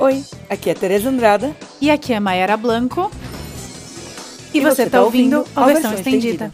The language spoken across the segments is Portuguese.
Oi, aqui é Tereza Andrada. E aqui é Mayara Blanco. E, E você você tá ouvindo a versão estendida.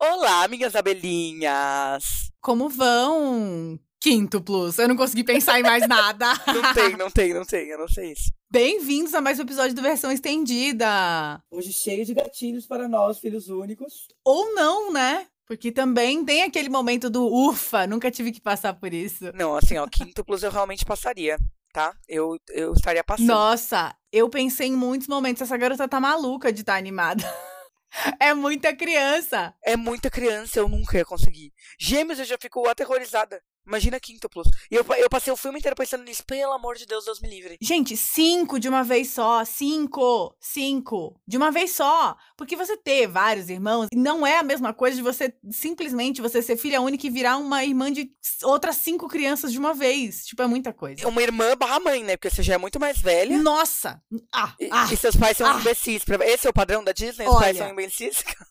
Olá, minhas abelhinhas! Como vão? Quíntuplos. Eu não consegui pensar em mais nada. Não tem, não tem, não tem, eu não sei isso. Bem-vindos a mais um episódio do Versão Estendida. Hoje cheio de gatilhos para nós, filhos únicos. Ou não, né? Porque também tem aquele momento do ufa, nunca tive que passar por isso. Não, assim, ó, quíntuplos eu realmente passaria, tá? Eu, eu estaria passando. Nossa, eu pensei em muitos momentos. Essa garota tá maluca de estar animada. É muita criança. É muita criança, eu nunca ia conseguir. Gêmeos eu já fico aterrorizada. Imagina quíntuplos. E eu, eu passei o filme inteiro pensando nisso. Pelo amor de Deus, Deus me livre. Gente, cinco de uma vez só. Cinco. Cinco. De uma vez só. Porque você ter vários irmãos não é a mesma coisa de você simplesmente você ser filha única e virar uma irmã de outras cinco crianças de uma vez. Tipo, é muita coisa. Uma irmã barra mãe, né? Porque você já é muito mais velha. Nossa! Ah, E, ah. e seus pais são ah. imbecis. Esse é o padrão da Disney? Os pais Olha. são imbecis?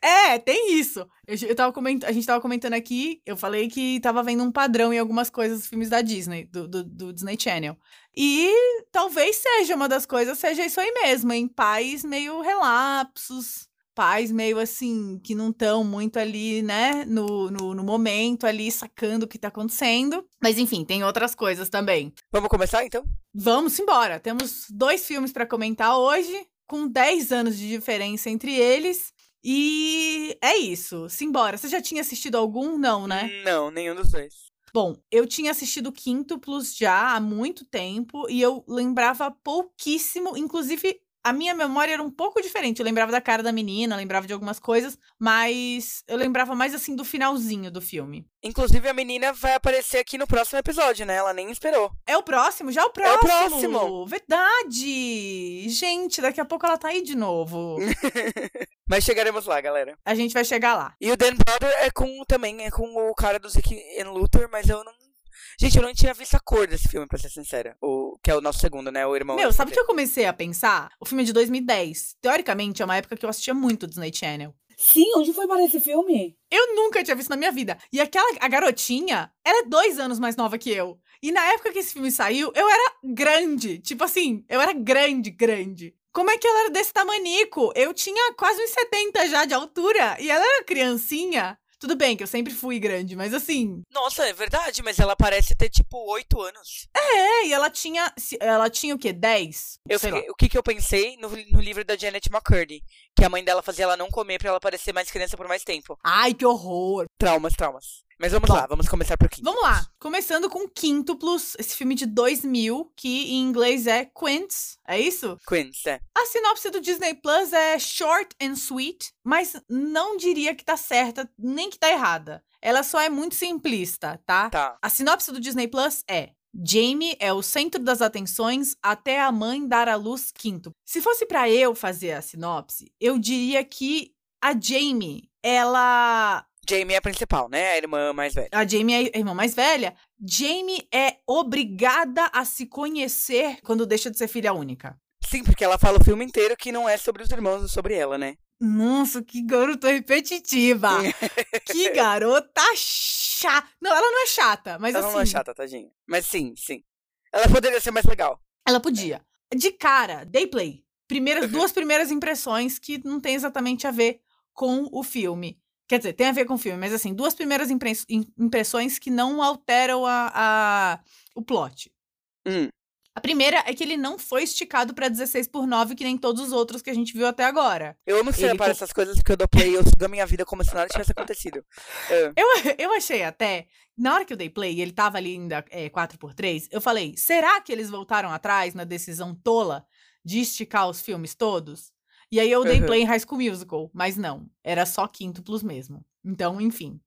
É, tem isso. Eu, eu tava coment... A gente tava comentando aqui, eu falei que tava vendo um padrão em algumas coisas dos filmes da Disney, do, do, do Disney Channel. E talvez seja uma das coisas, seja isso aí mesmo, em pais meio relapsos, pais meio assim, que não estão muito ali, né, no, no, no momento ali, sacando o que tá acontecendo. Mas enfim, tem outras coisas também. Vamos começar, então? Vamos embora. Temos dois filmes pra comentar hoje, com 10 anos de diferença entre eles. E é isso. Simbora. Você já tinha assistido algum? Não, né? Não, nenhum dos dois. Bom, eu tinha assistido Quíntuplos já há muito tempo e eu lembrava pouquíssimo, inclusive a minha memória era um pouco diferente. Eu lembrava da cara da menina, lembrava de algumas coisas, mas eu lembrava mais assim do finalzinho do filme. Inclusive, a menina vai aparecer aqui no próximo episódio, né? Ela nem esperou. É o próximo? Já é o É o próximo! próximo. Verdade! Gente, daqui a pouco ela tá aí de novo. Mas chegaremos lá, galera. A gente vai chegar lá. E o Dan Brother é com também, é com o cara do Zeke and Luther, mas eu não. Gente, eu não tinha visto a cor desse filme, pra ser sincera. O, que é o nosso segundo, né? O irmão. Meu, sabe o que eu comecei a pensar? O filme é de 2010. Teoricamente, é uma época que eu assistia muito Disney Channel. Sim, onde foi parar esse filme? Eu nunca tinha visto na minha vida. E aquela, a garotinha, ela é dois anos mais nova que eu. E na época que esse filme saiu, eu era grande. Tipo assim, eu era grande, grande. Como é que ela era desse tamanico? Eu tinha quase uns 70 já de altura. E ela era criancinha. Tudo bem que eu sempre fui grande, mas assim. Nossa, é verdade, mas ela parece ter tipo oito anos. É, e ela tinha. Ela tinha o quê? 10? Eu fiquei- o que, que eu pensei no, no livro da Janet McCurdy? Que a mãe dela fazia ela não comer pra ela parecer mais criança por mais tempo. Ai, que horror. Traumas, traumas. Mas vamos Bom, lá, vamos começar por quinto. Vamos lá. Começando com Quíntuplos, esse filme de 2000, que em inglês é Quints. É isso? Queens, é. A sinopse do Disney Plus é short and sweet, mas não diria que tá certa, nem que tá errada. Ela só é muito simplista, tá? Tá. A sinopse do Disney Plus é: Jamie é o centro das atenções até a mãe dar à luz quinto. Se fosse pra eu fazer a sinopse, eu diria que a Jamie, ela Jamie é a principal, né? A irmã mais velha. a Jamie é a irmã mais velha. Jamie é obrigada a se conhecer quando deixa de ser filha única. Sim, porque ela fala o filme inteiro que não é sobre os irmãos, é sobre ela, né? Nossa, que garota repetitiva. que garota chata. Não, ela não é chata, mas ela assim. não é chata, tadinha. Mas sim, sim. Ela poderia ser mais legal. Ela podia. De cara, day play. Primeiras, duas primeiras impressões que não tem exatamente a ver com o filme. Quer dizer, tem a ver com o filme, mas assim, duas primeiras impre- im- impressões que não alteram a, a- o plot. Hum. A primeira é que ele não foi esticado pra 16 por 9 que nem todos os outros que a gente viu até agora. Eu amo Ele separar co- essas coisas porque eu dou play e eu sigo a minha vida como se nada tivesse acontecido. É. Eu, eu achei até, na hora que eu dei play, e ele tava ali ainda é, 4x3, eu falei, será que eles voltaram atrás na decisão tola de esticar os filmes todos? E aí eu dei Uhum. play em High School Musical, mas não, era só quíntuplos mesmo. Então, enfim,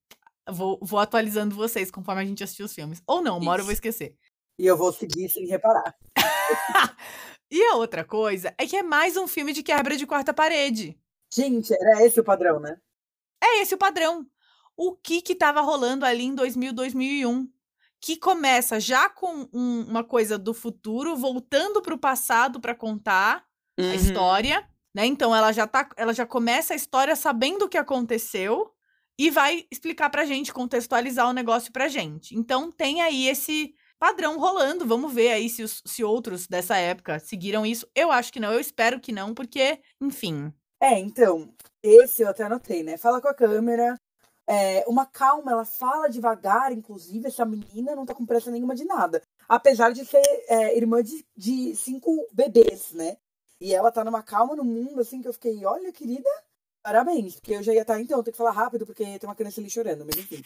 vou, vou atualizando vocês conforme a gente assistir os filmes. Ou não, uma hora eu vou Isso. esquecer. E eu vou seguir sem reparar. E a outra coisa é que é mais um filme de quebra de quarta parede. Gente, era esse o padrão, né? É esse o padrão. O que que tava rolando ali em 2000, 2001? Que começa já com um- uma coisa do futuro, voltando pro passado pra contar a Uhum. história, né? Então ela já tá, ela já começa a história sabendo o que aconteceu e vai explicar pra gente, contextualizar o negócio pra gente. Então tem aí esse padrão rolando. Vamos ver aí se, os, se outros dessa época seguiram isso. Eu acho que não, eu espero que não, porque, enfim. É, então, esse eu até anotei, né? Fala com a câmera. É, uma calma, ela fala devagar, inclusive, essa menina não tá com pressa nenhuma de nada. Apesar de ser é, irmã de, de cinco bebês, né? E ela tá numa calma no mundo, assim, que eu fiquei, olha, querida, parabéns. Porque eu já ia estar, tá, então, tem que falar rápido, porque tem uma criança ali chorando, mas enfim.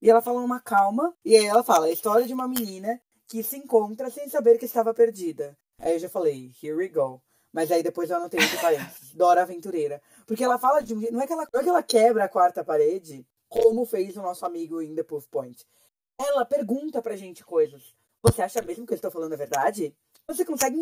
E ela fala numa calma, e aí ela fala a história de uma menina que se encontra sem saber que estava perdida. Aí eu já falei, here we go. Mas aí depois eu anotei entre parênteses, Dora Aventureira. Porque ela fala de um não é que ela, não é que ela quebra a quarta parede, como fez o nosso amigo em The Puff Point. Ela pergunta pra gente coisas. Você acha mesmo que eu estou falando a verdade? Você consegue.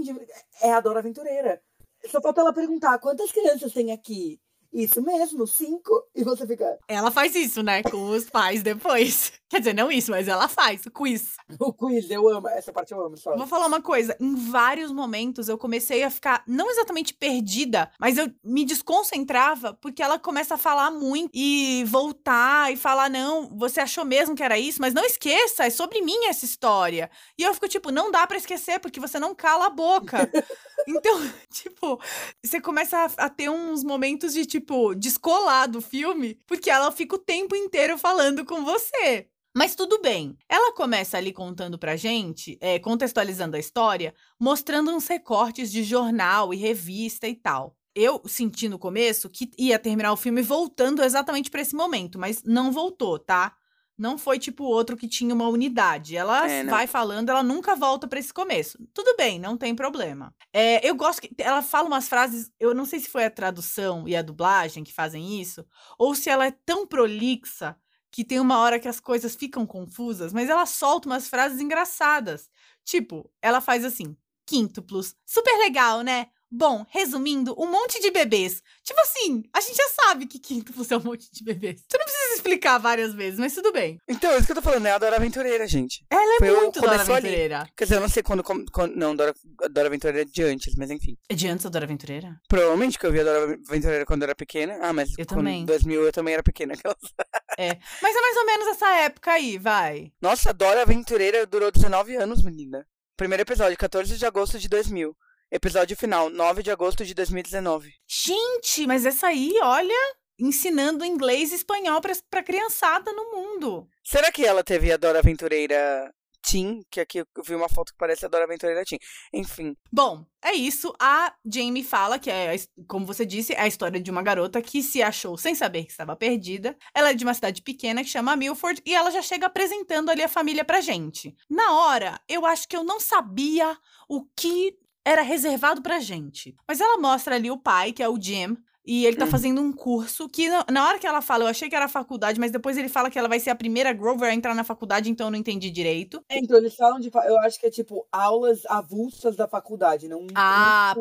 É a Dora Aventureira. Só falta ela perguntar quantas crianças tem aqui. Isso mesmo, cinco. E você fica. Ela faz isso, né? Com os pais depois. Quer dizer, não isso, mas ela faz, o quiz. O quiz, eu amo. Essa parte eu amo, só. Vou falar uma coisa. Em vários momentos eu comecei a ficar, não exatamente perdida, mas eu me desconcentrava porque ela começa a falar muito e voltar e falar: não, você achou mesmo que era isso, mas não esqueça, é sobre mim essa história. E eu fico tipo: não dá para esquecer porque você não cala a boca. então, tipo, você começa a, a ter uns momentos de tipo, descolar do filme porque ela fica o tempo inteiro falando com você. Mas tudo bem. Ela começa ali contando pra gente, é, contextualizando a história, mostrando uns recortes de jornal e revista e tal. Eu senti no começo que ia terminar o filme voltando exatamente para esse momento, mas não voltou, tá? Não foi tipo o outro que tinha uma unidade. Ela é, vai falando, ela nunca volta para esse começo. Tudo bem, não tem problema. É, eu gosto que ela fala umas frases. Eu não sei se foi a tradução e a dublagem que fazem isso, ou se ela é tão prolixa que tem uma hora que as coisas ficam confusas, mas ela solta umas frases engraçadas. Tipo, ela faz assim: quíntuplos. Super legal, né? Bom, resumindo, um monte de bebês. Tipo assim, a gente já sabe que quíntuplos é um monte de bebês. Você não precisa explicar várias vezes, mas tudo bem. Então, é isso que eu tô falando, é a Dora Aventureira, gente. Ela é Foi muito Dora Aventureira. Ali. Quer dizer, eu não sei quando. quando não, Dora, Dora Aventureira é de antes, mas enfim. É de antes da Dora Aventureira? Provavelmente que eu vi a Dora Aventureira quando eu era pequena. Ah, mas eu também. Em 2000 eu também era pequena. é. Mas é mais ou menos essa época aí, vai. Nossa, a Dora Aventureira durou 19 anos, menina. Primeiro episódio, 14 de agosto de 2000. Episódio final, 9 de agosto de 2019. Gente, mas essa aí, olha, ensinando inglês e espanhol pra, pra criançada no mundo. Será que ela teve a Dora Aventureira Tim? Que aqui eu vi uma foto que parece a Dora Aventureira Tim. Enfim. Bom, é isso. A Jamie fala que é, como você disse, é a história de uma garota que se achou sem saber que estava perdida. Ela é de uma cidade pequena que chama Milford e ela já chega apresentando ali a família pra gente. Na hora, eu acho que eu não sabia o que era reservado pra gente. Mas ela mostra ali o pai, que é o Jim, e ele tá hum. fazendo um curso que, na hora que ela fala, eu achei que era faculdade, mas depois ele fala que ela vai ser a primeira Grover a entrar na faculdade, então eu não entendi direito. É, então eles falam de. Eu acho que é tipo aulas avulsas da faculdade, não um ah,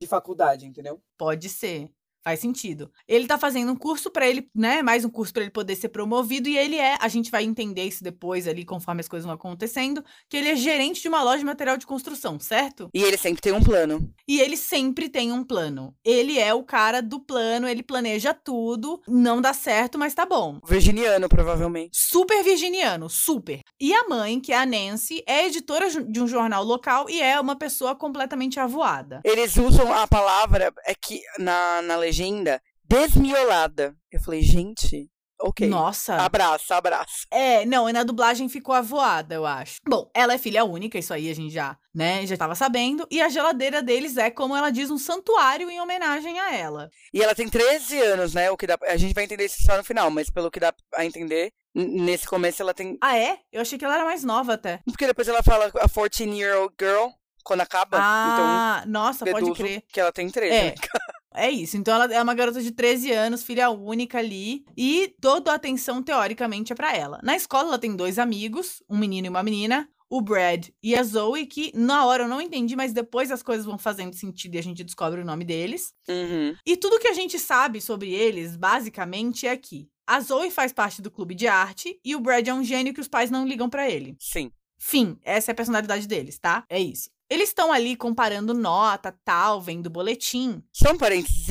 de faculdade, entendeu? Pode ser. Faz sentido. Ele tá fazendo um curso para ele, né? Mais um curso para ele poder ser promovido. E ele é, a gente vai entender isso depois ali, conforme as coisas vão acontecendo, que ele é gerente de uma loja de material de construção, certo? E ele sempre tem um plano. E ele sempre tem um plano. Ele é o cara do plano, ele planeja tudo. Não dá certo, mas tá bom. Virginiano, provavelmente. Super virginiano, super. E a mãe, que é a Nancy, é editora de um jornal local e é uma pessoa completamente avoada. Eles usam a palavra, é que na, na legenda legenda desmiolada. Eu falei, gente, ok. Nossa. Abraço, abraço. É, não, e na dublagem ficou avoada, eu acho. Bom, ela é filha única, isso aí a gente já, né, já tava sabendo. E a geladeira deles é, como ela diz, um santuário em homenagem a ela. E ela tem 13 anos, né? O que dá, a gente vai entender isso só no final, mas pelo que dá a entender, nesse começo ela tem. Ah, é? Eu achei que ela era mais nova até. Porque depois ela fala a 14-year-old girl quando acaba. Ah, então, nossa, pode crer. Que ela tem 13. É. Né? É isso. Então ela é uma garota de 13 anos, filha única ali, e toda a atenção teoricamente é para ela. Na escola ela tem dois amigos, um menino e uma menina, o Brad e a Zoe, que na hora eu não entendi, mas depois as coisas vão fazendo sentido e a gente descobre o nome deles. Uhum. E tudo que a gente sabe sobre eles, basicamente, é que a Zoe faz parte do clube de arte e o Brad é um gênio que os pais não ligam para ele. Sim. Fim, essa é a personalidade deles, tá? É isso. Eles estão ali comparando nota, tal, vendo boletim. Só um parênteses,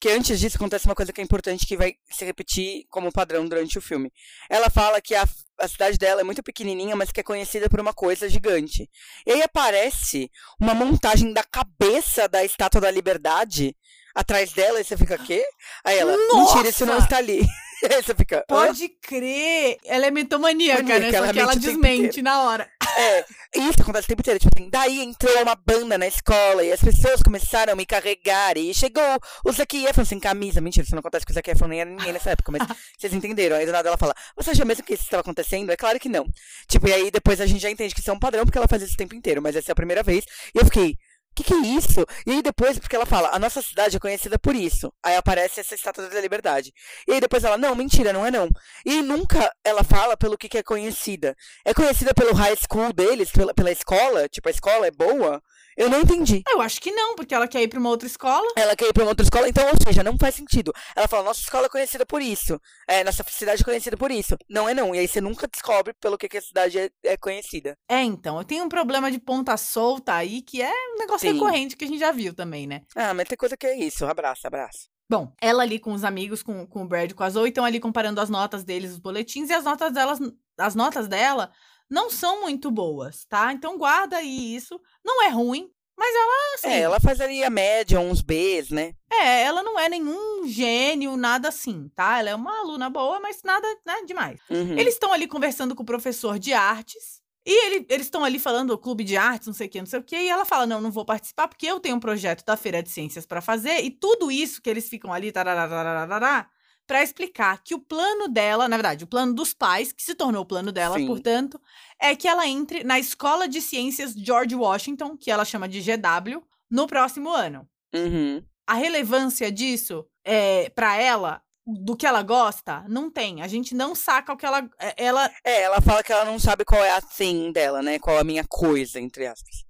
que antes disso acontece uma coisa que é importante que vai se repetir como padrão durante o filme. Ela fala que a, a cidade dela é muito pequenininha, mas que é conhecida por uma coisa gigante. E aí aparece uma montagem da cabeça da Estátua da Liberdade atrás dela e você fica, quê? Aí ela, Nossa! mentira, isso não está ali. Você fica, "Hã?" Pode crer! Ela é mitomaníaca, Maníaca, né? Só ela que ela desmente na hora. É, isso acontece o tempo inteiro. Tipo assim, daí entrou uma banda na escola e as pessoas começaram a me carregar e chegou o Zac Efron sem camisa. Mentira, isso não acontece com o Zac Efron nem ninguém nessa época, mas vocês entenderam. Aí do nada ela fala, você acha mesmo que isso estava acontecendo? É claro que não. Tipo, e aí depois a gente já entende que isso é um padrão porque ela faz isso o tempo inteiro, mas essa é a primeira vez. E eu fiquei, que, que é isso? E aí depois, porque ela fala, a nossa cidade é conhecida por isso. Aí aparece essa estátua da liberdade. E aí depois ela, não, mentira, não é não. E nunca ela fala pelo que, que é conhecida. É conhecida pelo high school deles, pela, pela escola? Tipo, a escola é boa? Eu não entendi. Eu acho que não, porque ela quer ir pra uma outra escola. Ela quer ir pra uma outra escola, então, ou seja, não faz sentido. Ela fala, nossa escola é conhecida por isso. É, nossa cidade é conhecida por isso. Não é não. E aí você nunca descobre pelo que, que a cidade é, é conhecida. É, então, eu tenho um problema de ponta solta aí, que é um negócio Sim. recorrente que a gente já viu também, né? Ah, mas tem coisa que é isso. Abraço, abraço. Bom, ela ali com os amigos, com, com o Brad com a Zoe, estão ali comparando as notas deles, os boletins, e as notas delas, as notas dela não são muito boas, tá? Então guarda aí isso. Não é ruim, mas ela, assim, É, ela faz ali a média, uns Bs, né? é, ela não é nenhum gênio, nada assim, tá? Ela é uma aluna boa, mas nada, né, demais. Uhum. Eles estão ali conversando com o professor de artes. E ele- eles estão ali falando do clube de artes, não sei o que, não sei o que. E ela fala: Não, não vou participar porque eu tenho um projeto da Feira de Ciências pra fazer. E tudo isso que eles ficam ali, tarararararará, pra explicar que o plano dela, na verdade, o plano dos pais, que se tornou o plano dela, Sim. portanto, é que ela entre na Escola de Ciências George Washington, que ela chama de GW, no próximo ano Uhum. a relevância disso é, para ela, do que ela gosta, não tem. A gente não saca o que ela. é, Ela É, ela fala que ela não sabe qual é a thing dela, né? Qual a minha coisa, entre aspas.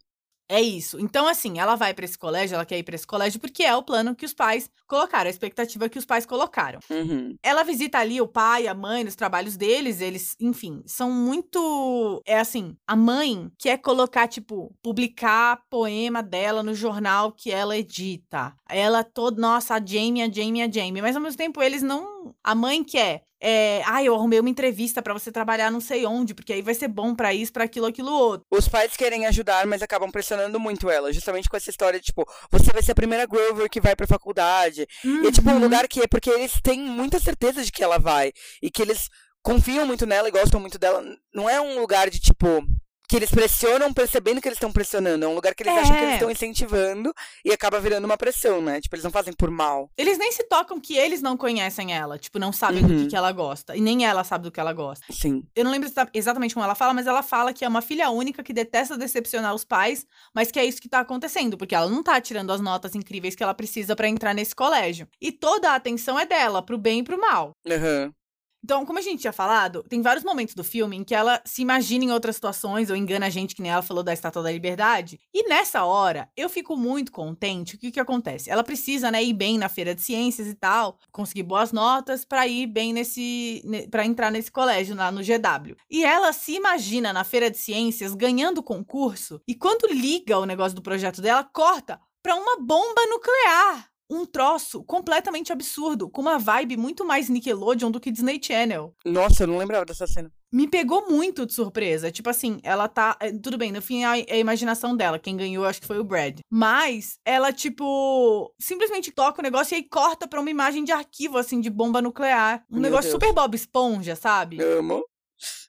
É isso. Então, assim, ela vai pra esse colégio, ela quer ir pra esse colégio porque é o plano que os pais colocaram, a expectativa que os pais colocaram. Uhum. Ela visita ali o pai, a mãe, nos trabalhos deles, eles, enfim, são muito. É assim, a mãe quer colocar, tipo, publicar poema dela no jornal que ela edita. Ela toda, nossa, a Jamie, a Jamie, a Jamie. Mas ao mesmo tempo, eles não. A mãe quer. É, ah, eu arrumei uma entrevista pra você trabalhar não sei onde, porque aí vai ser bom pra isso, pra aquilo, aquilo outro. Os pais querem ajudar, mas acabam pressionando muito ela. Justamente com essa história de, tipo, você vai ser a primeira Grover que vai pra faculdade. E é tipo um Uhum. lugar que é porque eles têm muita certeza de que ela vai. E que eles confiam muito nela e gostam muito dela. Não é um lugar de, tipo. Que eles pressionam percebendo que eles estão pressionando. É um lugar que eles acham que eles É. estão incentivando e acaba virando uma pressão, né? Tipo, eles não fazem por mal. Eles nem se tocam que eles não conhecem ela, tipo, não sabem do Uhum. que, que ela gosta. E nem ela sabe do que ela gosta. Sim. Eu não lembro exa- exatamente como ela fala, mas ela fala que é uma filha única que detesta decepcionar os pais, mas que é isso que tá acontecendo, porque ela não tá tirando as notas incríveis que ela precisa pra entrar nesse colégio. E toda a atenção é dela, pro bem e pro mal. Aham. Então, como a gente tinha falado, tem vários momentos do filme em que ela se imagina em outras situações ou engana a gente, que nem ela falou da Estátua da Liberdade. E nessa hora, eu fico muito contente. O que que acontece? Ela precisa, né, ir bem na feira de ciências e tal, conseguir boas notas pra ir bem nesse, para entrar nesse colégio lá no GW. E ela se imagina na feira de ciências ganhando concurso e quando liga o negócio do projeto dela, corta pra uma bomba nuclear. Um troço completamente absurdo, com uma vibe muito mais Nickelodeon do que Disney Channel. Nossa, eu não lembrava dessa cena. Me pegou muito de surpresa. Tipo assim, ela tá. é, Tudo bem, no fim é a, é a imaginação dela. Quem ganhou, acho que foi o Brad. Mas ela, tipo, simplesmente toca o negócio e aí corta pra uma imagem de arquivo, assim, de bomba nuclear. Um Meu negócio Deus. super Bob Esponja, sabe? Amo.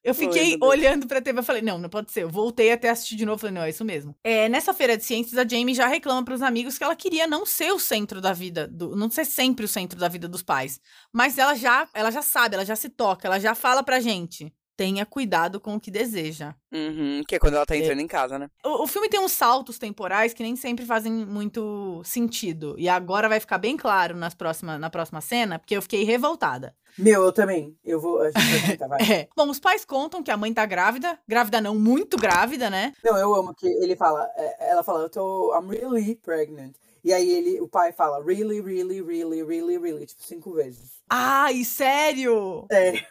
Eu fiquei Deus. olhando pra TV e falei, não, não pode ser. Eu voltei até assistir de novo falei, não, é isso mesmo. É, nessa feira de ciências, a Jamie já reclama pros amigos que ela queria não ser o centro da vida, do, não ser sempre o centro da vida dos pais. Mas ela já, ela já sabe, ela já se toca, ela já fala pra gente. Tenha cuidado com o que deseja. Uhum, que é quando ela tá entrando em casa, né? O, o filme tem uns saltos temporais que nem sempre fazem muito sentido. E agora vai ficar bem claro nas próxima, na próxima cena, porque eu fiquei revoltada. Meu, eu também. Eu vou. A gente vai tentar, vai. É. Bom, os pais contam que a mãe tá grávida. Grávida não, muito grávida, né? Não, eu amo que ele fala. é, Ela fala, eu tô. I'm really pregnant. E aí ele, o pai fala, really, really, really, really, really, tipo, cinco vezes. Ai, sério? Sério.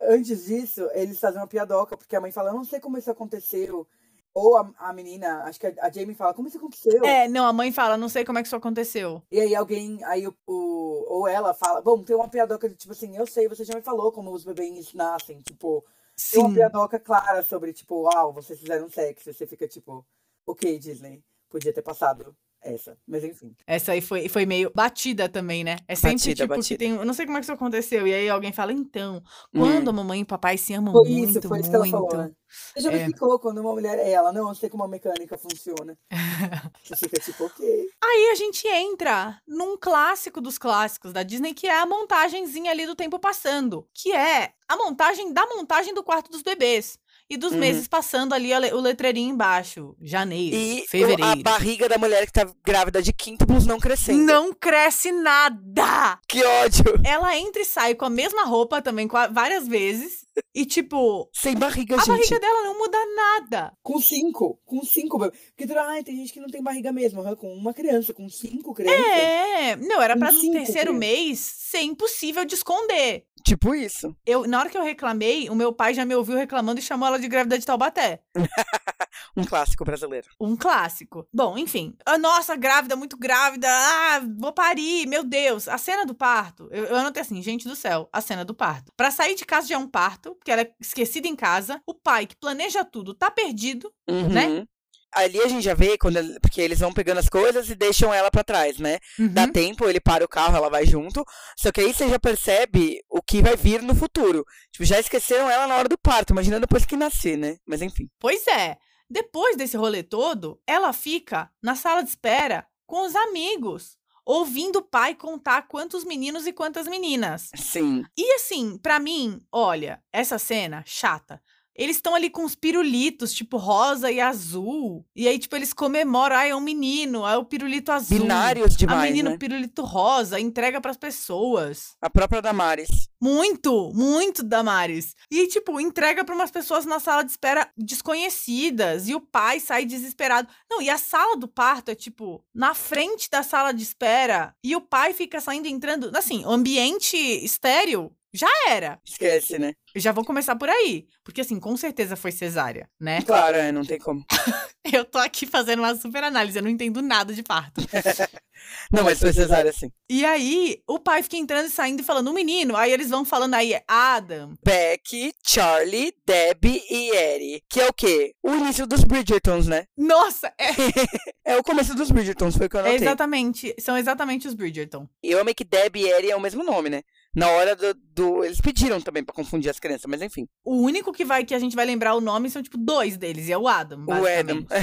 Antes disso, eles fazem uma piadoca, porque a mãe fala, eu não sei como isso aconteceu. Ou a, a menina, acho que a, a Jamie fala, como isso aconteceu? É, não, a mãe fala, não sei como é que isso aconteceu. E aí alguém, aí o, o- ou ela fala, bom, tem uma piadoca de tipo assim, eu sei, você já me falou como os bebês nascem, tipo, tem uma Sim. piadoca clara sobre, tipo, uau, vocês fizeram sexo, você fica tipo, ok, Disney, podia ter passado essa, mas enfim. Essa aí foi, foi meio batida também, né? É sempre Batida, tipo que batida. tem. Eu não sei como é que isso aconteceu. E aí alguém fala, então, quando Hum. a mamãe e o papai se amam Foi muito, isso, foi isso que ela muito. falou, né? Você já É. verificou quando uma mulher é ela, não, eu sei como a mecânica funciona. Você fica tipo, ok. Aí a gente entra num clássico dos clássicos da Disney, que é a montagenzinha ali do tempo passando. Que é a montagem da montagem do quarto dos bebês. E dos Uhum. meses passando ali a o letreirinho embaixo. Janeiro, E fevereiro. a barriga da mulher que tá grávida de quíntuplos não crescendo. Não cresce nada! Que ódio! Ela entra e sai com a mesma roupa também, várias vezes. E, tipo, Sem barriga, a gente. barriga dela não muda nada. Com cinco, com cinco. Porque ai, tem gente que não tem barriga mesmo, com uma criança, com cinco crianças. É, não, era pra no terceiro crianças. mês ser impossível de esconder. Tipo isso. Eu, na hora que eu reclamei, o meu pai já me ouviu reclamando e chamou ela de grávida de Taubaté. Um clássico brasileiro. Um clássico. Bom, enfim. A nossa, grávida, muito grávida. Ah, vou parir, meu Deus. A cena do parto. Eu, eu anotei assim, gente do céu, a cena do parto. Pra sair de casa já é um parto, porque ela é esquecida em casa. O pai que planeja tudo tá perdido. Uhum. Né? Ali a gente já vê, quando porque eles vão pegando as coisas e deixam ela pra trás, né? Dá Uhum. tempo, ele para o carro, ela vai junto. Só que aí você já percebe o que vai vir no futuro. Tipo, já esqueceram ela na hora do parto, imagina depois que nascer, né? Mas enfim. Pois é. Depois desse rolê todo, ela fica na sala de espera com os amigos, ouvindo o pai contar quantos meninos e quantas meninas. Sim. E assim, pra mim, olha, essa cena chata. Eles estão ali com os pirulitos, tipo rosa e azul. E aí, tipo, eles comemoram, ah, é um menino, é o pirulito azul. Binários a demais, menina, né? o pirulito rosa, entrega pras pessoas. A própria Damares. Muito, muito Damares. E, tipo, entrega pra umas pessoas na sala de espera desconhecidas. E o pai sai desesperado. Não, e a sala do parto é, tipo, na frente da sala de espera. E o pai fica saindo e entrando. Assim, o ambiente estéreo já era. Esquece, né? Já vou começar por aí. Porque, assim, com certeza foi cesárea, né? Claro, é, não tem como. Eu tô aqui fazendo uma super análise. Eu não entendo nada de parto. Não, mas foi cesárea, sim. E aí, o pai fica entrando e saindo e falando, o menino. Aí eles vão falando aí, Adam, Beck, Charlie, Debbie e Eddie. Que é o quê? O início dos Bridgertons, né? Nossa, é, É o começo dos Bridgertons, foi o que eu é anotei. exatamente, são exatamente os Bridgerton. E eu amei que Debbie e Eddie é o mesmo nome, né? Na hora do, do- Eles pediram também pra confundir as crianças, mas enfim. O único que vai que a gente vai lembrar o nome são tipo dois deles, e é o Adam, O Adam.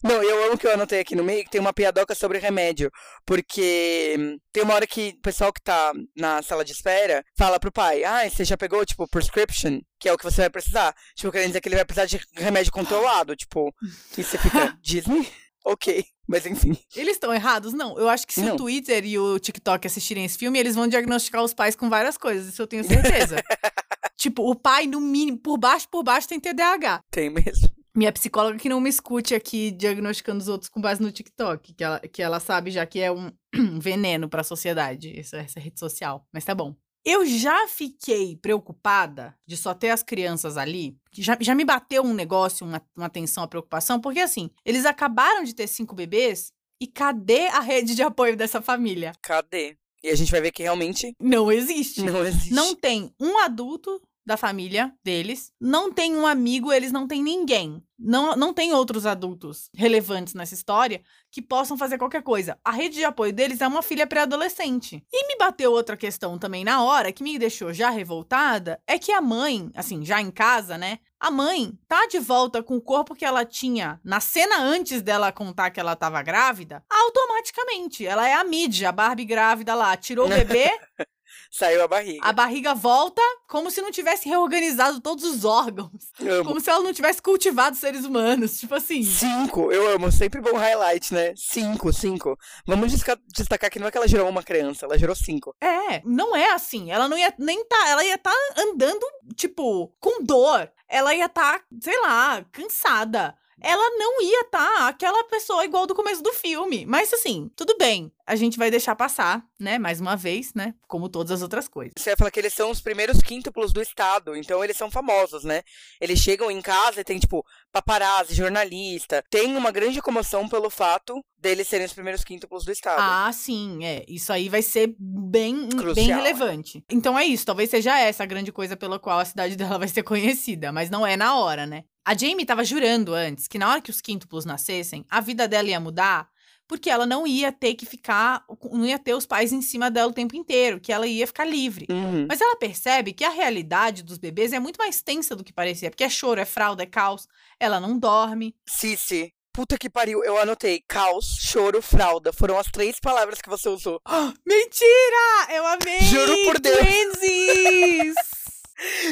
Não, eu amo que eu anotei aqui no meio que tem uma piadoca sobre remédio. Porque hum, tem uma hora que o pessoal que tá na sala de espera fala pro pai: Ah, você já pegou, tipo, prescription, que é o que você vai precisar. Tipo, querendo dizer que ele vai precisar de remédio controlado. Tipo, e você fica, Disney? Ok. Mas enfim. Eles estão errados? Não. Eu acho que se Não. o Twitter e o TikTok assistirem esse filme, eles vão diagnosticar os pais com várias coisas, isso eu tenho certeza. tipo, o pai, no mínimo, por baixo, por baixo, tem TDAH. Tem mesmo. Minha psicóloga que não me escute aqui diagnosticando os outros com base no TikTok, que ela, que ela sabe já que é um veneno pra sociedade, essa, essa rede social. Mas tá bom. Eu já fiquei preocupada de só ter as crianças ali. Já, já me bateu um negócio, uma, uma tensão, uma preocupação, porque assim, eles acabaram de ter cinco bebês e cadê a rede de apoio dessa família? Cadê? E a gente vai ver que realmente Não existe. não existe. Não tem um adulto da família deles, não tem um amigo, eles não têm ninguém. Não, não tem outros adultos relevantes nessa história que possam fazer qualquer coisa. A rede de apoio deles é uma filha pré-adolescente. E me bateu outra questão também na hora, que me deixou já revoltada, é que a mãe, assim, já em casa, né? A mãe tá de volta com o corpo que ela tinha na cena antes dela contar que ela tava grávida, automaticamente. Ela é a mídia, a Barbie grávida lá. Tirou o bebê, Saiu a barriga. a barriga volta como se não tivesse reorganizado todos os órgãos. Amo. Como se ela não tivesse cultivado seres humanos. Tipo assim. Cinco, eu amo, sempre bom highlight, né? Cinco, cinco. Vamos destacar que não é que ela gerou uma criança, ela gerou cinco. É, não é assim. Ela não ia nem tá. Ela ia estar andando, tipo, com dor. Ela ia estar, sei lá, cansada. Ela não ia estar aquela pessoa igual do começo do filme. Mas assim, tudo bem. A gente vai deixar passar, né? Mais uma vez, né? Como todas as outras coisas. Você vai falar que eles são os primeiros quíntuplos do estado, então eles são famosos, né? Eles chegam em casa e tem, tipo, paparazzi, jornalista. Tem uma grande comoção pelo fato deles serem os primeiros quíntuplos do estado. Ah, sim, é. Isso aí vai ser bem, Crucial, bem é. relevante. Então é isso, talvez seja essa a grande coisa pela qual a cidade dela vai ser conhecida, mas não é na hora, né? A Jamie tava jurando antes que na hora que os quíntuplos nascessem, a vida dela ia mudar, porque ela não ia ter que ficar, não ia ter os pais em cima dela o tempo inteiro, que ela ia ficar livre. Uhum. Mas ela percebe que a realidade dos bebês é muito mais tensa do que parecia, porque é choro, é fralda, é caos, ela não dorme. Cici. Puta que pariu, eu anotei. Caos, choro, fralda. Foram as três palavras que você usou. Mentira! Eu amei! Juro por Deus.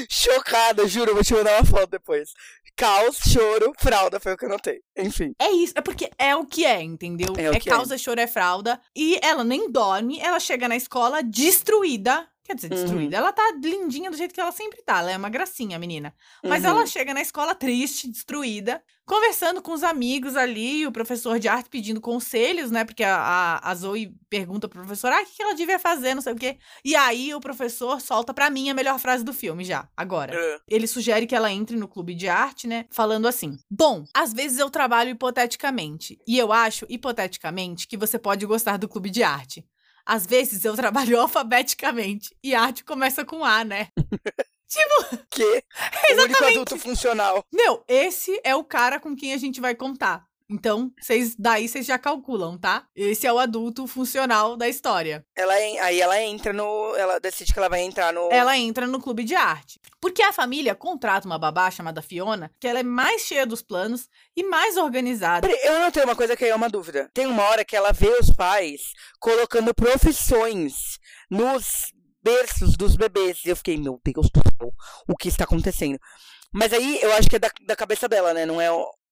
Chocada, juro, vou te mandar uma foto depois. Caos, choro, fralda, foi o que eu anotei. Enfim. É isso, é porque é o que é, entendeu? É que é. causa, choro, é fralda. E ela nem dorme, ela chega na escola destruída. Quer dizer, Uhum. destruída. Ela tá lindinha do jeito que ela sempre tá. Ela é uma gracinha, a menina. Mas Uhum. ela chega na escola triste, destruída, conversando com os amigos ali, o professor de arte pedindo conselhos, né? Porque a, a, a Zoe pergunta pro professor, ah, o que que ela devia fazer, não sei o quê. E aí o professor solta pra mim a melhor frase do filme já, agora. Ah, Ele sugere que ela entre no clube de arte, né? Falando assim: Bom, às vezes eu trabalho hipoteticamente. E eu acho, hipoteticamente, que você pode gostar do clube de arte. Às vezes eu trabalho alfabeticamente. E arte começa com A, né? que? O único Exatamente. adulto funcional. Meu, esse é o cara com quem a gente vai contar. Então, vocês daí vocês já calculam, tá? Esse é o adulto funcional da história. Ela, aí ela entra no. Ela decide que ela vai entrar no. Ela entra no clube de arte. Porque a família contrata uma babá chamada Fiona, que ela é mais cheia dos planos e mais organizada. Eu não tenho uma coisa que é uma dúvida. Tem uma hora que ela vê os pais colocando profissões nos berços dos bebês. E eu fiquei, meu Deus do céu, o que está acontecendo? Mas aí eu acho que é da, da cabeça dela, né? Não é,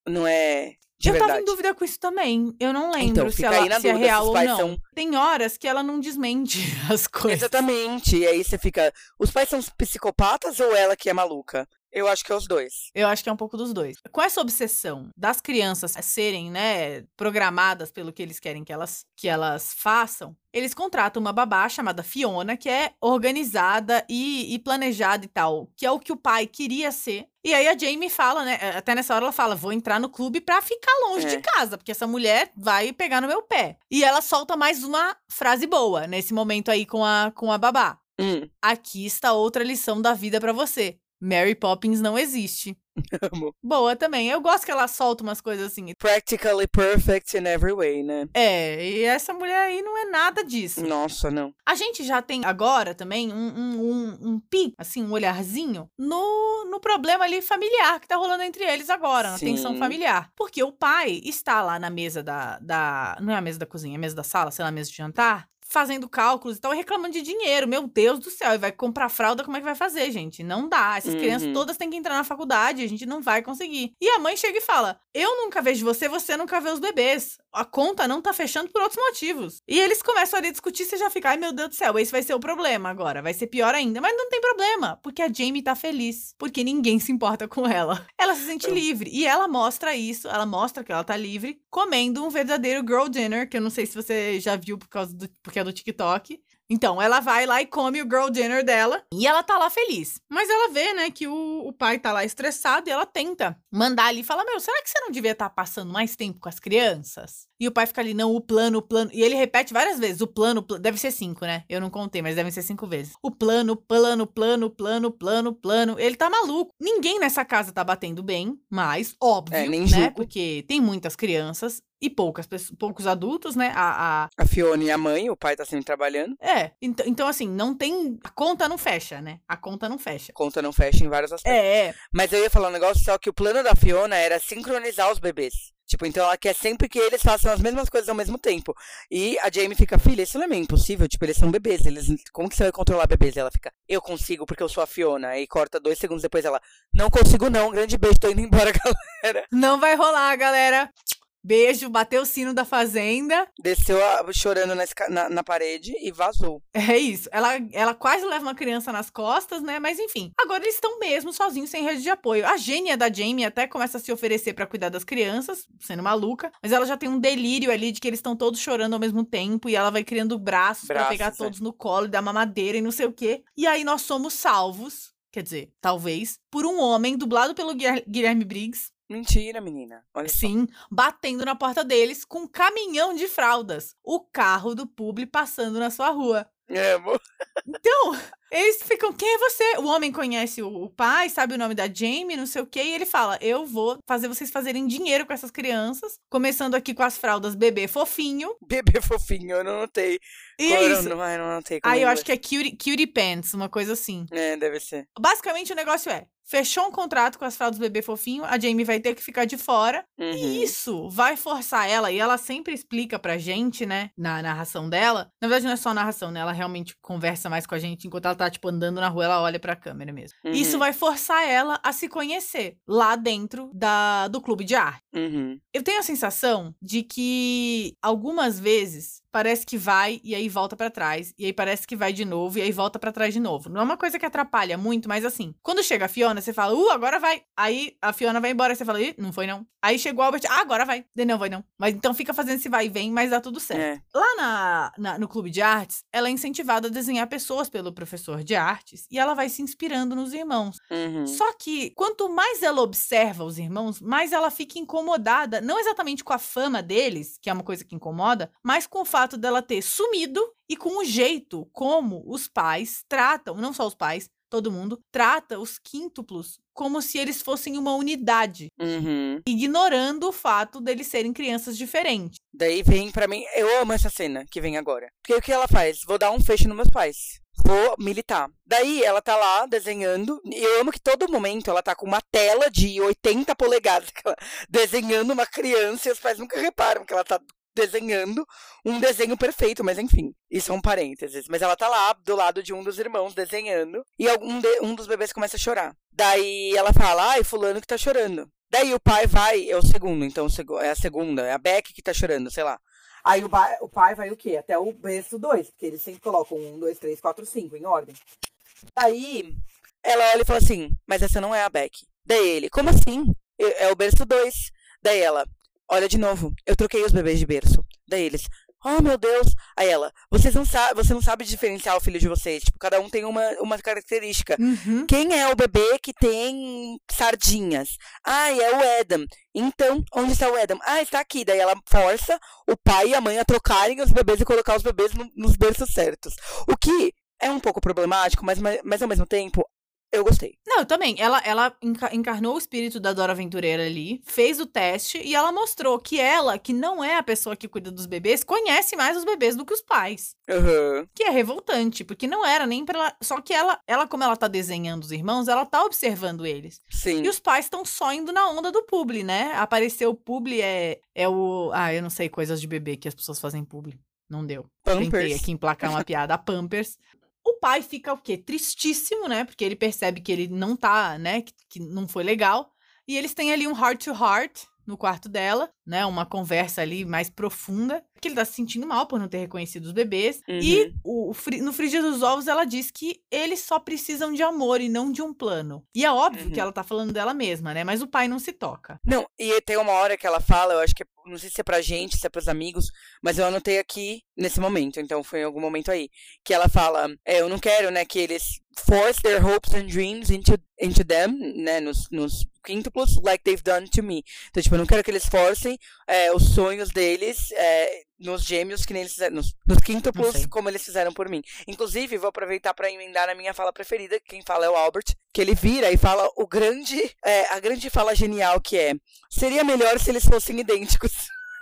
não é de eu verdade. tava em dúvida com isso também. Eu não lembro Então, se, ela, se é real ou não. são- Tem horas que ela não desmente as coisas. Exatamente. E aí você fica. Os pais são psicopatas ou ela que é maluca? Eu acho que é os dois. Eu acho que é um pouco dos dois. Com essa obsessão das crianças serem, né, programadas pelo que eles querem que elas, que elas façam, eles contratam uma babá chamada Fiona, que é organizada e, e planejada e tal, que é o que o pai queria ser. E aí a Jamie fala, né, até nessa hora ela fala, vou entrar no clube pra ficar longe É. de casa, porque essa mulher vai pegar no meu pé. E ela solta mais uma frase boa nesse momento aí com a, com a babá. Hum, Aqui está outra lição da vida pra você. Mary Poppins não existe. amo. Boa também. Eu gosto que ela solta umas coisas assim. Practically perfect in every way, né? É, e essa mulher aí não é nada disso. Nossa, não. A gente já tem agora também um, um, um, um pi, assim, um olharzinho no, no problema ali familiar que tá rolando entre eles agora, na Sim. tensão familiar. Porque o pai está lá na mesa da, da. Não é a mesa da cozinha, é a mesa da sala, sei lá, a mesa de jantar. Fazendo cálculos e tal, reclamando de dinheiro. Meu Deus do céu, e vai comprar fralda, como é que vai fazer, gente? Não dá. Essas Uhum. crianças todas têm que entrar na faculdade, a gente não vai conseguir. E a mãe chega e fala: Eu nunca vejo você, você nunca vê os bebês. A conta não tá fechando por outros motivos. E eles começam ali a discutir, você já fica, ai meu Deus do céu, esse vai ser o problema agora. Vai ser pior ainda. Mas não tem problema, porque a Jamie tá feliz. Porque ninguém se importa com ela. Ela se sente livre. E ela mostra isso, ela mostra que ela tá livre, comendo um verdadeiro girl dinner, que eu não sei se você já viu por causa do, porque do TikTok. Então, ela vai lá e come o girl dinner dela. E ela tá lá feliz. Mas ela vê, né, que o, o pai tá lá estressado e ela tenta mandar ali e fala: Meu, será que você não devia estar passando mais tempo com as crianças? E o pai fica ali: Não, o plano, o plano. E ele repete várias vezes: O plano, o plano. Deve ser cinco, né? Eu não contei, mas devem ser cinco vezes. O plano, plano, plano, plano, plano, plano. Ele tá maluco. Ninguém nessa casa tá batendo bem, mas, óbvio, É, nem né? julgo. Porque tem muitas crianças e poucas poucos adultos, né? A, a, A Fiona e a mãe, o pai tá sempre trabalhando. é, então, então assim, não tem. A conta não fecha, né? A conta não fecha. A conta não fecha em vários aspectos. É, é. Mas eu ia falar um negócio, só que o plano da Fiona era sincronizar os bebês. Tipo, então ela quer sempre que eles façam as mesmas coisas ao mesmo tempo. E a Jamie fica, filha, isso não é meio impossível. Tipo, eles são bebês. Eles, como que você vai controlar bebês? E ela fica, eu consigo porque eu sou a Fiona. Aí corta dois segundos depois ela, não consigo não. Grande beijo, tô indo embora, galera. Não vai rolar, galera. Beijo, bateu o sino da fazenda. Desceu a- chorando na, na, na parede e vazou. É isso. Ela, ela quase leva uma criança nas costas, né? Mas enfim. Agora eles estão mesmo sozinhos, sem rede de apoio. A gênia da Jamie até começa a se oferecer pra cuidar das crianças, sendo maluca. Mas ela já tem um delírio ali de que eles estão todos chorando ao mesmo tempo. E ela vai criando braços, pra Braços, pegar é. todos no colo e dar mamadeira e não sei o quê. E aí nós somos salvos. Quer dizer, talvez, por um homem dublado pelo Guilher- Guilherme Briggs, Mentira, menina. Olha só. Sim, batendo na porta deles com um caminhão de fraldas. O carro do publi passando na sua rua. É, amor. Então, eles ficam, quem é você? O homem conhece o, pai, sabe o nome da Jamie, não sei o quê, e ele fala: Eu vou fazer vocês fazerem dinheiro com essas crianças, começando aqui com as fraldas bebê fofinho. Bebê fofinho, eu não notei. E Qual é isso. não notei. como Aí eu acho que é cutie, cutie pants, uma coisa assim. É, deve ser. Basicamente o negócio é: fechou um contrato com as fraldas bebê fofinho, a Jamie vai ter que ficar de fora. Uhum. E isso vai forçar ela, e ela sempre explica pra gente, né, na narração dela. Na verdade, não é só a narração, né? Ela realmente conversa mais com a gente enquanto ela tá, tipo, andando na rua, ela olha pra câmera mesmo. Uhum. Isso vai forçar ela a se conhecer lá dentro da, do clube de arte. Uhum. Eu tenho a sensação de que algumas vezes parece que vai e aí volta pra trás, e aí parece que vai de novo e aí volta pra trás de novo. Não é uma coisa que atrapalha muito, mas assim, quando chega a Fiona, você fala, uh, agora vai. Aí a Fiona vai embora, você fala, ih, não foi não. Aí chegou o Albert, ah, agora vai. Daí, Não, vai não. Mas então fica fazendo esse vai e vem, mas dá tudo certo. É. Lá na, na- no clube de artes, ela é incentivada a desenhar pessoas pelo professor de artes e ela vai se inspirando nos irmãos. Uhum. Só que quanto mais ela observa os irmãos, mais ela fica incomodada, não exatamente com a fama deles, que é uma coisa que incomoda, mas com o fato dela ter sumido e com o jeito como os pais tratam, não só os pais, todo mundo, trata os quíntuplos como se eles fossem uma unidade, Uhum. ignorando o fato deles serem crianças diferentes. Daí vem pra mim. Eu amo essa cena que vem agora. Porque o que ela faz? Vou dar um fecho nos meus pais. Vou militar. Daí ela tá lá desenhando. E eu amo que todo momento ela tá com uma tela de 80 polegadas. Desenhando uma criança e os pais nunca reparam que ela tá desenhando um desenho perfeito, mas enfim, isso é um parênteses. Mas ela tá lá do lado de um dos irmãos desenhando e algum de- um dos bebês começa a chorar. Daí ela fala, ai, fulano que tá chorando. Daí o pai vai, é o segundo, então é a segunda, é a Beck que tá chorando, sei lá. Aí o, ba- o pai vai o quê? Até o berço 2, porque eles sempre colocam um, dois, três, quatro, cinco em ordem. Daí ela olha e fala assim, mas essa não é a Beck. Daí ele, como assim? Eu- É o berço 2. Daí ela, olha de novo, eu troquei os bebês de berço. Daí eles, oh meu Deus. Aí ela, vocês não sabem, você não sabe diferenciar o filho de vocês. Tipo, cada um tem uma, uma característica. Uhum. Quem é o bebê que tem sardinhas? Ah, é o Adam. Então, onde está o Adam? Ah, está aqui. Daí ela força o pai e a mãe a trocarem os bebês e colocar os bebês no- nos berços certos. O que é um pouco problemático, mas, mas ao mesmo tempo, eu gostei. Não, eu também. Ela, ela enca- encarnou o espírito da Dora Aventureira ali, fez o teste e ela mostrou que ela, que não é a pessoa que cuida dos bebês, conhece mais os bebês do que os pais. Aham. Que é revoltante, porque não era nem pra ela. Só que ela, ela como ela tá desenhando os irmãos, ela tá observando eles. Sim. E os pais estão só indo na onda do publi, né? Apareceu o publi, é, é o. Ah, eu não sei, coisas de bebê que as pessoas fazem publi. Não deu. Tentei Pampers. aqui emplacar uma piada. A Pampers. O pai fica o quê? Tristíssimo, né? Porque ele percebe que ele não tá, né? Que, que não foi legal. E eles têm ali um heart to heart no quarto dela, né? Uma conversa ali mais profunda. Que ele tá se sentindo mal por não ter reconhecido os bebês. E Uhum. o, o no frigir dos ovos, ela diz que eles só precisam de amor e não de um plano. E é óbvio Uhum. que ela tá falando dela mesma, né? Mas o pai não se toca. Não, e tem uma hora que ela fala, eu acho que, é- não sei se é pra gente, se é pros amigos, mas eu anotei aqui nesse momento, então foi em algum momento aí, que ela fala, é, eu não quero, né, que eles force their hopes and dreams into, into them, né, nos, nos quíntuplos, like they've done to me. Então, tipo, eu não quero que eles forcem é, os sonhos deles é, nos gêmeos, que nem eles fizeram, nos, nos quíntuplos, como eles fizeram por mim. Inclusive, vou aproveitar pra emendar na minha fala preferida, que quem fala é o Albert, que ele vira e fala o grande, é, a grande fala genial que é, seria melhor se eles fossem idênticos.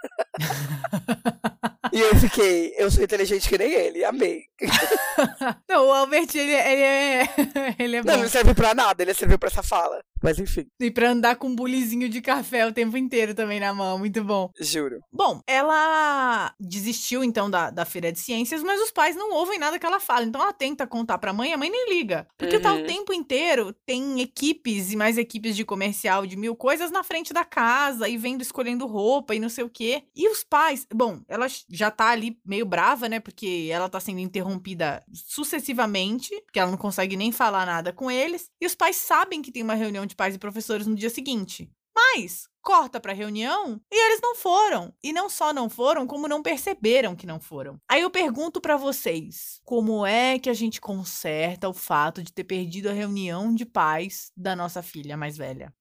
e eu fiquei, eu sou inteligente que nem ele, amei. não, o Albert, ele, ele é. ele é Não, bom. não serve pra nada, ele serviu pra essa fala. Mas enfim, E pra andar com um bulizinho de café o tempo inteiro também na mão. Muito bom. juro. Bom, ela desistiu então da, da feira de ciências, mas os pais não ouvem nada que ela fala. Então ela tenta contar pra mãe, a mãe nem liga. Porque tá o Uhum. tempo inteiro, tem equipes e mais equipes de comercial de mil coisas na frente da casa e vendo escolhendo roupa e não sei o quê. E os pais, bom, ela já tá ali meio brava, né? Porque ela tá sendo interrompida sucessivamente, porque ela não consegue nem falar nada com eles. E os pais sabem que tem uma reunião de pais e professores no dia seguinte. Mas corta pra reunião e eles não foram. E não só não foram, como não perceberam que não foram. Aí eu pergunto pra vocês, como é que a gente conserta o fato de ter perdido a reunião de pais da nossa filha mais velha?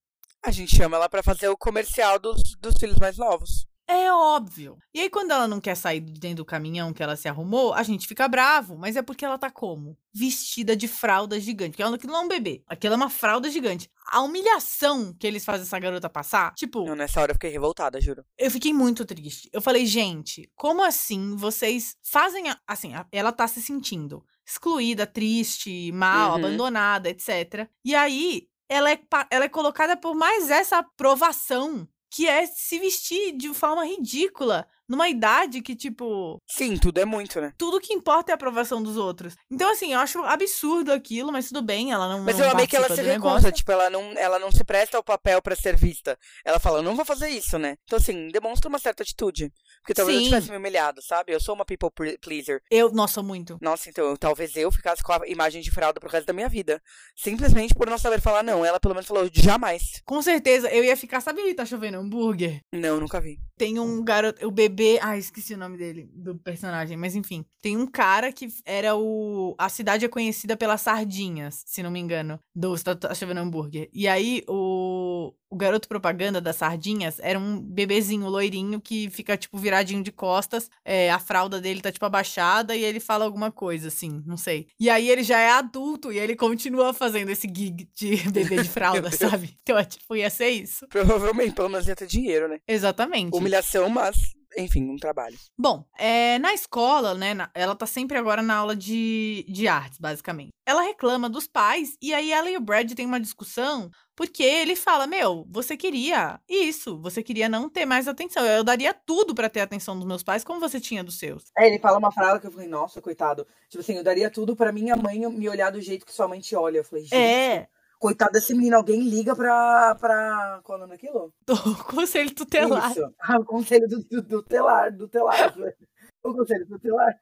A gente chama ela pra fazer o comercial dos, dos filhos mais novos. É óbvio. E aí, quando ela não quer sair de dentro do caminhão que ela se arrumou, a gente fica bravo. Mas é porque ela tá como? Vestida de fralda gigante. Porque aquilo não é um bebê. Aquilo é uma fralda gigante. A humilhação que eles fazem essa garota passar, tipo. Eu, nessa hora eu fiquei revoltada, juro. Eu fiquei muito triste. Eu falei, gente, como assim vocês fazem. A... Assim, a... ela tá se sentindo excluída, triste, mal, Uhum. abandonada, etc. E aí, ela é, ela é colocada por mais essa aprovação, que é se vestir de forma ridícula, numa idade que, tipo, Sim, tudo é muito, né? tudo que importa é a aprovação dos outros. Então, assim, eu acho absurdo aquilo, mas tudo bem, ela não. Mas não eu amei que ela se recusa, tipo, ela não, ela não se presta ao papel pra ser vista. Ela fala, eu não vou fazer isso, né? Então, assim, demonstra uma certa atitude. Porque talvez eu Sim. tivesse me humilhado, sabe? Eu sou uma people ple- pleaser. Eu, nossa, muito. Nossa, então, eu- talvez eu ficasse com a imagem de fralda pro resto da minha vida. Simplesmente por não saber falar não. Ela pelo menos falou, jamais. Com certeza, eu ia ficar, sabe, tá chovendo hambúrguer? Não, nunca vi. Tem um garoto, o bebê, ai, esqueci o nome dele, do personagem, mas enfim. Tem um cara que era o. A cidade é conhecida pelas sardinhas, se não me engano, do Chovendo Hambúrguer. E aí, o, o garoto propaganda das sardinhas era um bebezinho loirinho que fica, tipo, viradinho de costas. é, a fralda dele tá, tipo, abaixada e ele fala alguma coisa, assim, não sei. E aí ele já é adulto e ele continua fazendo esse gig de bebê de fralda, sabe? Então, é, tipo, ia ser isso. Provavelmente, pelo menos ia ter dinheiro, né? Exatamente. Humilhação, mas, enfim, um trabalho. Bom, é, na escola, né, na- ela tá sempre agora na aula de, de artes, basicamente. Ela reclama dos pais, e aí ela e o Brad têm uma discussão, porque ele fala, meu, você queria isso, você queria não ter mais atenção. Eu daria tudo pra ter a atenção dos meus pais, como você tinha dos seus. É, ele fala uma frase que eu falei, nossa, coitado. Tipo assim, eu daria tudo pra minha mãe me olhar do jeito que sua mãe te olha. Eu falei, gente, É, coitado desse menino, alguém liga pra. pra... Qual é o nome daquilo? do conselho tutelar. Isso. Ah, o conselho do, do, do telar, do telar. o conselho do telar.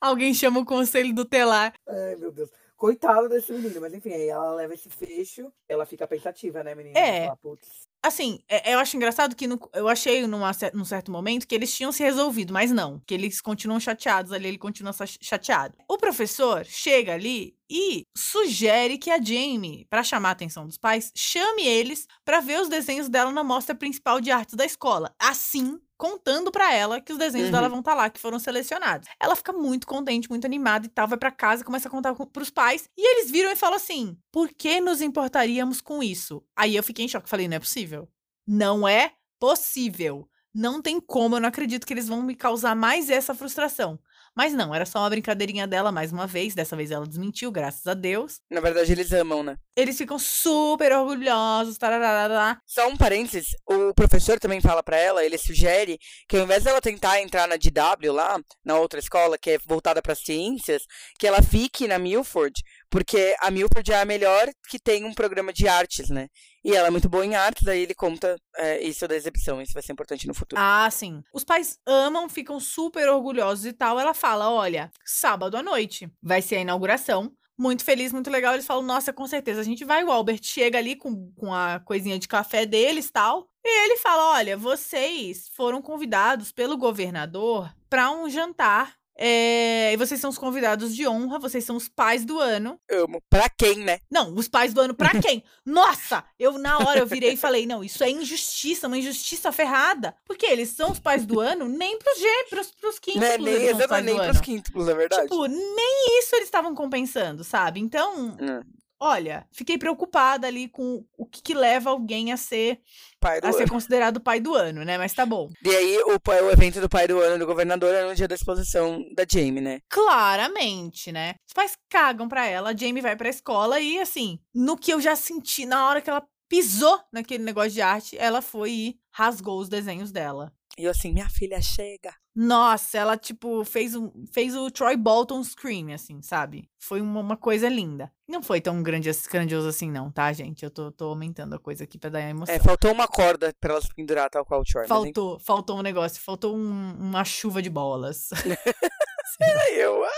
Alguém chama o conselho tutelar. Ai, meu Deus. Coitado desse menino. Mas enfim, aí ela leva esse fecho, ela fica pensativa, né, menina? É. Fala, "Putz." Assim, é- eu acho engraçado que no- eu achei numa, num certo momento que eles tinham se resolvido, mas não. Que eles continuam chateados ali, ele continua chateado. O professor chega ali e sugere que a Jamie, pra chamar a atenção dos pais, chame eles pra ver os desenhos dela na mostra principal de artes da escola. Assim, contando pra ela que os desenhos Uhum. dela vão estar lá, que foram selecionados. Ela fica muito contente, muito animada e tal, vai pra casa, começa a contar com- pros pais, e eles viram e falam assim: "Por que nos importaríamos com isso?" Aí eu fiquei em choque, falei: "Não é possível. Não é possível. Não tem como, eu não acredito que eles vão me causar mais essa frustração." Mas não, era só uma brincadeirinha dela mais uma vez, dessa vez ela desmentiu, graças a Deus. Na verdade, eles amam, né? Eles ficam super orgulhosos, tararará. Só um parênteses, o professor também fala pra ela, ele sugere que ao invés dela tentar entrar na DW lá, na outra escola, que é voltada para ciências, que ela fique na Milford, porque a Milford é a melhor que tem um programa de artes, né? E ela é muito boa em artes, aí ele conta é, isso da exibição, isso vai ser importante no futuro. Ah, sim. Os pais amam, ficam super orgulhosos e tal. Ela fala: olha, sábado à noite vai ser a inauguração. Muito feliz, muito legal. Eles falam: nossa, com certeza a gente vai. O Albert chega ali com, com a coisinha de café deles tal. E ele fala: olha, vocês foram convidados pelo governador para um jantar. É, e vocês são os convidados de honra, vocês são os pais do ano. Amo. Pra quem, né? Não, os pais do ano pra quem? Nossa! Eu, na hora, eu virei e falei, não, isso é injustiça, uma injustiça ferrada. Porque eles são os pais do ano, nem pros gêmeos, pros, pros quíntuplos Né? Nem, eles nem pros quíntuplos, na verdade. Tipo, nem isso eles estavam compensando, sabe? Então, Hum, olha, fiquei preocupada ali com o que, que leva alguém a ser, pai a ser ano. considerado pai do ano, né? Mas tá bom. E aí, o, o evento do pai do ano do governador é no dia da exposição da Jamie, né? Claramente, né? Os pais cagam pra ela, a Jamie vai pra escola e, assim, no que eu já senti, na hora que ela pisou naquele negócio de arte, ela foi e rasgou os desenhos dela. E eu assim, minha filha chega. Nossa, ela, tipo, fez, um, fez o Troy Bolton Scream, assim, sabe? Foi uma, uma coisa linda. Não foi tão grande, grandioso assim, não, tá, gente? Eu tô, tô aumentando a coisa aqui pra dar a emoção. É, faltou uma corda pra elas pendurar tal qual o Troy. faltou, faltou um negócio, faltou um- uma chuva de bolas. enfim, Eu amo.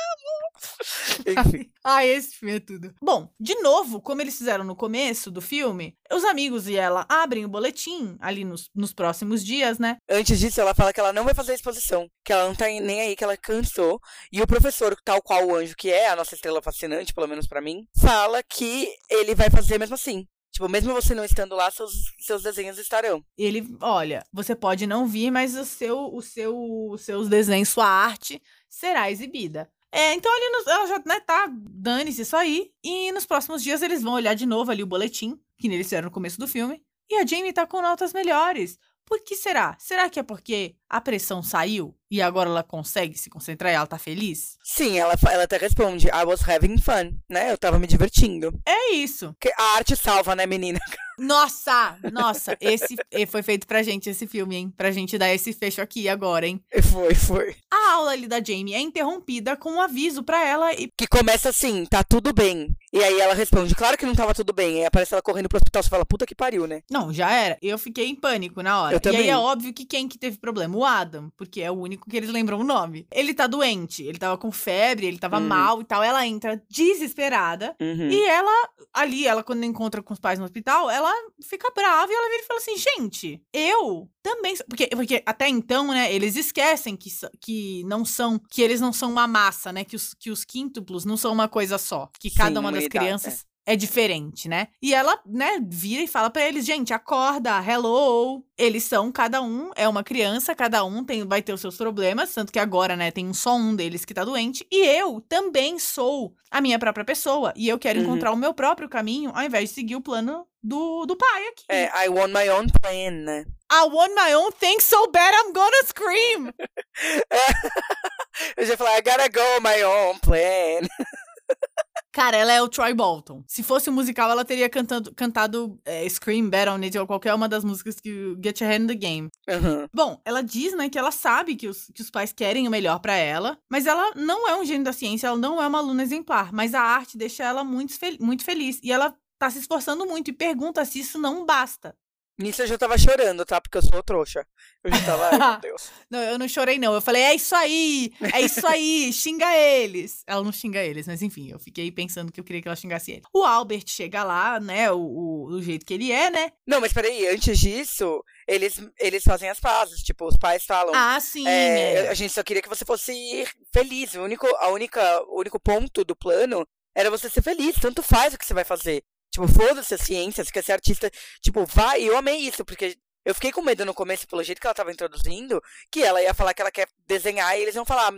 Enfim. Ah, esse filme é tudo. Bom, de novo, como eles fizeram no começo do filme, os amigos e ela abrem o boletim ali nos, nos próximos dias, né? Antes disso, ela fala que ela não vai fazer a exposição, que ela não tá nem aí, que ela cansou. E o professor, tal qual o anjo que é, a nossa estrela fascinante, pelo menos pra mim, fala que ele vai fazer mesmo assim. Tipo, mesmo você não estando lá, seus, seus desenhos estarão. Ele, olha, você pode não vir, mas o seu, o seu, os seus desenhos, sua arte será exibida. É, então ali nos- ela já né, tá, dane-se isso aí. E nos próximos dias eles vão olhar de novo ali o boletim, que eles fizeram no começo do filme. E a Jamie tá com notas melhores. Por que será? Será que é porque a pressão saiu e agora ela consegue se concentrar e ela tá feliz? Sim, ela, ela até responde, I was having fun, né? Eu tava me divertindo. É isso. A arte salva, né, menina? Nossa, nossa, esse foi feito pra gente esse filme, hein? Pra gente dar esse fecho aqui agora, hein? Foi, foi. A aula ali da Jamie é interrompida com um aviso pra ela e Que começa assim, tá tudo bem. E aí ela responde, claro que não tava tudo bem. Aí aparece ela correndo pro hospital, você fala, puta que pariu, né? Não, já era. Eu fiquei em pânico na hora. Eu E aí também. é óbvio que quem que teve problema? O Adam, porque é o único que eles lembram o nome. Ele tá doente, ele tava com febre, ele tava Uhum. mal e tal. Ela entra desesperada. Uhum. E ela, ali, ela quando encontra com os pais no hospital, ela fica brava e ela vira e fala assim: gente, eu também. sou-" Porque, porque até então, né, eles esquecem que, que não são. Que eles não são uma massa, né? Que os, que os quíntuplos não são uma coisa só. Que cada Sim, uma das crianças é diferente, né? E ela, né, vira e fala pra eles, gente, acorda, hello. Eles são, cada um é uma criança, cada um tem, vai ter os seus problemas, tanto que agora, né, tem só um deles que tá doente. E eu também sou a minha própria pessoa. E eu quero Uhum. encontrar o meu próprio caminho, ao invés de seguir o plano do, do pai aqui. É, I want my own plan, né? I want my own thing so bad I'm gonna scream. Eu já falei, I gotta go my own plan. Cara, ela é o Troy Bolton. Se fosse um musical, ela teria cantando, cantado é, Scream, on It ou qualquer uma das músicas que Get Your Hand in the Game. Uhum. Bom, ela diz, né, que ela sabe que os, que os pais querem o melhor pra ela, mas ela não é um gênio da ciência, ela não é uma aluna exemplar, mas a arte deixa ela muito, fel- muito feliz. E ela tá se esforçando muito e pergunta se isso não basta. Nisso eu já tava chorando, tá? Porque eu sou trouxa. Eu já tava, ai meu Deus. Não, eu não chorei, não. Eu falei, é isso aí! É isso aí! xinga eles! Ela não xinga eles, mas enfim, eu fiquei pensando que eu queria que ela xingasse ele. O Albert chega lá, né? O, o, do jeito que ele é, né? Não, mas peraí, antes disso, eles, eles fazem as pazes. Tipo, os pais falam. Ah, sim. É, é. A gente só queria que você fosse feliz. O único, a única, o único ponto do plano era você ser feliz. Tanto faz o que você vai fazer. Tipo, foda-se a ciência, você quer ser artista. Tipo, vai. E eu amei isso, porque eu fiquei com medo no começo, pelo jeito que ela tava introduzindo, que ela ia falar que ela quer desenhar e eles iam falar.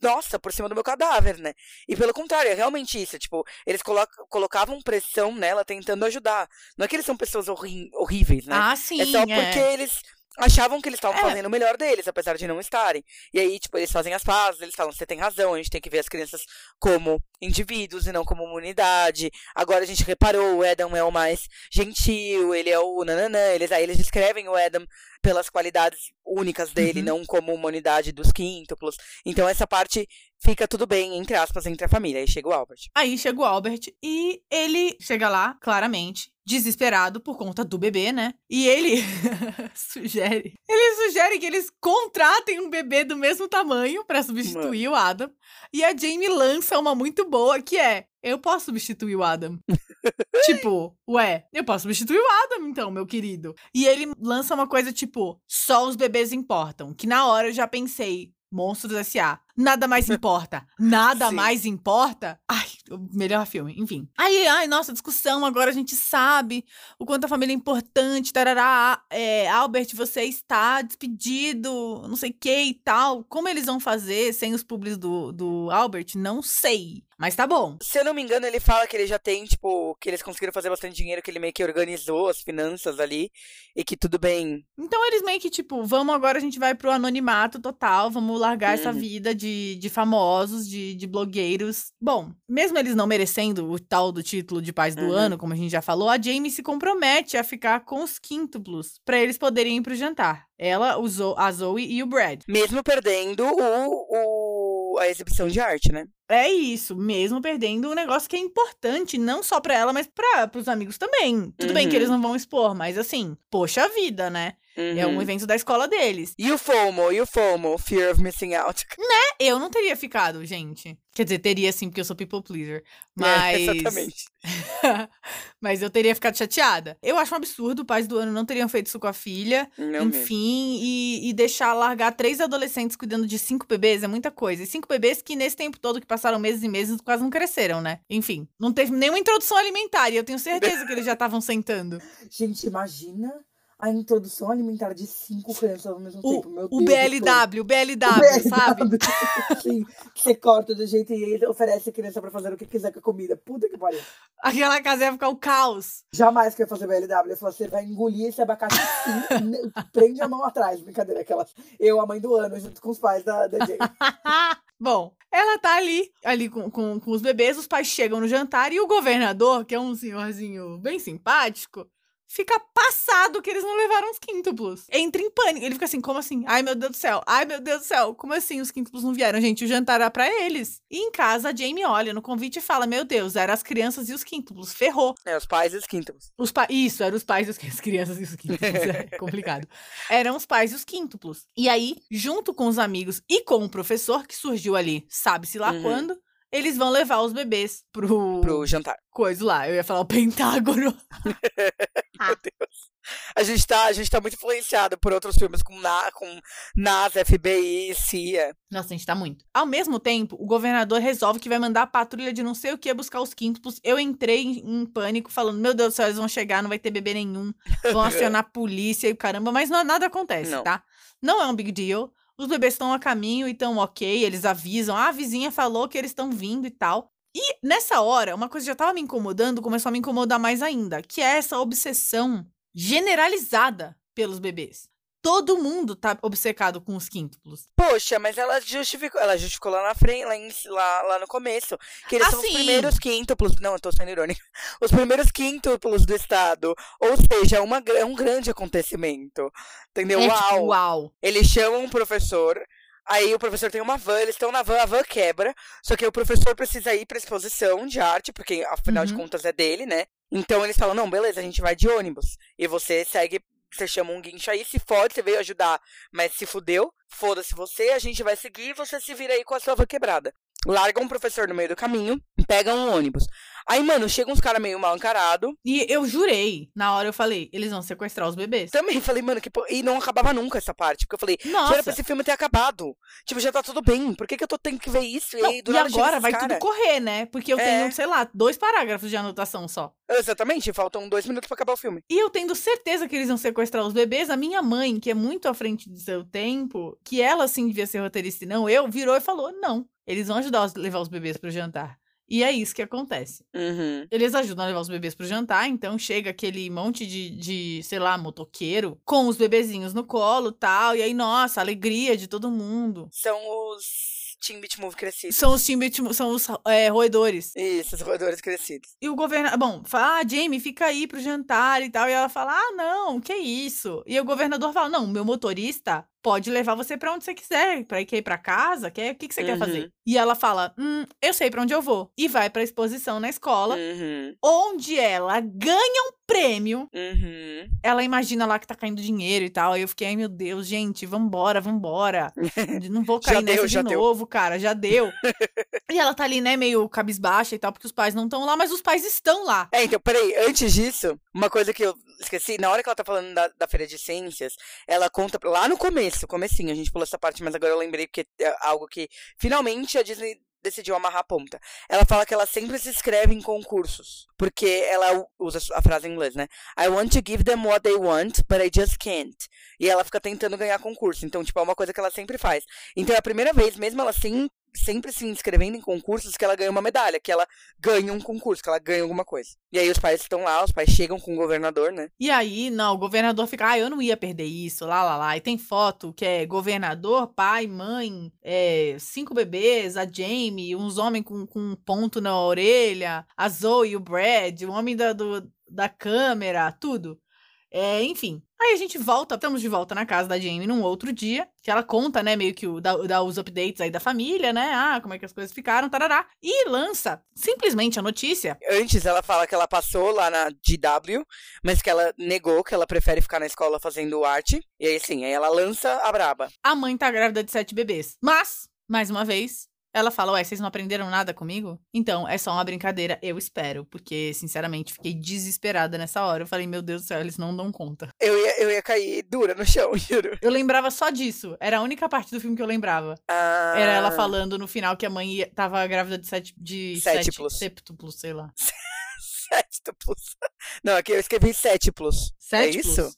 Nossa, por cima do meu cadáver, né? E pelo contrário, é realmente isso. Tipo, eles colo colocavam pressão nela tentando ajudar. Não é que eles são pessoas horri- horríveis, né? Ah, sim. É só porque eles achavam que eles estavam É. fazendo o melhor deles, apesar de não estarem. E aí, tipo, eles fazem as pazes, eles falam, você tem razão, a gente tem que ver as crianças como indivíduos e não como uma unidade. Agora a gente reparou, o Adam é o mais gentil, ele é o nananã. Eles, aí eles descrevem o Adam pelas qualidades únicas dele, Uhum. não como uma unidade dos quíntuplos. Então essa parte fica tudo bem, entre aspas, entre a família. Aí chega o Albert. Aí chega o Albert e ele chega lá, claramente, desesperado por conta do bebê, né? E ele sugere. Ele sugere que eles contratem um bebê do mesmo tamanho pra substituir o Adam. E a Jamie lança uma muito boa que é: eu posso substituir o Adam. tipo, ué, eu posso substituir o Adam, então, meu querido. E ele lança uma coisa tipo: só os bebês importam. Que na hora eu já pensei. Monstros S.A. Nada mais importa. Nada Sim. mais importa. Ai, o melhor filme. Enfim. Aí, ai, nossa, discussão. Agora a gente sabe o quanto a família é importante. Tarará. É, Albert, você está despedido. Não sei o que e tal. Como eles vão fazer sem os publis do, do Albert? Não sei. Mas tá bom. Se eu não me engano, ele fala que ele já tem, tipo, que eles conseguiram fazer bastante dinheiro, que ele meio que organizou as finanças ali, e que tudo bem. Então eles meio que, tipo, vamos agora a gente vai pro anonimato total, vamos largar essa Uhum. vida de, de famosos, de, de blogueiros. Bom, mesmo eles não merecendo o tal do título de pais do Uhum. ano, como a gente já falou, a Jamie se compromete a ficar com os quíntuplos pra eles poderem ir pro jantar. Ela, o Zo- a Zoe e o Brad. Mesmo perdendo o, o- a exibição de arte, né? É isso, mesmo perdendo um negócio que é importante, não só pra ela, mas pra, pros amigos também. Tudo bem que Uhum. eles não vão expor, mas assim, poxa vida, né? É um Uhum. evento da escola deles. E o FOMO, e o FOMO, Fear of Missing Out. Eu não teria ficado, gente. Quer dizer, teria sim, porque eu sou people pleaser. Mas. É, exatamente. Mas eu teria ficado chateada. Eu acho um absurdo, pais do ano não teriam feito isso com a filha. Não mesmo. Enfim, e, e deixar largar três adolescentes cuidando de cinco bebês é muita coisa. E cinco bebês que nesse tempo todo que passaram meses e meses quase não cresceram, né? Enfim, não teve nenhuma introdução alimentar. E eu tenho certeza que eles já estavam sentando. Gente, imagina a introdução alimentar de cinco crianças ao mesmo O, tempo. Meu o Deus. BLW, o BLW, sabe? Sim, que você corta do jeito e ele oferece a criança pra fazer o que quiser com a comida. Puta que pariu. Aquela casa ia ficar o caos. Jamais que eu ia fazer BLW. Eu falei, você vai engolir esse abacaxi prende a mão atrás. Brincadeira, aquela. Eu, a mãe do ano, junto com os pais da, da Jane. Bom, ela tá ali, ali com, com, com os bebês, os pais chegam no jantar e o governador, que é um senhorzinho bem simpático, fica passado que eles não levaram os quíntuplos. Entra em pânico. Ele fica assim, como assim? Ai, meu Deus do céu. Ai, meu Deus do céu. Como assim os quíntuplos não vieram? Gente, o jantar era pra eles. E em casa, a Jamie olha no convite e fala, meu Deus, eram as crianças e os quíntuplos. Ferrou. É, os pais e os quíntuplos. Os pa... Isso, eram os pais e os... as crianças e os quíntuplos. É complicado. Eram os pais e os quíntuplos. E aí, junto com os amigos e com o professor, que surgiu ali, sabe-se lá Uhum. quando, eles vão levar os bebês pro... Pro jantar. coisa lá. Eu ia falar o Pentágono. Meu Deus. A gente, tá, a gente tá muito influenciado por outros filmes com, Na, com NASA, FBI, CIA. Nossa, a gente tá muito. Ao mesmo tempo, o governador resolve que vai mandar a patrulha de não sei o que buscar os quíntuplos. Eu entrei em, em pânico, falando: Meu Deus do céu, eles vão chegar, não vai ter bebê nenhum. Vão acionar a polícia e o caramba, mas não, nada acontece, Não. tá? Não é um big deal. Os bebês estão a caminho e estão ok, eles avisam. Ah, a vizinha falou que eles estão vindo e tal. E nessa hora, uma coisa que já tava me incomodando começou a me incomodar mais ainda, que é essa obsessão generalizada pelos bebês. Todo mundo tá obcecado com os quíntuplos. Poxa, mas ela justificou, ela justificou lá na frente, lá, em- lá, lá no começo, que eles Ah, são os sim. primeiros quíntuplos, não, eu tô sendo irônica, os primeiros quíntuplos do estado, ou seja, é uma, é um grande acontecimento, entendeu? É Uau! tipo, uau. Eles chamam um professor, aí o professor tem uma van, eles estão na van, a van quebra, só que o professor precisa ir pra exposição de arte, porque afinal de Uhum. contas é dele, né? Então eles falam, não, beleza, a gente vai de ônibus, e você segue, você chama um guincho aí, se fode, você veio ajudar, mas se fudeu, foda-se você, a gente vai seguir e você se vira aí com a sua quebrada. Largam um professor no meio do caminho, pegam um ônibus. Aí, mano, chegam uns caras meio mal encarado. E eu jurei, na hora eu falei, eles vão sequestrar os bebês. Também falei, mano, que e não acabava nunca essa parte. Porque eu falei, já era pra Nossa. esse filme ter acabado. Tipo, já tá tudo bem. Por que, que eu tô tendo que ver isso? Não, aí, do e chega agora vai cara. tudo correr, né? Porque eu É. tenho, sei lá, dois parágrafos de anotação só. Exatamente, faltam dois minutos pra acabar o filme. E eu tendo certeza que eles vão sequestrar os bebês, a minha mãe, que é muito à frente do seu tempo, que ela sim devia ser roteirista e não eu, virou e falou: não, eles vão ajudar a levar os bebês pro jantar. E é isso que acontece. Uhum. Eles ajudam a levar os bebês pro jantar, então chega aquele monte de, de sei lá, motoqueiro, com os bebezinhos no colo tal. E aí, nossa, alegria de todo mundo. São os Teen Beat Movie crescidos. São os Timbit, são os é, roedores. Isso, os roedores crescidos. E o governador, bom, fala, ah, Jamie, fica aí pro jantar e tal. E ela fala, ah, não, que isso? E o governador fala, não, meu motorista pode levar você pra onde você quiser, pra ir, quer ir pra casa, quer, o que, que você quer Uhum. fazer? E ela fala, hum, eu sei pra onde eu vou. E vai pra exposição na escola, Uhum. onde ela ganha um prêmio. Uhum. Ela imagina lá que tá caindo dinheiro e tal. Aí eu fiquei, ai meu Deus, gente, vambora, vambora. Não vou cair deu, nessa já de deu. novo, cara, já deu. e ela tá ali, né, meio cabisbaixa e tal, porque os pais não estão lá, mas os pais estão lá. É, então, peraí, antes disso, uma coisa que eu esqueci, na hora que ela tá falando da, da Feira de Ciências, ela conta lá no começo, comecinho, a gente pulou essa parte, mas agora eu lembrei porque é algo que finalmente a Disney decidiu amarrar a ponta. Ela fala que ela sempre se inscreve em concursos, porque ela usa a frase em inglês, né? I want to give them what they want, but I just can't. E ela fica tentando ganhar concurso, então, tipo, é uma coisa que ela sempre faz. Então, é a primeira vez, mesmo ela sem sempre se inscrevendo em concursos que ela ganha uma medalha, que ela ganha um concurso, que ela ganha alguma coisa. E aí os pais estão lá, os pais chegam com o governador, né? E aí, não, o governador fica, ah, eu não ia perder isso, lá, lá, lá. E tem foto que é governador, pai, mãe, é, cinco bebês, a Jamie, uns homens com, com um ponto na orelha, a Zoe o Brad, o homem da, do, da câmera, tudo. É, enfim, Aí a gente volta, estamos de volta na casa da Jamie num outro dia, que ela conta, né, meio que o, dá, dá os updates aí da família, né, ah, como é que as coisas ficaram, tarará, e lança simplesmente a notícia. Antes ela fala que ela passou lá na DW, mas que ela negou que ela prefere ficar na escola fazendo arte, e aí sim, aí ela lança a braba. A mãe tá grávida de sete bebês. Mas, mais uma vez, ela fala, ué, vocês não aprenderam nada comigo? Então, é só uma brincadeira, eu espero. Porque, sinceramente, fiquei desesperada nessa hora. Eu falei, meu Deus do céu, eles não dão conta. Eu ia, eu ia cair dura no chão, juro. Eu lembrava só disso. Era a única parte do filme que eu lembrava. Ah, Era ela falando no final que a mãe ia- tava grávida de sete... De Sétiplos. Sete, séptuplos, sei lá. Sétiplos. Não, aqui eu escrevi sétiplos. Séptuplos? É isso?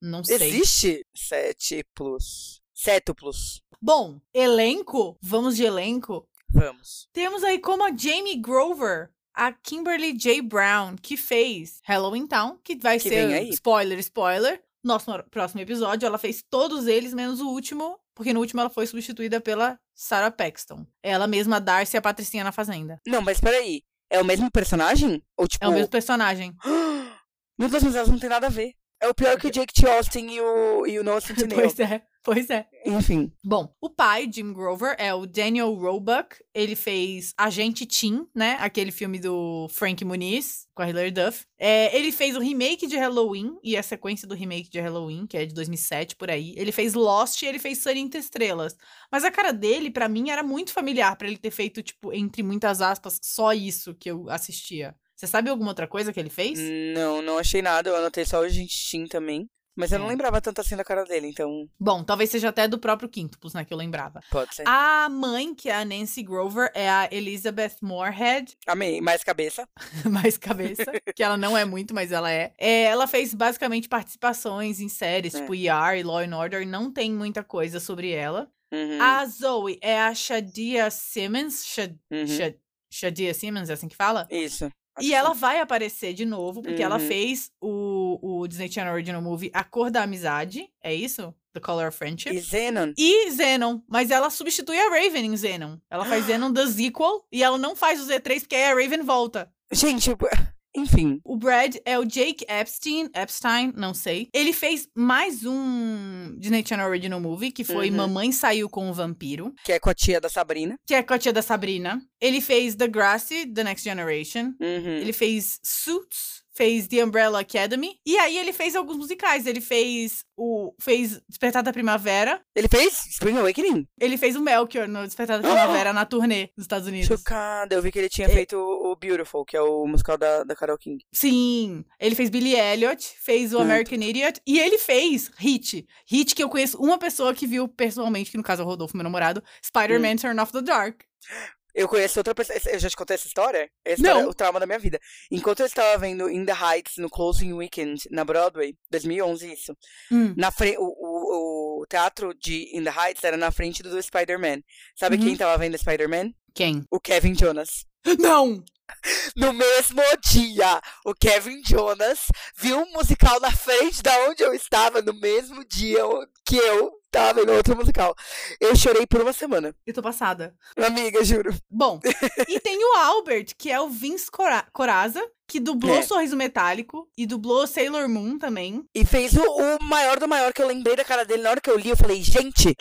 Não sei. Existe sétiplos. Sétuplos. Bom, elenco. Vamos de elenco. Vamos. Temos aí como a Jamie Grover, a Kimberly J. Brown, que fez Halloween Town, que vai Que ser spoiler, spoiler. Nosso próximo episódio, ela fez todos eles, menos o último, porque no último ela foi substituída pela Sarah Paxton. Ela mesma, a Darcy e a Patricinha na Fazenda. Não, mas peraí. É o mesmo personagem? Ou tipo. É o mesmo personagem. Meu Deus, mas elas não tem nada a ver. É o pior que o Jake T. Austin e o, e o Noah Centineo. pois é, pois é. Enfim. Bom, o pai, Jim Grover, é o Daniel Roebuck. Ele fez Agente Tim, né? Aquele filme do Frank Muniz, com a Hilary Duff. É, ele fez o remake de Halloween e a sequência do remake de Halloween, que é de 2007, por aí. Ele fez Lost e ele fez Sunny Entre Estrelas. Mas a cara dele, pra mim, era muito familiar pra ele ter feito, tipo, entre muitas aspas, só isso que eu assistia. Você sabe alguma outra coisa que ele fez? Não, não achei nada. Eu anotei só o Gentin também. Mas eu não É. lembrava tanto assim da cara dele, então Bom, talvez seja até do próprio Quíntuplos, né? Que eu lembrava. pode ser. A mãe, que é a Nancy Grover, é a Elizabeth Moorhead, Amei. Mais cabeça. mais cabeça, que ela não é muito, mas ela é. É, Ela fez basicamente participações em séries, É. tipo ER e Law and Order, não tem muita coisa sobre ela. Uhum, A Zoe é a Shadia Simmons, Shad, uhum. Shad- Shadia Simmons, é assim que fala? Isso. E ela vai aparecer de novo, porque ela Uhum. fez o, o Disney Channel Original Movie A Cor da Amizade, é isso? The Color of Friendship. E Zenon. E Zenon, mas ela substitui a Raven em Zenon. Ela faz Zenon The Sequel e ela não faz o Z3 porque aí a Raven volta. Gente, enfim. O Brad é o Jake Epstein, Epstein, não sei. Ele fez mais um Disney Channel Original Movie, que foi Uhum. Mamãe Saiu com o Vampiro, Que é com a tia da Sabrina. que é com a tia da Sabrina. Ele fez The Grassy, The Next Generation. Uhum. Ele fez Suits, fez The Umbrella Academy. E aí ele fez alguns musicais. Ele fez o fez Despertar da Primavera. Ele fez Spring Awakening? Ele fez o Melchior no Despertar da Primavera na turnê dos Estados Unidos. Chocada. Eu vi que ele tinha É. feito o Beautiful, que é o musical da, da Carol King. Sim, ele fez Billy Elliot, fez o Hum. American Idiot e ele fez Hit. Hit que eu conheço uma pessoa que viu pessoalmente, que no caso é o Rodolfo, meu namorado, Hum. Spider-Man Turn Off the Dark. Eu conheço outra pessoa. Eu já te contei essa história? Essa Não. história é o trauma da minha vida. Enquanto eu estava vendo In the Heights no Closing Weekend na Broadway, 2011, isso. Hum. Na frente, o, o, o teatro de In the Heights era na frente do, Spider-Man. Sabe Uhum. quem tava vendo Spider-Man? Quem? O Kevin Jonas. Não! No mesmo dia, o Kevin Jonas viu um musical na frente da onde eu estava, no mesmo dia que eu tava vendo outro musical. Eu chorei por uma semana. Eu tô passada. Amiga, juro. Bom, e tem o Albert, que é o Vince Cora Coraza, que dublou É. Sorriso Metálico e dublou Sailor Moon também. E fez o, o maior do maior que eu lembrei da cara dele. Na hora que eu li, eu falei, gente,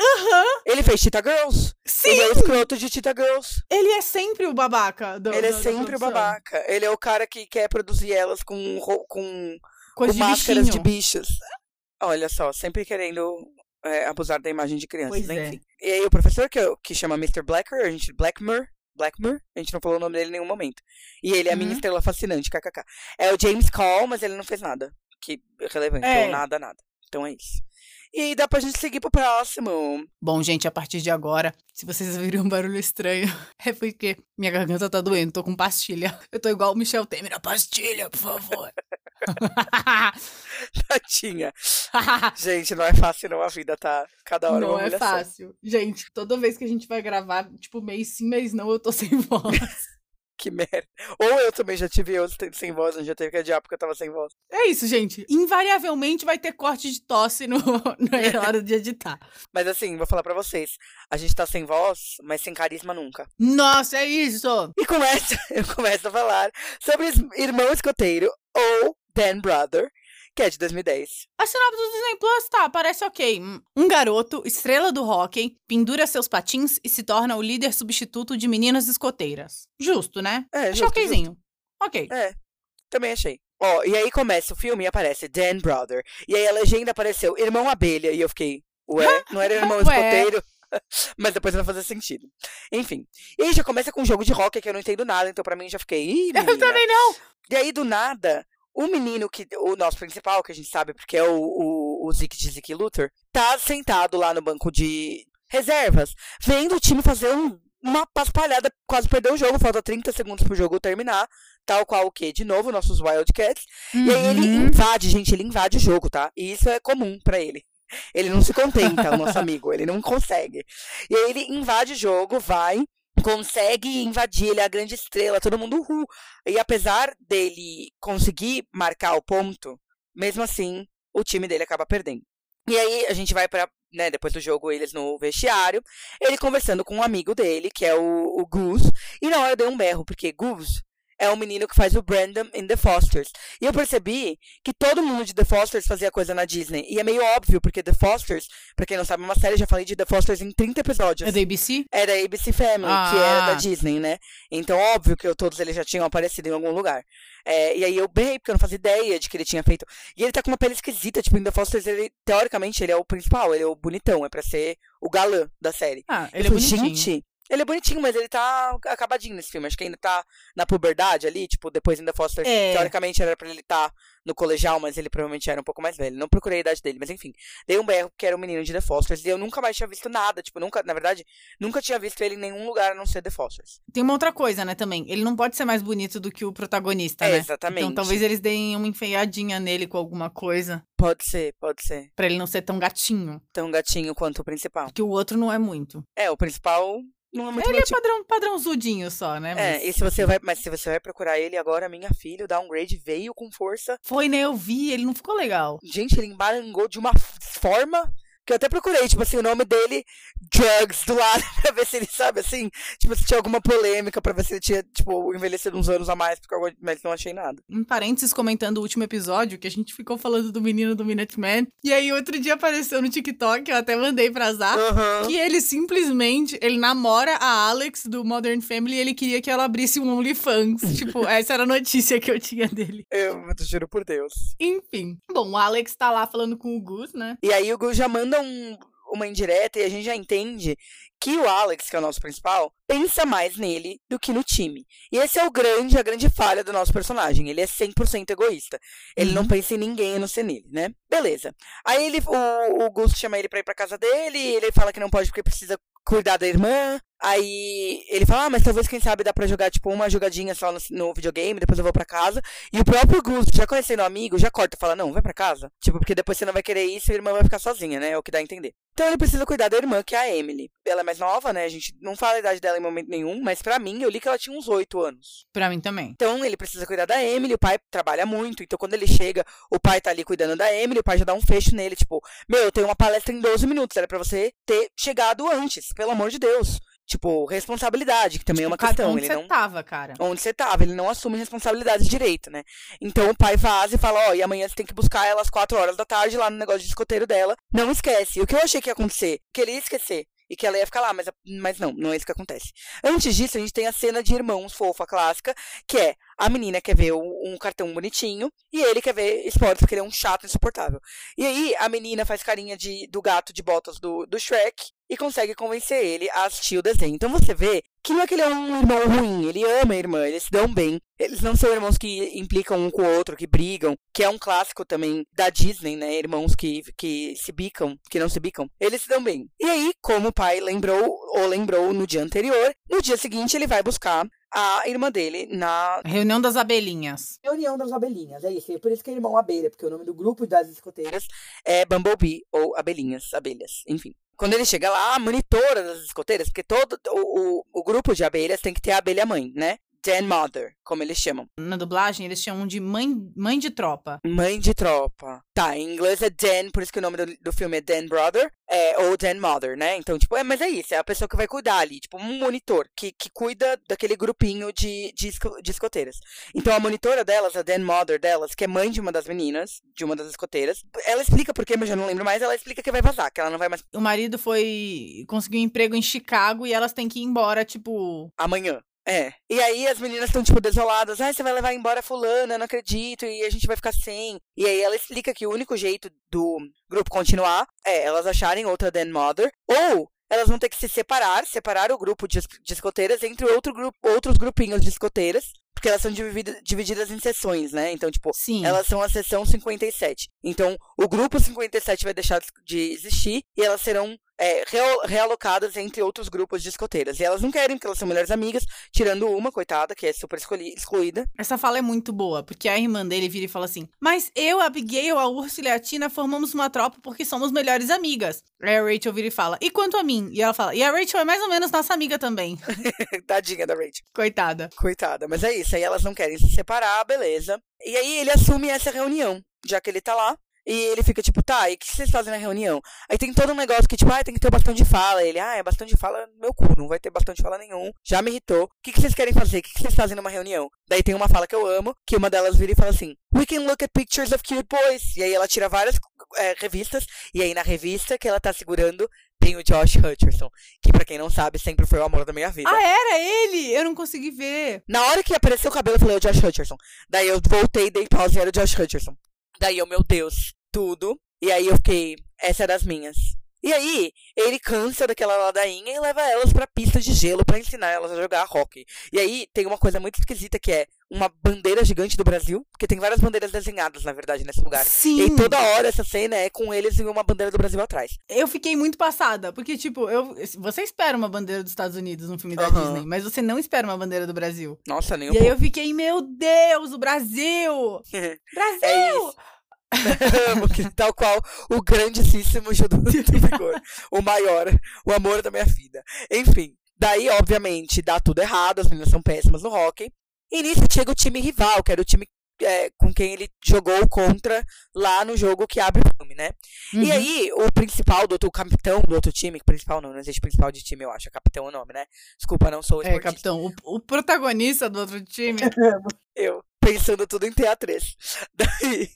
ele fez Tita Girls. Sim! Ele é o escroto de Tita Girls. Ele é sempre o babaca. Do, ele é sempre o babaca. Ele é o cara que quer produzir elas com, com, Coisa com de máscaras bichinho. de bichos. Olha só, sempre querendo é, abusar da imagem de crianças, Pois é. enfim. E aí o professor, que, que chama Mr. Blacker, a gente, Blackmore, Blackmore, a gente não falou o nome dele em nenhum momento. E ele é a minha Uhum. estrela fascinante, kkk. É o James Call, mas ele não fez nada que relevante, É. ou nada, nada. Então é isso. E dá pra gente seguir pro próximo. Bom, gente, a partir de agora, se vocês ouvirem um barulho estranho, é porque minha garganta tá doendo, tô com pastilha. Eu tô igual o Michel Temer, a pastilha, por favor. Tadinha. Gente, não é fácil não, a vida tá cada hora não é fácil. Gente, toda vez que a gente vai gravar, tipo, mês sim, mês não, eu tô sem voz. Que merda. Ou eu também já tive eu sem voz, eu já teve que adiar porque eu tava sem voz. É isso, gente. Invariavelmente vai ter corte de tosse no, na hora de editar. Mas assim, vou falar pra vocês. A gente tá sem voz, mas sem carisma nunca. Nossa, é isso! E começa, eu começo a falar sobre Irmão Escoteiro, ou Dan Brother, que é de 2010. A sinopse do Disney Plus, tá, parece ok. Um garoto, estrela do hockey, pendura seus patins e se torna o líder substituto de meninas escoteiras. Justo, né? É, Achei justo, okzinho. Ok. É, também achei. Ó, e aí começa o filme e aparece Dan Brother. E aí a legenda apareceu Irmão Abelha. E eu fiquei, ué, não era irmão escoteiro? Mas depois não fazer sentido. Enfim. E aí já começa com um jogo de rock que eu não entendo nada, então pra mim já fiquei. Ih, Eu também não. E aí, do nada, o menino que. O nosso principal, que a gente sabe porque é o, o, o Zeke de Zeke Luthor, tá sentado lá no banco de reservas, vendo o time fazer um, uma paspalhada, quase perdeu o jogo, falta 30 segundos pro jogo terminar. Tal qual o quê? De novo, nossos Wildcats. E aí ele Uhum. invade, gente, ele invade o jogo, tá? E isso é comum pra ele. Ele não se contenta, o nosso amigo, ele não consegue. E aí ele invade o jogo, vai, consegue invadir, ele é a grande estrela, todo mundo uhul. E apesar dele conseguir marcar o ponto, mesmo assim, o time dele acaba perdendo. E aí a gente vai pra, né, depois do jogo, eles no vestiário, ele conversando com um amigo dele, que é o, o Goose, e na hora deu um berro, porque Goose é o menino que faz o Brandon em The Fosters. E eu percebi que todo mundo de The Fosters fazia coisa na Disney. E é meio óbvio, porque The Fosters, pra quem não sabe, é uma série, já falei de The Fosters em 30 episódios. É da ABC? É da ABC Family, que era da Ah. Disney, né? Então, óbvio que eu- todos eles já tinham aparecido em algum lugar. É, e aí eu berrei, porque eu não fazia ideia de que ele tinha feito. E ele tá com uma pele esquisita, tipo, em The Fosters, ele, teoricamente, ele é o principal, ele é o bonitão, é pra ser o galã da série. Ah, Eu ele é falei, bonitinho. Gente, ele é bonitinho, mas ele tá acabadinho nesse filme. Acho que ainda tá na puberdade ali, tipo, depois ainda Foster. É. Teoricamente era pra ele estar no colegial, mas ele provavelmente era um pouco mais velho. Não procurei a idade dele, mas enfim. Dei um berro porque era um menino de The Fosters e eu nunca mais tinha visto nada. Tipo, nunca, na verdade, nunca tinha visto ele em nenhum lugar a não ser The Fosters. Tem uma outra coisa, né, também. Ele não pode ser mais bonito do que o protagonista, É, né? exatamente. Então talvez eles deem uma enfeiadinha nele com alguma coisa. Pode ser, pode ser. Pra ele não ser tão gatinho. Tão gatinho quanto o principal. Que o outro não é muito. É, o principal não é muito ele é tipo. padrão, padrãozudinho só, né? É, Mas e se você vai, mas se você vai procurar ele agora, minha filha, o downgrade veio com força Foi, né? Eu vi, ele não ficou legal. Gente, ele embarangou de uma forma que eu até procurei, tipo assim, o nome dele, Drugs, do lado, pra ver se ele sabe, assim, tipo, se tinha alguma polêmica, pra ver se ele tinha, tipo, envelhecido uns anos a mais, porque eu, mas não achei nada. Em parênteses, comentando o último episódio, que a gente ficou falando do menino do Minuteman. E aí, outro dia apareceu no TikTok, eu até mandei pra Zá. Aham. Que ele simplesmente, ele namora a Alex do Modern Family e ele queria que ela abrisse um OnlyFans. tipo, essa era a notícia que eu tinha dele. Eu, eu te juro por Deus. Enfim. Bom, o Alex tá lá falando com o Gus, né? E aí o Gus já manda um- uma indireta e a gente já entende que o Alex, que é o nosso principal, pensa mais nele do que no time. E esse é o grande, a grande falha do nosso personagem. Ele é 100% egoísta. Ele não Uhum. pensa em ninguém a não ser nele, né? Beleza. Aí ele, o, o Gus chama ele pra ir pra casa dele, ele fala que não pode porque precisa cuidar da irmã. Aí ele fala, ah, mas talvez, quem sabe, dá pra jogar, tipo, uma jogadinha só no, no videogame, depois eu vou pra casa. E o próprio Gus, já conhecendo o amigo, já corta fala, não, vai pra casa. Tipo, porque depois você não vai querer isso e a irmã vai ficar sozinha, né? É o que dá a entender. Então ele precisa cuidar da irmã, que é a Emily. Ela é mais nova, né? A gente não fala a idade dela em momento nenhum, mas pra mim, eu li que ela tinha uns 8 anos. Pra mim também. Então ele precisa cuidar da Emily, o pai trabalha muito, então quando ele chega, o pai tá ali cuidando da Emily, o pai já dá um fecho nele, tipo, meu, eu tenho uma palestra em 12 minutos, era pra você ter chegado antes, pelo amor de Deus. Tipo, responsabilidade, que também é uma Tipo, Cara, questão. Onde Ele você não, tava, cara? onde você tava, ele não assume responsabilidade direito, né? Então o pai vaza e fala, ó, e amanhã você tem que buscar ela às 4 horas da tarde lá no negócio de escoteiro dela. Não esquece. E o que eu achei que ia acontecer? Que ele ia esquecer. E que ela ia ficar lá, mas, mas não, não é isso que acontece. Antes disso, a gente tem a cena de irmãos fofa clássica, que é a menina quer ver um cartão bonitinho e ele quer ver esportes porque ele é um chato insuportável. E aí a menina faz carinha de, do gato de botas do, do Shrek e consegue convencer ele a assistir o desenho. Então você vê que não é que ele é um irmão ruim, ele ama a irmã, eles se dão bem. Eles não são irmãos que implicam um com o outro, que brigam, que é um clássico também da Disney, né? Irmãos que, que se bicam, que não se bicam. Eles se dão bem. E aí, como o pai lembrou, ou lembrou no dia anterior, no dia seguinte ele vai buscar a irmã dele na. Reunião das abelhinhas. Reunião das abelhinhas, é isso. É por isso que é irmão abelha, porque o nome do grupo das escoteiras É Bumblebee, ou abelhinhas, abelhas, enfim. Quando ele chega lá, a monitora das escoteiras, porque todo o, o, o grupo de abelhas tem que ter a abelha mãe, né? Den Mother, como eles chamam. Na dublagem, eles chamam de mãe, mãe de tropa. Mãe de tropa. Tá, em inglês é Dan, por isso que o nome do, do filme é Dan Brother, é, ou Dan Mother, né? Então, tipo, é, mas é isso, é a pessoa que vai cuidar ali, tipo, um monitor, que, que cuida daquele grupinho de, de, de escoteiras. Então, a monitora delas, a Dan Mother delas, que é mãe de uma das meninas, de uma das escoteiras, ela explica por quê, mas eu já não lembro mais, ela explica que vai vazar, que ela não vai mais O marido foi. conseguiu um emprego em Chicago e elas têm que ir embora, tipo. amanhã. É. E aí as meninas estão, tipo, desoladas. Ai, você vai levar embora fulana, não acredito, e a gente vai ficar sem. E aí ela explica que o único jeito do grupo continuar é elas acharem outra Dan Mother, ou elas vão ter que se separar, separar o grupo de, es- de escoteiras entre outro grupo, outros grupinhos de escoteiras, porque elas são dividi- divididas em seções, né? Então, tipo, Sim. elas são a seção 57. Então, o grupo 57 vai deixar de existir e elas serão é, realocadas entre outros grupos de escoteiras. E elas não querem, porque elas são melhores amigas, tirando uma, coitada, que é super excluída. Essa fala é muito boa, porque a irmã dele vira e fala assim: Mas eu, a Abigail, a Úrsula e a Tina formamos uma tropa porque somos melhores amigas. Aí a Rachel vira e fala: E quanto a mim? E ela fala: E a Rachel é mais ou menos nossa amiga também. Tadinha da Rachel. Coitada. Coitada. Mas é isso, aí elas não querem se separar, beleza. E aí ele assume essa reunião, já que ele tá lá. E ele fica tipo, tá, e o que vocês fazem na reunião? Aí tem todo um negócio que, tipo, ah, tem que ter bastão de fala. Ele, ah, é bastão de fala meu cu, não vai ter bastão de fala nenhum. Já me irritou. O que, que vocês querem fazer? O que, que vocês fazem numa reunião? Daí tem uma fala que eu amo, que uma delas vira e fala assim, We can look at pictures of cute boys. E aí ela tira várias é, revistas, e aí na revista que ela tá segurando tem o Josh Hutcherson, que pra quem não sabe, sempre foi o amor da minha vida. Ah, era ele! Eu não consegui ver. Na hora que apareceu o cabelo, eu falei, é o Josh Hutcherson. Daí eu voltei, dei pausa e era o Josh Hutcherson. Daí eu, meu Deus, tudo. E aí eu fiquei, essa é das minhas. E aí, ele cansa daquela ladainha e leva elas pra pista de gelo pra ensinar elas a jogar hockey. E aí, tem uma coisa muito esquisita que é uma bandeira gigante do Brasil, porque tem várias bandeiras desenhadas, na verdade, nesse lugar. E Sim. aí, toda hora essa cena é com eles e uma bandeira do Brasil atrás. Eu fiquei muito passada, porque, tipo, eu, você espera uma bandeira dos Estados Unidos no filme da Aham. Disney, mas você não espera uma bandeira do Brasil. Nossa, nem um e aí pouco. eu fiquei, meu Deus, o Brasil! Brasil! É. Amo que tal qual o grandíssimo Gil do Vigor. o maior, o amor da minha vida. Enfim, daí, obviamente, dá tudo errado, as meninas são péssimas no hockey. E nisso chega o time rival, que era o time é, com quem ele jogou contra lá no jogo que abre o filme, né? E Uhum. aí, o principal do outro, o capitão do outro time, principal não, não existe principal de time, eu acho, é capitão o nome, né? Desculpa, não sou É, esportista. capitão, o, o protagonista do outro time. Eu, pensando tudo em teatrez. Daí,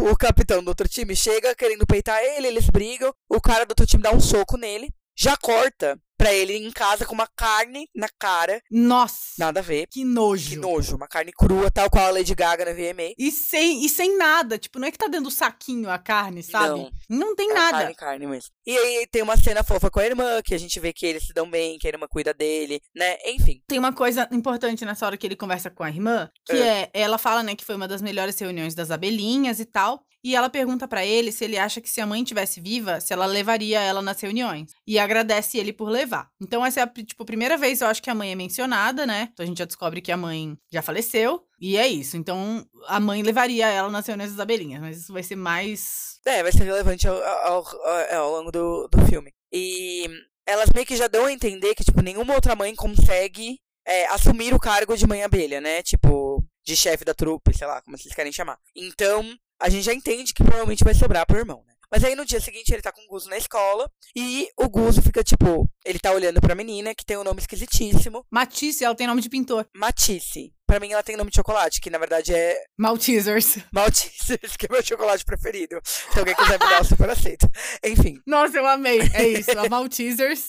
o, o capitão do outro time chega querendo peitar ele, eles brigam, o cara do outro time dá um soco nele, já corta pra ele em casa com uma carne na cara, Nossa! nada a ver. Que nojo. Que nojo, uma carne crua, tal qual a Lady Gaga na VMA. E sem, e sem nada. Tipo, não é que tá dentro do saquinho a carne, sabe? Não, tem É nada. Carne, carne mesmo. E aí tem uma cena fofa com a irmã, que a gente vê que eles se dão bem, que a irmã cuida dele, né? Enfim. Tem uma coisa importante nessa hora que ele conversa com a irmã, que é, ela fala, né, que foi uma das melhores reuniões das abelhinhas e tal. E ela pergunta pra ele se ele acha que se a mãe tivesse viva, se ela levaria ela nas reuniões. E agradece ele por levar. Então essa é a, tipo, primeira vez eu acho que a mãe é mencionada, né? Então a gente já descobre que a mãe já faleceu. E é isso. Então a mãe levaria ela nas reuniões das abelhinhas. Mas isso vai ser mais É, vai ser relevante ao, ao, ao- ao longo do, do filme. E elas meio que já dão a entender que, tipo, nenhuma outra mãe consegue é, assumir o cargo de mãe abelha, né? Tipo, de chefe da trupe, sei lá, como vocês querem chamar. Então, a gente já entende que provavelmente vai sobrar pro irmão, né? Mas aí no dia seguinte ele tá com o Guzo na escola e o Guzo fica tipo, ele tá olhando pra menina que tem um nome esquisitíssimo, Matisse, ela tem nome de pintor. Matisse. Pra mim ela tem nome de chocolate, que na verdade é Maltesers. Maltese, que é meu chocolate preferido. Se alguém quiser me dar, eu super aceito. Enfim, Nossa, eu amei. É isso, a Maltesers.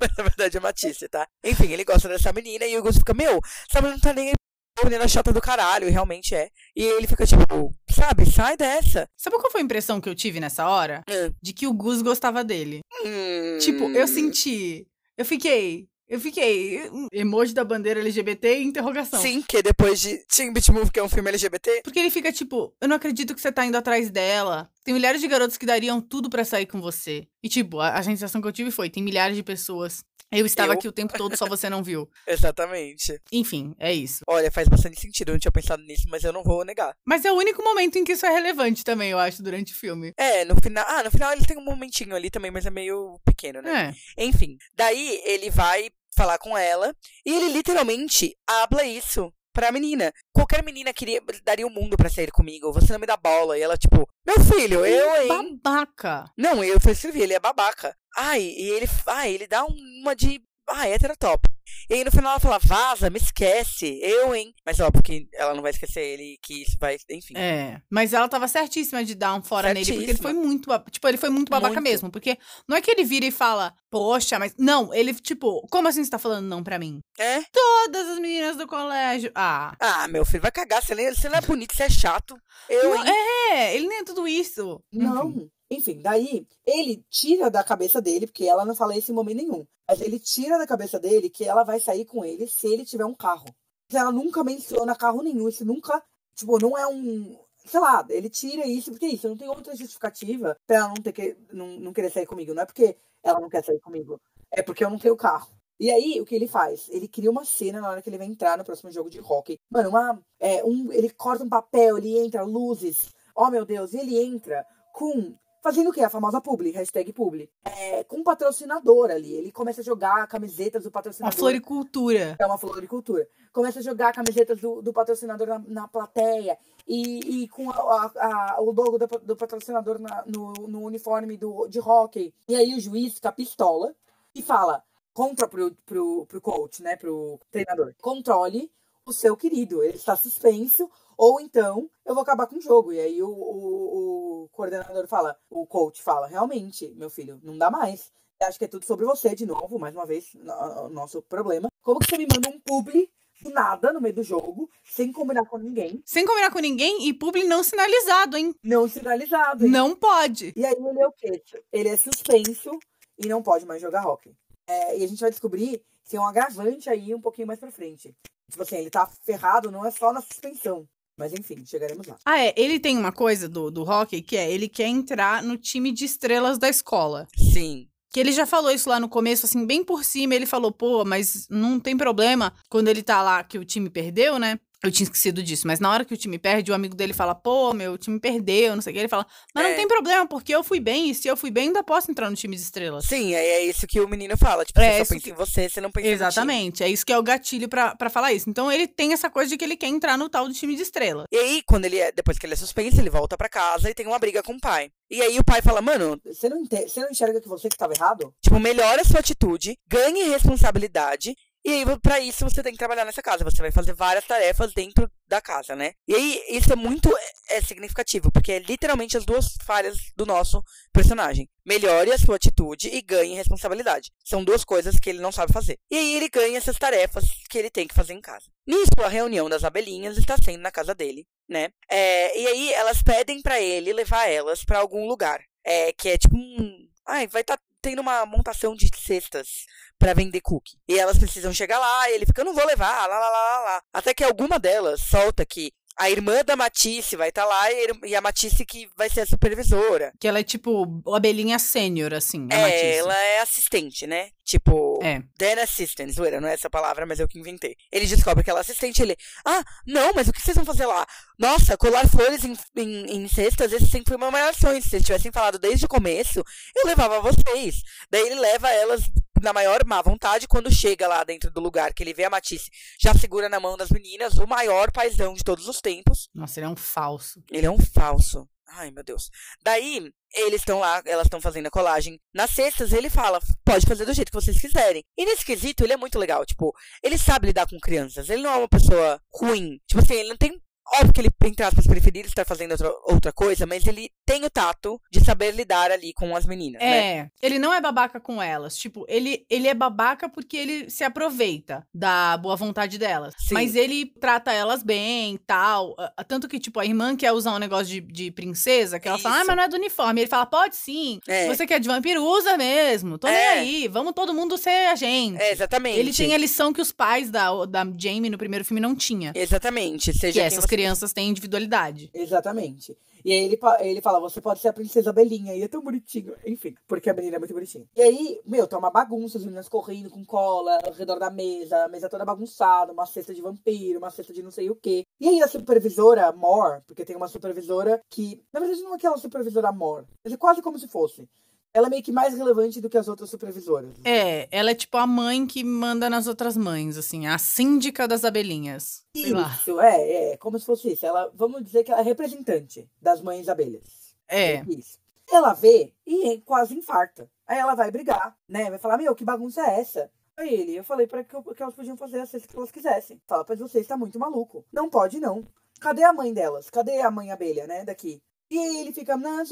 mas na verdade é Matisse, tá? Enfim, ele gosta dessa menina e o Gusto fica, meu, essa menina não tá nem aí, menina chata do caralho, e realmente é. E ele fica tipo, sabe, sai dessa. Sabe qual foi a impressão que eu tive nessa hora? Hum. De que o Gus gostava dele. Hum. Tipo, eu senti. Eu fiquei. Eu fiquei. Emoji da bandeira LGBT e interrogação. Sim, que depois de Teen Beat Move, que é um filme LGBT, Porque ele fica tipo, eu não acredito que você tá indo atrás dela. Tem milhares de garotos que dariam tudo pra sair com você. E tipo, a, a sensação que eu tive foi, tem milhares de pessoas. Eu estava Eu? aqui o tempo todo, só você não viu. exatamente. Enfim, é isso. Olha, faz bastante sentido, eu não tinha pensado nisso, mas eu não vou negar. Mas é o único momento em que isso é relevante também, eu acho, durante o filme. É, no final. Ah, no final eles têm um momentinho ali também, mas é meio pequeno, né? É. Enfim, daí ele vai falar com ela. E ele literalmente habla isso pra menina. Qualquer menina queria daria o mundo pra sair comigo. Você não me dá bola. E ela, tipo, meu filho, eu, hein? Babaca. Não, eu escrevi, ele é babaca. Ai, e ele, ai, ele dá uma de ah, hétero top. E aí no final ela fala, vaza, me esquece, eu, hein? Mas óbvio que ela não vai esquecer ele, que isso vai, enfim. É, mas ela tava certíssima de dar um fora nele, porque ele foi muito, tipo, ele foi muito babaca Muito. mesmo, porque não é que ele vira e fala, poxa, mas, não, ele, tipo, como assim você tá falando não pra mim? É? Todas as meninas do colégio, ah, Ah, meu filho, vai cagar, você, não é bonito, você é chato. Eu, não, hein? é, ele nem é tudo isso. Não. Enfim. Enfim, daí ele tira da cabeça dele, porque ela não fala isso em momento nenhum. Mas ele tira da cabeça dele que ela vai sair com ele se ele tiver um carro. Ela nunca menciona carro nenhum. Isso nunca, tipo, não é um. Sei lá, ele tira isso porque isso. Não tem outra justificativa pra ela não, ter que, não, não querer sair comigo. Não é porque ela não quer sair comigo. É porque eu não tenho carro. E aí, o que ele faz? Ele cria uma cena na hora que ele vai entrar no próximo jogo de hockey. Mano, uma, é, um, ele corta um papel, ele entra, luzes. Oh, meu Deus, ele entra com. Fazendo o quê? A famosa publi, hashtag publi. É, com um patrocinador ali. Ele começa a jogar camisetas do Uma patrocinador. floricultura. É uma floricultura. Começa a jogar camisetas do, do patrocinador na, na plateia. E, e com a- a- a- o logo do, do patrocinador na- no, no uniforme do, de hockey. E aí o juiz fica pistola e fala contra pro, pro, pro coach, né? Pro treinador. Controle o seu querido. Ele está suspenso. Ou então eu vou acabar com o jogo. E aí o, o, o coordenador fala, o coach fala, realmente, meu filho, não dá mais. Acho que é tudo sobre você, de novo, mais uma vez, no- nosso problema. Como que você me manda um publi do nada no meio do jogo, sem combinar com ninguém, Sem combinar com ninguém e publi não sinalizado, hein? não sinalizado? hein? Não pode. E aí ele é o quê? Ele é suspenso e não pode mais jogar hockey. É, e a gente vai descobrir que tem um agravante aí um pouquinho mais pra frente. Tipo assim, ele tá ferrado não é só na suspensão. Mas enfim, chegaremos lá. Ah, é, ele tem uma coisa do, do hockey que é, ele quer entrar no time de estrelas da escola. Sim. Que ele já falou isso lá no começo, assim, bem por cima. Ele falou, pô, mas não tem problema quando ele tá lá que o time perdeu, né? Eu tinha esquecido disso, mas na hora que o time perde, o amigo dele fala, pô, meu, o time perdeu, não sei o que. Ele fala, mas É. não tem problema, porque eu fui bem, e se eu fui bem, ainda posso entrar no time de estrelas. Sim, é, é isso que o menino fala. Tipo, É, você só pensa que- em você, você não pensa. Exatamente, é isso que é o gatilho pra, pra falar isso. Então ele tem essa coisa de que ele quer entrar no tal do time de estrelas. E aí, quando ele é, depois que ele é suspenso, ele volta pra casa e tem uma briga com o pai. E aí o pai fala, mano, Você não, você não enxerga que você que estava errado? tipo, melhore a sua atitude, ganhe responsabilidade. E aí, pra isso, você tem que trabalhar nessa casa. Você vai fazer várias tarefas dentro da casa, né? E aí, isso é muito é, é significativo, porque é literalmente as duas falhas do nosso personagem. Melhore a sua atitude e ganhe responsabilidade. São duas coisas que ele não sabe fazer. E aí, ele ganha essas tarefas que ele tem que fazer em casa. Nisso, a reunião das abelhinhas está sendo na casa dele, né? É, e aí, elas pedem pra ele levar elas pra algum lugar. É, que é tipo um. Ai, vai estar tendo uma montação de cestas pra vender cookie. E elas precisam chegar lá, e ele fica, eu não vou levar, lá, lá, lá, lá. Até que alguma delas solta que a irmã da Matisse vai estar lá e a a Matisse que vai ser a supervisora. Que ela é tipo o abelhinha sênior, assim, a É, Matisse. ela é assistente, né? Tipo, É. Dan Assistant, zoeira, não é essa palavra, mas eu que inventei. Ele descobre que ela é assistente, ele, ah, não, mas o que vocês vão fazer lá? Nossa, colar flores em, em, em cestas, esse sempre foi meu maior sonho. Se vocês tivessem falado desde o começo, eu levava vocês. Daí ele leva elas na maior má vontade quando chega lá dentro do lugar, que ele vê a Matisse, já segura na mão das meninas o maior paizão de todos os tempos. Nossa, ele é um falso. Ele é um falso. Ai, meu Deus. Daí, eles estão lá, elas estão fazendo a colagem nas cestas, e ele fala, pode fazer do jeito que vocês quiserem. E nesse quesito, ele é muito legal, tipo, ele sabe lidar com crianças, ele não é uma pessoa ruim. Tipo assim, ele não tem. Óbvio que ele, entre aspas, preferir estar fazendo outra, outra coisa, mas ele tem o tato de saber lidar ali com as meninas, né? É, ele não é babaca com elas. Tipo, ele, ele é babaca porque ele se aproveita da boa vontade delas. Sim. Mas ele trata elas bem e tal. Tanto que, tipo, a irmã quer usar um negócio de, de princesa, que ela fala, ah, Isso. mas não é do uniforme. Ele fala, pode sim. É. Você quer de vampiro? Usa mesmo. Tô nem É. aí. Vamos todo mundo ser a gente. É, exatamente. Ele tem a lição que os pais da, da Jamie no primeiro filme não tinha. Exatamente. Que Seja quem essas você- crianças têm individualidade. Exatamente. E aí ele, ele fala, você pode ser a princesa Belinha. E é tão bonitinho. Enfim, porque a menina é muito bonitinha. E aí, meu, tá uma bagunça, as meninas correndo com cola ao redor da mesa, a mesa toda bagunçada, uma cesta de vampiro, uma cesta de não sei o quê. E aí a supervisora, Mor, porque tem uma supervisora que, na verdade, não é aquela supervisora Mor, mas é quase como se fosse. Ela é meio que mais relevante do que as outras supervisoras. É, ela é tipo a mãe que manda nas outras mães, assim, a síndica das abelhinhas. Isso, é, é, como se fosse isso. Ela, vamos dizer que ela é representante das mães abelhas. É. Isso. Ela vê e quase infarta. Aí ela vai brigar, né? Vai falar, meu, que bagunça é essa? Aí ele, eu falei pra que, que elas podiam fazer a cesta que elas quisessem. Fala, mas você está muito maluco. Não pode, não. Cadê a mãe delas? Cadê a mãe abelha, né? Daqui. E aí ele fica, não, a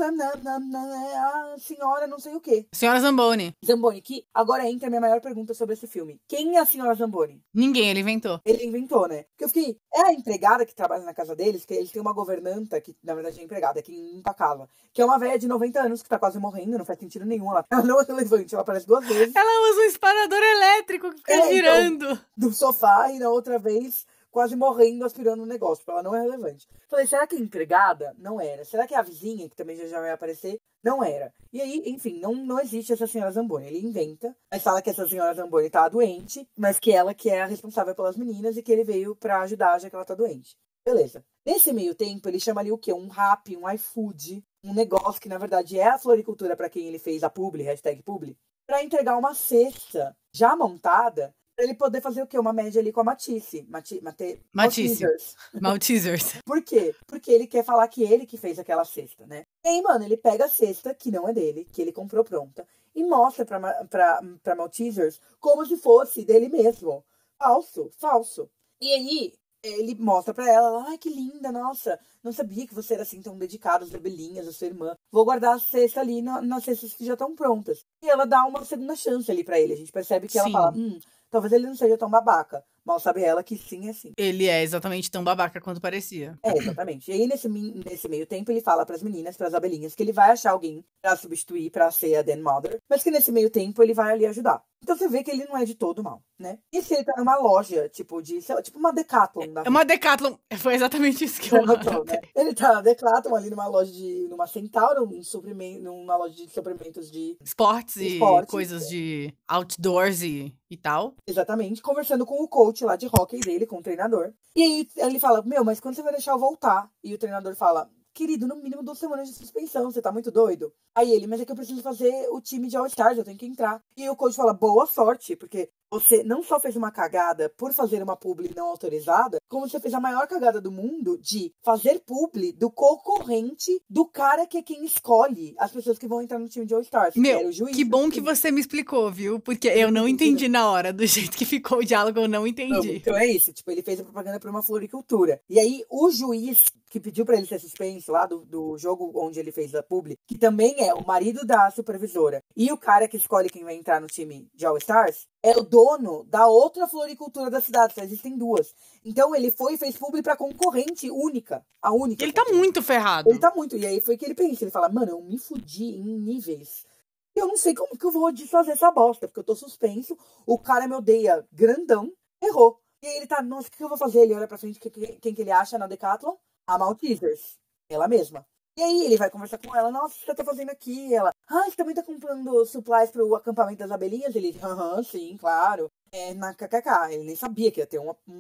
senhora não sei o quê. Senhora Zamboni. Zamboni, que agora entra a minha maior pergunta sobre esse filme. Quem é a senhora Zamboni? Ninguém, ele inventou. Ele inventou, né? Porque eu fiquei. É a empregada que trabalha na casa deles, que eles têm uma governanta, que na verdade é empregada, que limpa a. Que é uma velha de 90 anos que tá quase morrendo, não faz sentido nenhum. Ela, ela não é relevante, ela aparece duas vezes Ela usa um disparador elétrico que fica É, então. girando. do sofá e na outra vez quase morrendo aspirando o negócio. Tipo, ela não é relevante. Falei, será que é empregada? Não era. Será que a vizinha, que também já, já vai aparecer? Não era. E aí, enfim, não, não existe essa senhora Zamboni. Ele inventa, mas fala que essa senhora Zamboni tá doente, mas que ela que é a responsável pelas meninas e que ele veio pra ajudar já que ela tá doente. Beleza. Nesse meio tempo, ele chama ali o quê? Um rap, um iFood, um negócio que na verdade é a floricultura pra quem ele fez a publi, hashtag publi, pra entregar uma cesta já montada ele poder fazer o quê? Uma média ali com a Matisse. Mati, mate, Matisse. Maltesers. Por quê? Porque ele quer falar que ele que fez aquela cesta, né? E aí, mano, ele pega a cesta, que não é dele, que ele comprou pronta, e mostra pra, pra, pra Maltesers como se fosse dele mesmo. Falso, falso. E aí, ele mostra pra ela, ela, ai, que linda, nossa, não sabia que você era assim tão dedicado às abelhinhas, à sua irmã. Vou guardar a cesta ali na- nas cestas que já estão prontas. E ela dá uma segunda chance ali pra ele. A gente percebe que ela Sim. fala, hum, talvez ele não seja tão babaca. Mal sabe ela que sim é sim. Ele é exatamente tão babaca quanto parecia. É, exatamente. E aí, nesse, nesse meio tempo, ele fala pras meninas, pras abelhinhas, que ele vai achar alguém pra substituir, pra ser a Dan Mother, mas que nesse meio tempo ele vai ali ajudar. Então você vê que ele não é de todo mal, né? E se ele tá numa loja, tipo, de, tipo uma Decathlon da É uma Decathlon. Foi exatamente isso que Você eu notou, né? Ele tá na Decathlon ali numa loja de. numa Centauro, num suprimento, numa loja de suprimentos de. Esportes e Esportes, coisas é. de outdoors e, e tal. Exatamente, conversando com o coach lá de hockey dele, com o treinador. E aí ele fala: Meu, mas quando você vai deixar eu voltar? E o treinador fala: Querido, no mínimo duas semanas de suspensão, você tá muito doido. Aí ele, mas é que eu preciso fazer o time de All-Stars, eu tenho que entrar. E o coach fala: Boa sorte, porque você não só fez uma cagada por fazer uma publi não autorizada, como você fez a maior cagada do mundo de fazer publi do concorrente do cara que é quem escolhe as pessoas que vão entrar no time de All-Stars. Meu, o juiz Que bom que você me explicou, viu? Porque eu não entendi na hora do jeito que ficou o diálogo, eu não entendi. então é isso, tipo, ele fez a propaganda pra uma floricultura. E aí, o juiz que pediu pra ele ser suspenso lá do, do jogo onde ele fez a publi, que também é o marido da supervisora, e o cara que escolhe quem vai entrar no time de All Stars, é o dono da outra floricultura da cidade, só existem duas. Então ele foi e fez publi pra concorrente única, a única. Ele tá muito ferrado. Ele tá muito. E aí foi que ele pensa, ele fala, mano, eu me fudi em níveis. Eu não sei como que eu vou desfazer essa bosta, porque eu tô suspenso, o cara me odeia grandão, errou. E aí ele tá, nossa, o que eu vou fazer? Ele olha pra frente, que- que- quem que ele acha na Decathlon? A Maltesers. Ela mesma. E aí ele vai conversar com ela, nossa, o que você tá fazendo aqui? Ela, ah, você também tá comprando supplies pro acampamento das abelhinhas? Ele, aham, sim, claro. É, na KKK. Ele nem sabia que ia ter um, um-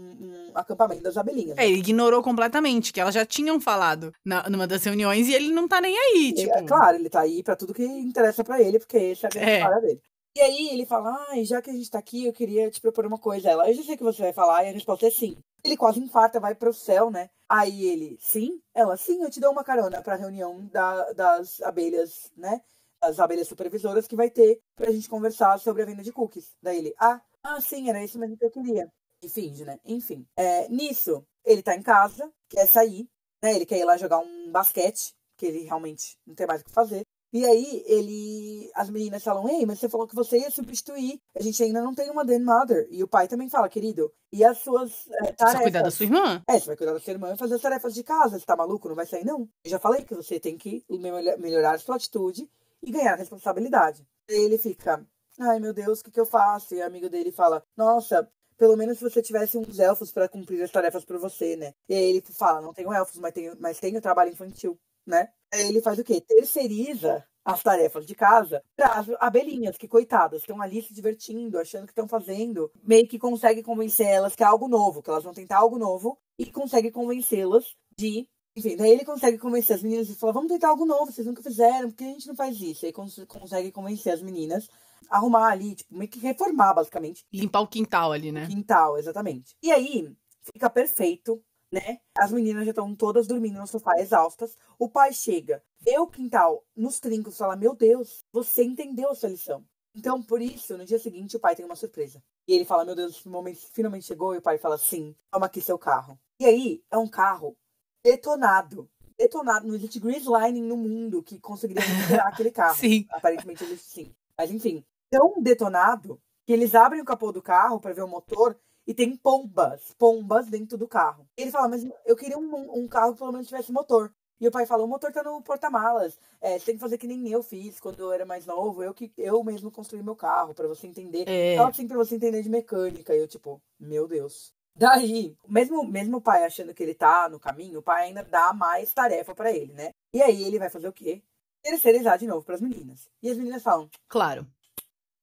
um acampamento das abelhinhas. né? É, ele ignorou completamente, que elas já tinham falado na, numa das reuniões e ele não tá nem aí, E, tipo. É claro, ele tá aí pra tudo que interessa pra ele, porque essa é a grande É. história dele. E aí ele fala, ai, já que a gente tá aqui, eu queria te propor uma coisa. Ela, eu já sei que você vai falar, e a resposta é sim. Ele quase infarta, vai pro céu, né? Aí ele, sim? Ela, sim, eu te dou uma carona pra reunião da- das abelhas, né? As abelhas supervisoras que vai ter pra gente conversar sobre a venda de cookies. Daí ele, ah, ah, sim, era isso mesmo que eu queria. E finge, né? Enfim. É, nisso, ele tá em casa, quer sair, né? Ele quer ir lá jogar um basquete, que ele realmente não tem mais o que fazer. E aí, ele. As meninas falam, ei, mas você falou que você ia substituir. A gente ainda não tem uma Den Mother. E o pai também fala, querido, e as suas é, tarefas? cuidar da sua irmã. É, você vai cuidar da sua irmã e fazer as tarefas de casa. Você tá maluco? Não vai sair, não. Eu já falei que você tem que melhor- melhorar a sua atitude e ganhar responsabilidade. Ele fica, ai meu Deus, o que, que eu faço? E o amigo dele fala, nossa, pelo menos se você tivesse uns elfos pra cumprir as tarefas por você, né? E aí ele fala, não tenho elfos, mas tenho, mas tenho trabalho infantil, né? Aí ele faz o quê? Terceiriza as tarefas de casa para as abelhinhas, que coitadas, estão ali se divertindo, achando que estão fazendo. Meio que consegue convencer elas que é algo novo, que elas vão tentar algo novo e consegue convencê-las de Enfim, daí ele consegue convencer as meninas e fala: vamos tentar algo novo, vocês nunca fizeram, por que a gente não faz isso? Aí cons consegue convencer as meninas a arrumar ali, tipo, meio que reformar, basicamente. Limpar o quintal ali, né? Quintal, exatamente. E aí, fica perfeito, né? As meninas já estão todas dormindo no sofá, exaustas. O pai chega, vê o quintal nos trincos e fala: Meu Deus, você entendeu a sua lição. Então, por isso, no dia seguinte, o pai tem uma surpresa. E ele fala: Meu Deus, o momento finalmente chegou. E o pai fala: Sim, toma aqui seu carro. E aí, é um carro detonado. Detonado. Não existe lining no mundo que conseguiria recuperar aquele carro. Sim. Aparentemente existe sim. Mas enfim, tão detonado que eles abrem o capô do carro para ver o motor e tem pombas, pombas dentro do carro. Ele fala, mas eu queria um, um carro que pelo menos tivesse motor. E o pai fala, o motor tá no porta-malas. É, você tem que fazer que nem eu fiz quando eu era mais novo. Eu que eu mesmo construí meu carro para você entender. É. Só assim pra você entender de mecânica. E eu, tipo, meu Deus. Daí, mesmo, mesmo o pai achando que ele tá no caminho, o pai ainda dá mais tarefa para ele, né? E aí ele vai fazer o quê? Terceirizar de novo pras meninas. E as meninas falam, Claro.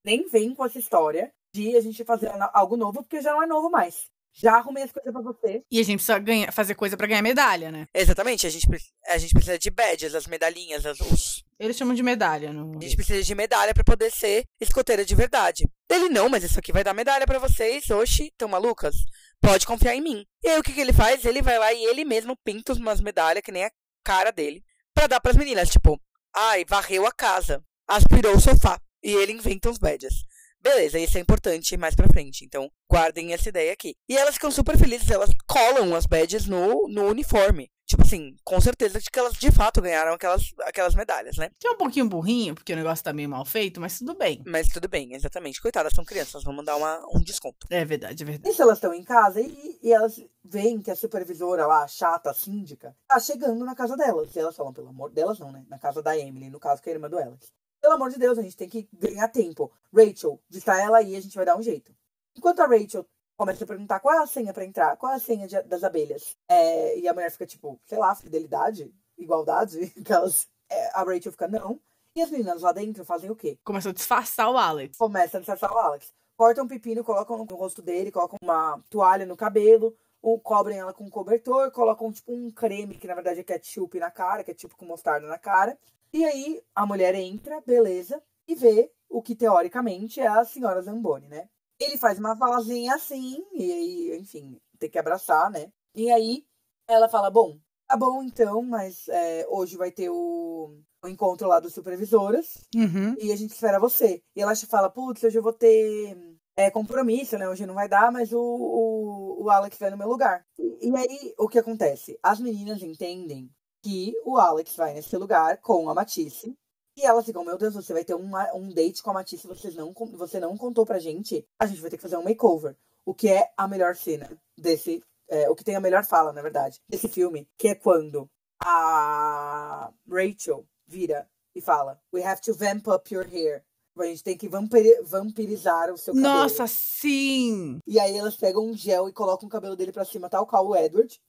nem vem com essa história de a gente fazer algo novo, porque já não é novo mais. Já arrumei as coisas pra você. E a gente precisa ganhar, fazer coisa pra ganhar medalha, né? Exatamente, a gente, a gente precisa de badges, as medalhinhas, as, os, Eles chamam de medalha. No... A gente precisa de medalha pra poder ser escoteira de verdade. Ele, não, mas isso aqui vai dar medalha pra vocês. Oxi, tão malucas? Pode confiar em mim. E aí o que, que ele faz? Ele vai lá e ele mesmo pinta umas medalhas, que nem a cara dele, pra dar pras meninas. Tipo, ai, varreu a casa, aspirou o sofá. E ele inventa uns badges. Beleza, isso é importante mais pra frente. Então, guardem essa ideia aqui. E elas ficam super felizes, elas colam as badges no, no uniforme. Tipo assim, com certeza de que elas de fato ganharam aquelas, aquelas medalhas, né? Que é um pouquinho burrinho, porque o negócio tá meio mal feito, mas tudo bem. Mas tudo bem, exatamente. Coitadas, são crianças, vamos dar uma, um desconto. É verdade, é verdade. Isso elas estão em casa e, e elas veem que a supervisora lá, a chata, a síndica, tá chegando na casa delas. E elas falam, pelo amor delas, não, né? Na casa da Emily, no caso que é a irmã do Alex. Pelo amor de Deus, a gente tem que ganhar tempo. Rachel, distrai ela aí, a gente vai dar um jeito. Enquanto a Rachel começa a perguntar qual é a senha pra entrar, qual é a senha de- das abelhas. É, e a mulher fica tipo, sei lá, fidelidade, igualdade, aquelas. É, a Rachel fica, não. E as meninas lá dentro fazem o quê? Começou a disfarçar o Alex. começa a disfarçar o Alex. Cortam um pepino, colocam no rosto dele, colocam uma toalha no cabelo, ou cobrem ela com um cobertor, colocam tipo um creme, que na verdade é ketchup na cara, ketchup com mostarda na cara. E aí a mulher entra, beleza, e vê o que teoricamente é a senhora Zamboni, né? Ele faz uma vozinha assim, e aí, enfim, tem que abraçar, né? E aí ela fala: Bom, tá bom então, mas é, hoje vai ter o, o encontro lá dos supervisoras Uhum. e a gente espera você. E ela fala, putz, hoje eu vou ter é, compromisso, né? Hoje não vai dar, mas o, o, o Alex vai no meu lugar. E, e aí, o que acontece? As meninas entendem que o Alex vai nesse lugar com a Matisse. E elas ficam, meu Deus, você vai ter uma, um date com a Matisse, vocês não, você não contou pra gente. A gente vai ter que fazer um makeover. O que é a melhor cena desse... é, o que tem a melhor fala, na verdade, desse filme. Que é quando a Rachel vira e fala: We have to vamp up your hair. A gente tem que vampiri- vampirizar o seu cabelo. Nossa, sim! E aí elas pegam um gel e colocam o cabelo dele pra cima, tal qual o Edward.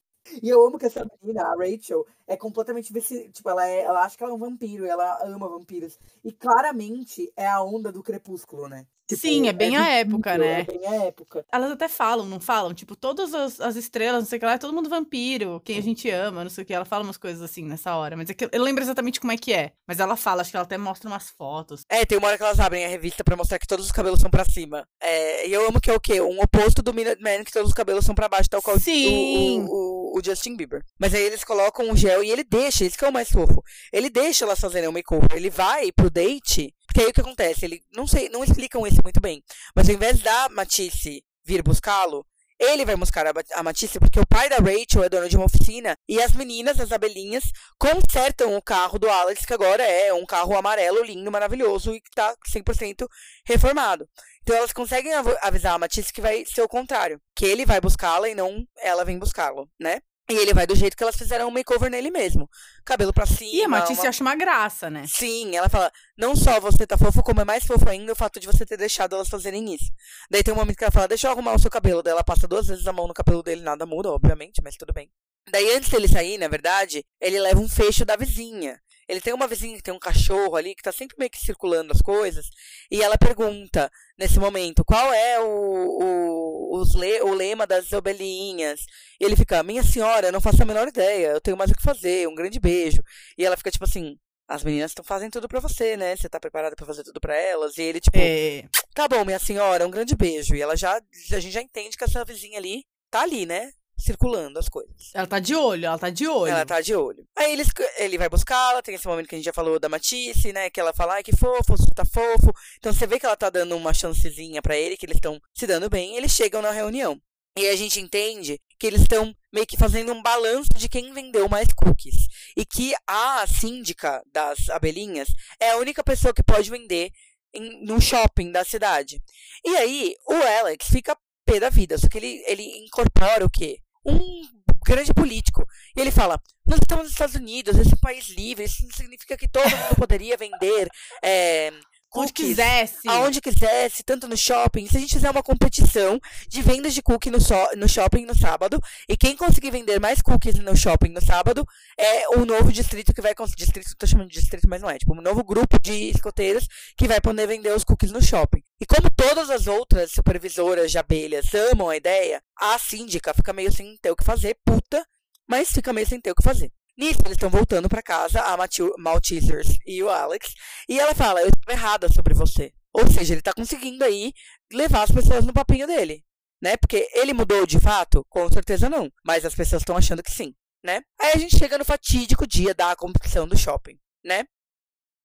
E eu amo que essa menina, a Rachel, é completamente. Tipo, ela, é... ela acha que ela é um vampiro, ela ama vampiros. E claramente é a onda do crepúsculo, né? Tipo, Sim, é bem a visível, época, né? É bem a época. Elas até falam, não falam? Tipo, todas as, as estrelas, não sei o que lá, é todo mundo vampiro, quem a gente ama, não sei o que. Ela fala umas coisas assim nessa hora. Mas é que eu, lembro exatamente como é que é. Mas ela fala, acho que ela até mostra umas fotos. É, tem uma hora que elas abrem a revista pra mostrar que todos os cabelos são pra cima. É, e eu amo que é o quê? Um oposto do Minuteman, que todos os cabelos são pra baixo, tal qual o- Sim. O, o, o Justin Bieber. Mas aí eles colocam um gel e ele deixa, isso que é o mais fofo. Ele deixa elas fazerem o makeover. Ele vai pro date, porque aí o que acontece? Ele, não sei, não explicam isso muito bem. Mas ao invés da Matisse vir buscá-lo, ele vai buscar a, a Matisse, porque o pai da Rachel é dono de uma oficina e as meninas, as abelhinhas, consertam o carro do Alex, que agora é um carro amarelo, lindo, maravilhoso e que tá 100% reformado. Então elas conseguem av- avisar a Matisse que vai ser o contrário, que ele vai buscá-la e não ela vem buscá-lo, né? E ele vai do jeito que elas fizeram o makeover nele mesmo. Cabelo pra cima. E a Matisse uma- acha uma graça, né? Sim, ela fala, não só você tá fofo, como é mais fofo ainda o fato de você ter deixado elas fazerem isso. Daí tem um momento que ela fala, deixa eu arrumar o seu cabelo. Daí ela passa duas vezes a mão no cabelo dele, nada muda, obviamente, mas tudo bem. Daí antes dele sair, na verdade, ele leva um fecho da vizinha. Ele tem uma vizinha que tem um cachorro ali que tá sempre meio que circulando as coisas. E ela pergunta, nesse momento, qual é o, o, os le, o lema das ovelhinhas. E ele fica, minha senhora, eu não faço a menor ideia, eu tenho mais o que fazer, um grande beijo. E ela fica tipo assim, as meninas estão fazendo tudo pra você, né? Você tá preparada para fazer tudo pra elas? E ele, tipo, É. tá bom, minha senhora, um grande beijo. E ela já, a gente já entende que essa vizinha ali tá ali, né? Circulando as coisas. Ela tá de olho, ela tá de olho. Ela tá de olho. Aí eles, ele vai buscá-la, tem esse momento que a gente já falou da Matisse, né? Que ela fala, ai, que fofo, você tá fofo. Então você vê que ela tá dando uma chancezinha pra ele, que eles estão se dando bem. Eles chegam na reunião. E a gente entende que eles estão meio que fazendo um balanço de quem vendeu mais cookies. E que a síndica das abelhinhas é a única pessoa que pode vender em, no shopping da cidade. E aí, o Alex fica pé da vida, só que ele, ele incorpora o quê? Um grande político. E ele fala: Nós estamos nos Estados Unidos, esse é um país livre, isso não significa que todo mundo poderia vender. É, Onde cookies quisesse. aonde quisesse, tanto no shopping. Se a gente fizer uma competição de vendas de cookie no, so- no shopping no sábado, e quem conseguir vender mais cookies no shopping no sábado é o novo distrito que vai conseguir. Distrito, tô chamando de distrito, mas não é. Tipo, um novo grupo de escoteiros que vai poder vender os cookies no shopping. E como todas as outras supervisoras de abelhas amam a ideia, a síndica fica meio sem ter o que fazer, puta, mas fica meio sem ter o que fazer. Nisso, eles estão voltando pra casa, a Matil- Maltesers e o Alex, e ela fala, eu estou errada sobre você. Ou seja, ele tá conseguindo aí levar as pessoas no papinho dele, né? Porque ele mudou de fato? Com certeza não. Mas as pessoas estão achando que sim, né? Aí a gente chega no fatídico dia da competição do shopping, né?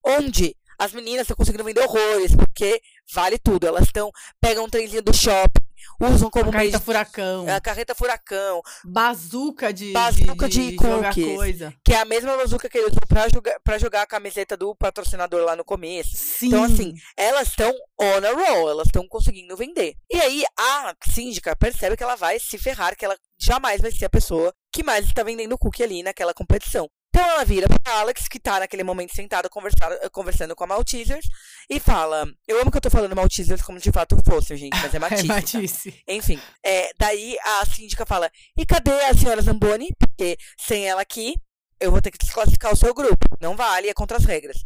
Onde as meninas estão conseguindo vender horrores, porque vale tudo. Elas estão, pegam um trenzinho do shopping, usam como de... furacão. A carreta furacão, Bazuca de, Bazuca de, de jogar cookies. coisa. que é a mesma bazuca que ele usou pra jogar, pra jogar a camiseta do patrocinador lá no começo. Sim. Então, assim, elas estão on a roll, elas estão conseguindo vender. E aí, a síndica percebe que ela vai se ferrar, que ela jamais vai ser a pessoa que mais está vendendo cookie ali naquela competição. Então ela vira pra Alex, que tá naquele momento sentado conversar, conversando com a Maltesers, e fala: Eu amo que eu tô falando Maltesers como de fato fosse, gente, mas é é Matisse. tá? Matisse. Enfim, é, daí a síndica fala: E cadê a senhora Zamboni? Porque sem ela aqui, eu vou ter que desclassificar o seu grupo. Não vale, é contra as regras.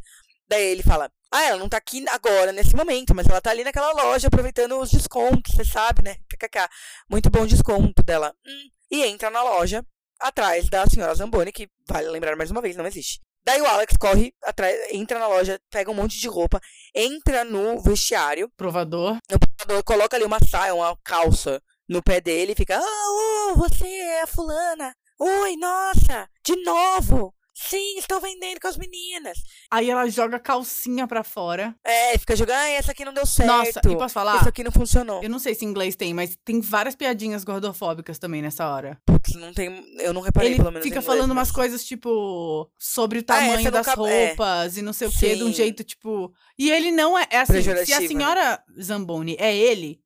Daí ele fala: Ah, ela não tá aqui agora, nesse momento, mas ela tá ali naquela loja aproveitando os descontos, você sabe, né? KKK. Muito bom desconto dela. Hum. E entra na loja atrás da senhora Zamboni, que vale lembrar mais uma vez, não existe. Daí o Alex corre atrás, entra na loja, pega um monte de roupa, entra no vestiário, Provador. o provador coloca ali uma saia, uma calça no pé dele e fica: Ah, oh, você é a fulana. Oi, nossa, de novo. Sim, estou vendendo com as meninas. Aí ela joga calcinha pra fora. É, fica jogando, ah, essa aqui não deu certo. Nossa, e posso falar? Isso aqui não funcionou. Eu não sei se em inglês tem, mas tem várias piadinhas gordofóbicas também nessa hora. Putz, não tem. Eu não reparei, Ele pelo menos. fica inglês, falando mas- umas coisas, tipo, sobre o Ah, tamanho essa das nunca- é. roupas e não sei o quê, de um Sim. jeito, tipo. E ele não é. É assim, se a né? senhora Zamboni é ele,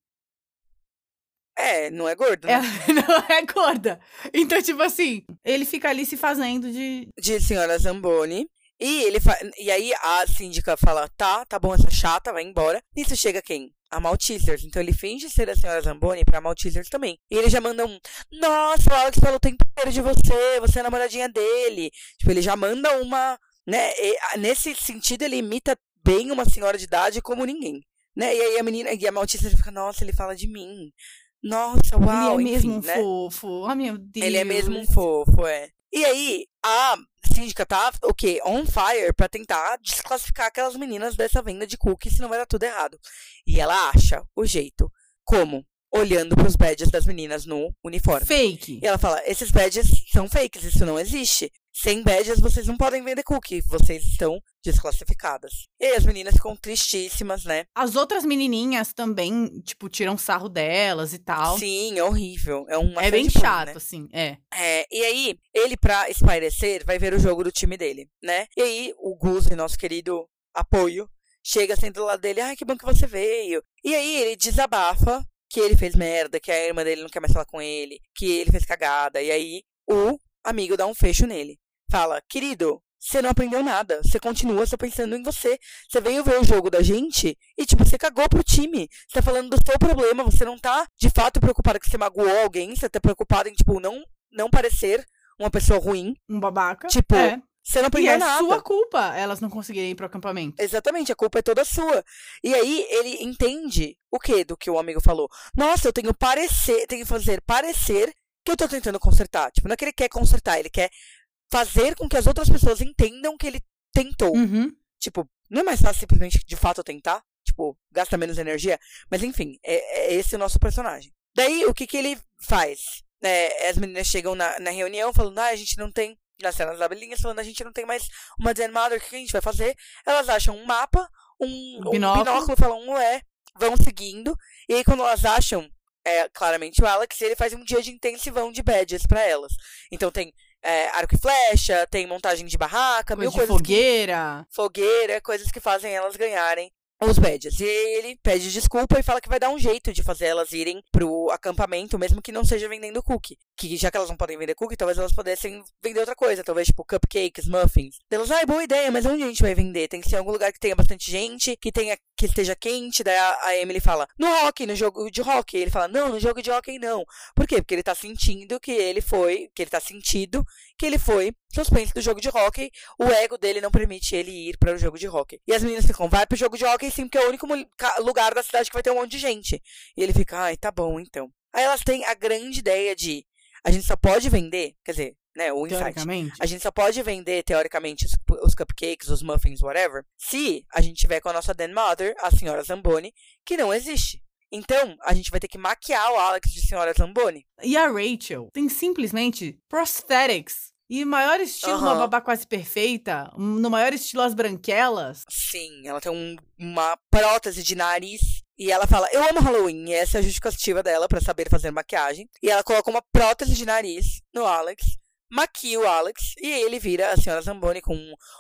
É, não é gordo, né? ela não é gorda. Então, tipo assim, ele fica ali se fazendo de. De senhora Zamboni. E ele fa... E aí a síndica fala: tá, tá bom, essa chata, vai embora. Nisso chega quem? A Maltesers. Então ele finge ser a senhora Zamboni pra Maltesers também. E ele já manda um: Nossa, o Alex falou o tempo inteiro de você, você é a namoradinha dele. Tipo, ele já manda uma. Né? E, nesse sentido, ele imita bem uma senhora de idade como ninguém. Né? E aí a menina, e a Maltesers fica: Nossa, ele fala de mim. Nossa, uau, ele é enfim, mesmo um né? fofo. Oh, meu Deus. Ele é mesmo um fofo, é. E aí, a síndica tá, o quê? On fire pra tentar desclassificar aquelas meninas dessa venda de cookies, senão vai dar tudo errado. E ela acha o jeito. Como? Olhando pros badges das meninas no uniforme. Fake. E ela fala, esses badges são fakes, isso não existe. Sem badges, vocês não podem vender cookie, vocês estão desclassificadas. E aí as meninas ficam tristíssimas, né? As outras menininhas também, tipo, tiram sarro delas e tal. Sim, é horrível. É uma é bem chato, né? assim, é. É, e aí, ele, pra espairecer, vai ver o jogo do time dele, né? E aí, o Guzi, nosso querido apoio, chega sendo do lado dele, ai, que bom que você veio. E aí, ele desabafa que ele fez merda, que a irmã dele não quer mais falar com ele, que ele fez cagada. E aí, o amigo dá um fecho nele. Fala, querido, você não aprendeu nada. Você continua só pensando em você. Você veio ver o jogo da gente e, tipo, você cagou pro time. Você tá falando do seu problema. Você não tá, de fato, preocupado que você magoou alguém. Você tá preocupado em, tipo, não, não parecer uma pessoa ruim. Um babaca. Tipo, é. Você não E aprendeu é nada. sua culpa elas não conseguirem ir pro acampamento. Exatamente, a culpa é toda sua. E aí ele entende o que do que o amigo falou. Nossa, eu tenho parecer, tenho que fazer parecer que eu tô tentando consertar. Tipo, não é que ele quer consertar, ele quer fazer com que as outras pessoas entendam que ele tentou. Uhum. Tipo, não é mais fácil simplesmente de fato tentar? Tipo, gasta menos energia? Mas enfim, é, é esse o nosso personagem. Daí, o que que ele faz? É, as meninas chegam na, na reunião falando, ah, a gente não tem, nas cenas da abelhinhas, falando, a gente não tem mais uma Zen Mother, o que a gente vai fazer? Elas acham um mapa, um, um Binóculo. binóculo, falam, ué, vão seguindo. E aí, quando elas acham, é, claramente o Alex, ele faz um dia de intensivão de badges pra elas. Então tem é, arco e flecha, tem montagem de barraca, Coisa mil de coisas que fogueira. fogueira, coisas que fazem elas ganharem os badges. E ele pede desculpa e fala que vai dar um jeito de fazer elas irem pro acampamento, mesmo que não seja vendendo cookie. Que já que elas não podem vender cookie, talvez elas pudessem vender outra coisa. Talvez, tipo, cupcakes, muffins. Elas, ai, boa ideia, mas onde a gente vai vender? Tem que ser em algum lugar que tenha bastante gente, que tenha que esteja quente. Daí a, a Emily fala, no hockey, no jogo de hockey. Ele fala, não, no jogo de hockey não. Por quê? Porque ele tá sentindo que ele foi, que ele tá sentido que ele foi suspenso do jogo de hockey. O ego dele não permite ele ir para o jogo de hockey. E as meninas ficam, vai pro jogo de hockey sim, porque é o único lugar da cidade que vai ter um monte de gente. E ele fica, ai, tá bom então. Aí elas têm a grande ideia de a gente só pode vender, quer dizer, né, o insight. Teoricamente. A gente só pode vender, teoricamente, os, os cupcakes, os muffins, whatever, se a gente tiver com a nossa Den Mother, a senhora Zamboni, que não existe. Então, a gente vai ter que maquiar o Alex de senhora Zamboni. E a Rachel tem simplesmente prosthetics. E maior estilo, uma Aham. babá quase perfeita. No maior estilo, as branquelas. Sim, ela tem um- uma prótese de nariz. E ela fala, eu amo Halloween. E essa é a justificativa dela pra saber fazer maquiagem. E ela coloca uma prótese de nariz no Alex. Maquia o Alex. E ele vira a senhora Zamboni com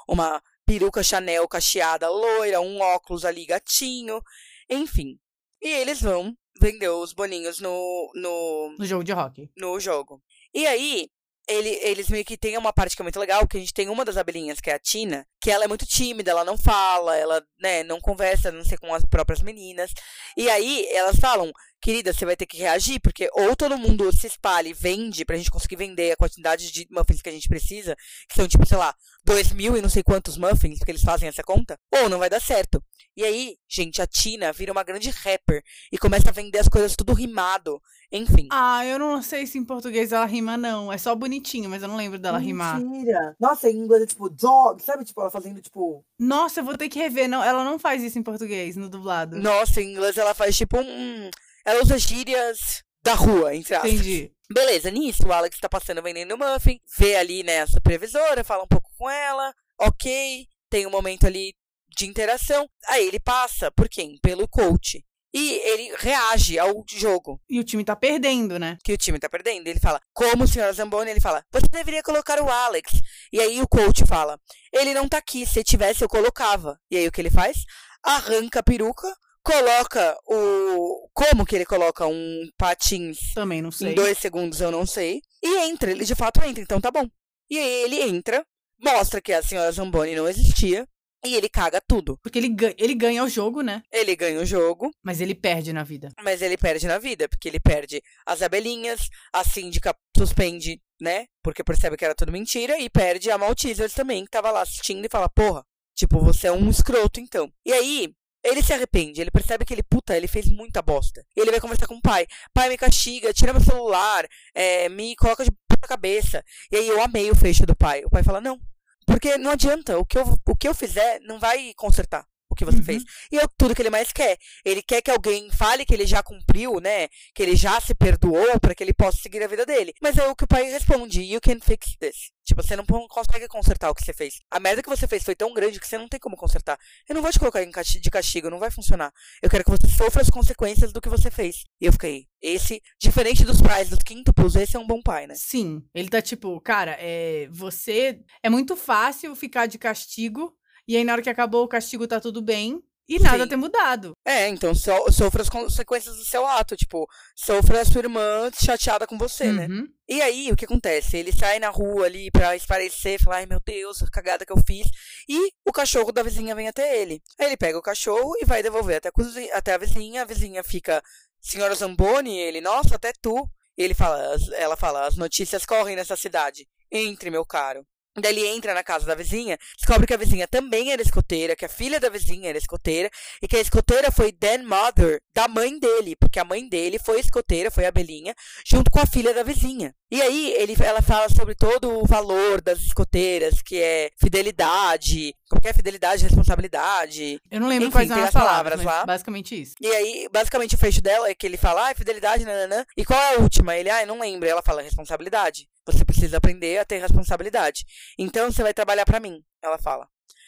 uma peruca Chanel cacheada loira. Um óculos ali gatinho. Enfim. E eles vão vender os boninhos no, no, No jogo de hockey. no jogo. E aí, ele- eles meio que tem uma parte que é muito legal, que a gente tem uma das abelhinhas, que é a Tina, que ela é muito tímida, ela não fala, ela, né, não conversa, não sei, com as próprias meninas. E aí, elas falam, querida, você vai ter que reagir, porque ou todo mundo se espalha e vende pra gente conseguir vender a quantidade de muffins que a gente precisa, que são tipo, sei lá, dois mil e não sei quantos muffins, porque eles fazem essa conta, ou não vai dar certo. E aí, gente, a Tina vira uma grande rapper e começa a vender as coisas tudo rimado. Enfim. Ah, eu não sei se em português ela rima, não. É só bonitinho, mas eu não lembro dela rimar. Mentira. Nossa, em inglês é tipo dog, sabe? Tipo, ela fazendo tipo. Nossa, eu vou ter que rever. Não, ela não faz isso em português, no dublado. Nossa, em inglês ela faz tipo um. Ela usa gírias da rua, entre aspas. Entendi. Beleza, nisso, o Alex tá passando vendendo muffin, vê ali, né, a supervisora, fala um pouco com ela, ok, tem um momento ali de interação. Aí ele passa por quem? Pelo coach. E ele reage ao jogo E o time tá perdendo, né? que o time tá perdendo. Ele fala, como senhora Zamboni? Ele fala, você deveria colocar o Alex. E aí o coach fala, ele não tá aqui, se tivesse eu colocava. E aí o que ele faz? Arranca a peruca, coloca o. Como que ele coloca um patins Também não sei. em dois segundos, eu não sei. E entra, ele de fato entra, então tá bom. E aí ele entra, mostra que a senhora Zamboni não existia. E ele caga tudo. Porque ele ganha, ele ganha o jogo, né? Ele ganha o jogo, Mas ele perde na vida. mas ele perde na vida, porque ele perde as abelhinhas, a síndica suspende, né? Porque percebe que era tudo mentira, e perde a Maltesers também, que tava lá assistindo e fala, porra, tipo, você é um escroto então. E aí, ele se arrepende, ele percebe que ele, puta, ele fez muita bosta. E ele vai conversar com o pai. Pai, me castiga, tira meu celular, é, me coloca de puta cabeça. E aí eu amei o fecho do pai. O pai fala, não. Porque não adianta, o que eu, o que eu fizer não vai consertar o que você Uhum. fez. E é tudo que ele mais quer. Ele quer que alguém fale que ele já cumpriu, né? Que ele já se perdoou pra que ele possa seguir a vida dele. Mas é o que o pai responde: You can fix this. Tipo, você não con- consegue consertar o que você fez. A merda que você fez foi tão grande que você não tem como consertar. Eu não vou te colocar de castigo, não vai funcionar. Eu quero que você sofra as consequências do que você fez. E eu fiquei, esse, diferente dos pais dos quíntuplos, esse é um bom pai, né? Sim. Ele tá tipo, cara, é, você. É muito fácil ficar de castigo. E aí, na hora que acabou o castigo, tá tudo bem. E nada Sim. ter mudado. É, então so, sofra as consequências do seu ato. Tipo, sofra a sua irmã chateada com você, né? Uhum. E aí, o que acontece? Ele sai na rua ali pra esparecer, falar, ai meu Deus, a cagada que eu fiz. E o cachorro da vizinha vem até ele. Aí ele pega o cachorro e vai devolver até a, cozi- até a vizinha. A vizinha fica, senhora Zamboni, ele, nossa, até tu. E ele fala, ela fala, as notícias correm nessa cidade. Entre, meu caro. Daí ele entra na casa da vizinha, descobre que a vizinha também era escoteira, que a filha da vizinha era escoteira, e que a escoteira foi Dan Mother, da mãe dele, porque a mãe dele foi escoteira, foi a Belinha, junto com a filha da vizinha. E aí ele, ela fala sobre todo o valor das escoteiras, que é fidelidade, é fidelidade, responsabilidade. Eu não lembro Enfim, quais eram as as palavras, palavras lá. basicamente isso. E aí, basicamente, o fecho dela é que ele fala, ah, fidelidade, nananã. E qual é a última? Ele, ah, eu não lembro. E ela fala, responsabilidade. Você precisa aprender a ter responsabilidade. Então, você vai trabalhar pra mim, ela fala.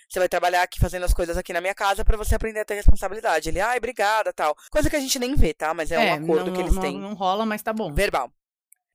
Você vai trabalhar aqui fazendo as coisas aqui na minha casa pra você aprender a ter responsabilidade. Ele, ai, obrigada, tal. Coisa que a gente nem vê, tá? Mas é, um acordo não, que eles não, têm. Não rola, mas tá bom. Verbal.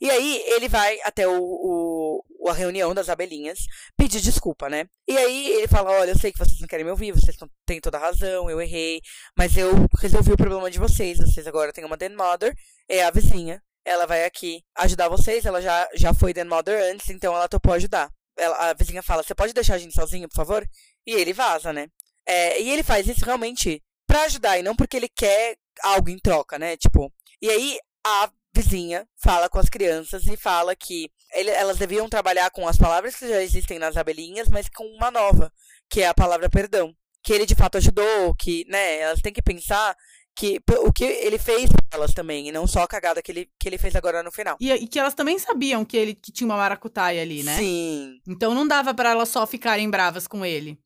E aí, ele vai até o, o- a reunião das abelhinhas pedir desculpa, né? E aí, ele fala: Olha, eu sei que vocês não querem me ouvir, vocês têm toda a razão, eu errei, mas eu resolvi o problema de vocês. Vocês agora têm uma Den Mother, é a vizinha. Ela vai aqui ajudar vocês, ela já, já foi Den Mother antes, então ela topou ajudar. Ela- a vizinha fala: Você pode deixar a gente sozinho, por favor? E ele vaza, né? É, e ele faz isso realmente pra ajudar, e não porque ele quer algo em troca, né? Tipo. E aí, a vizinha fala com as crianças e fala que ele- elas deviam trabalhar com as palavras que já existem nas abelhinhas, mas com uma nova, que é a palavra perdão. Que ele de fato ajudou, que, né, elas têm que pensar que o que ele fez elas também, e não só a cagada que ele, que ele fez agora no final. E, e que elas também sabiam que ele que tinha uma maracutaia ali, né? Sim. Então não dava pra elas só ficarem bravas com ele.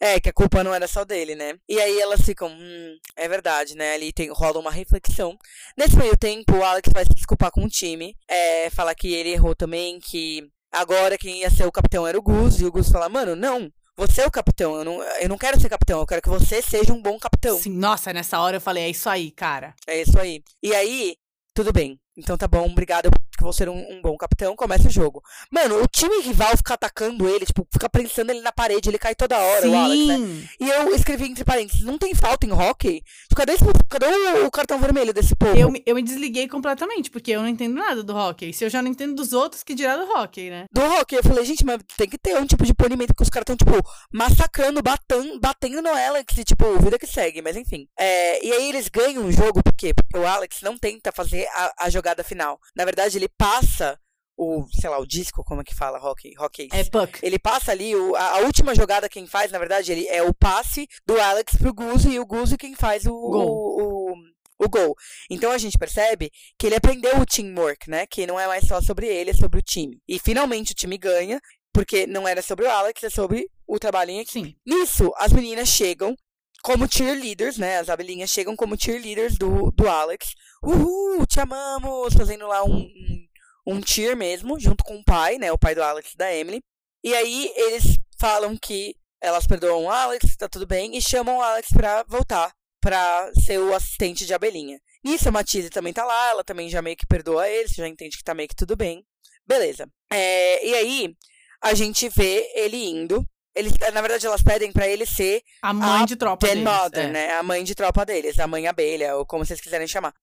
É, que a culpa não era só dele, né? E aí elas ficam, hum, é verdade, né? Ali tem, rola uma reflexão. Nesse meio tempo, o Alex vai se desculpar com o time, é, falar que ele errou também, que agora quem ia ser o capitão era o Gus, e o Gus fala, mano, não, você é o capitão, eu não, eu não quero ser capitão, eu quero que você seja um bom capitão. Sim, nossa, nessa hora eu falei, é isso aí, cara. É isso aí. E aí, tudo bem. Então tá bom, obrigado, que vou ser um, um bom capitão, começa o jogo. Mano, o time rival fica atacando ele, tipo, fica prensando ele na parede, ele cai toda hora, o Alex, né? Sim. E eu escrevi entre parênteses, não tem falta em hockey? Cadê, esse, cadê o, o cartão vermelho desse povo? Eu, me- eu me desliguei completamente, porque eu não entendo nada do hockey. Se eu já não entendo dos outros, que dirá do hockey, né? Do hockey, eu falei, gente, mas tem que ter um tipo de punimento que os caras estão, tipo, massacrando, batendo, batendo no Alex, e, tipo, vida que segue, mas enfim. É, e aí eles ganham o jogo, por quê? Porque o Alex não tenta fazer a, a jogada final. Na verdade, ele passa o, sei lá, o disco, como é que fala, hockey, hockey. É puck. Ele passa ali, o- a, a última jogada quem faz, na verdade, ele é o passe do Alex pro Guzo e o Guzo quem faz o Gol. o, o, o gol. Então a gente percebe que ele aprendeu o teamwork, né? Que não é mais só sobre ele, é sobre o time. E finalmente o time ganha, porque não era sobre o Alex, é sobre o trabalho em equipe. Sim. Nisso, as meninas chegam como cheerleaders, né? As abelhinhas chegam como cheerleaders do, do Alex. Uhul, te amamos! Fazendo lá um, um, um cheer mesmo, junto com o pai, né? O pai do Alex e da Emily. E aí eles falam que elas perdoam o Alex, tá tudo bem, e chamam o Alex pra voltar pra ser o assistente de abelhinha. Nisso, a Matisse também tá lá, ela também já meio que perdoa ele, já entende que tá meio que tudo bem. Beleza. É, e aí, a gente vê ele indo. Eles, na verdade, elas pedem pra ele ser A mãe A de tropa deles. Mother, é. né? A mãe de tropa deles, a mãe abelha, ou como vocês quiserem chamar.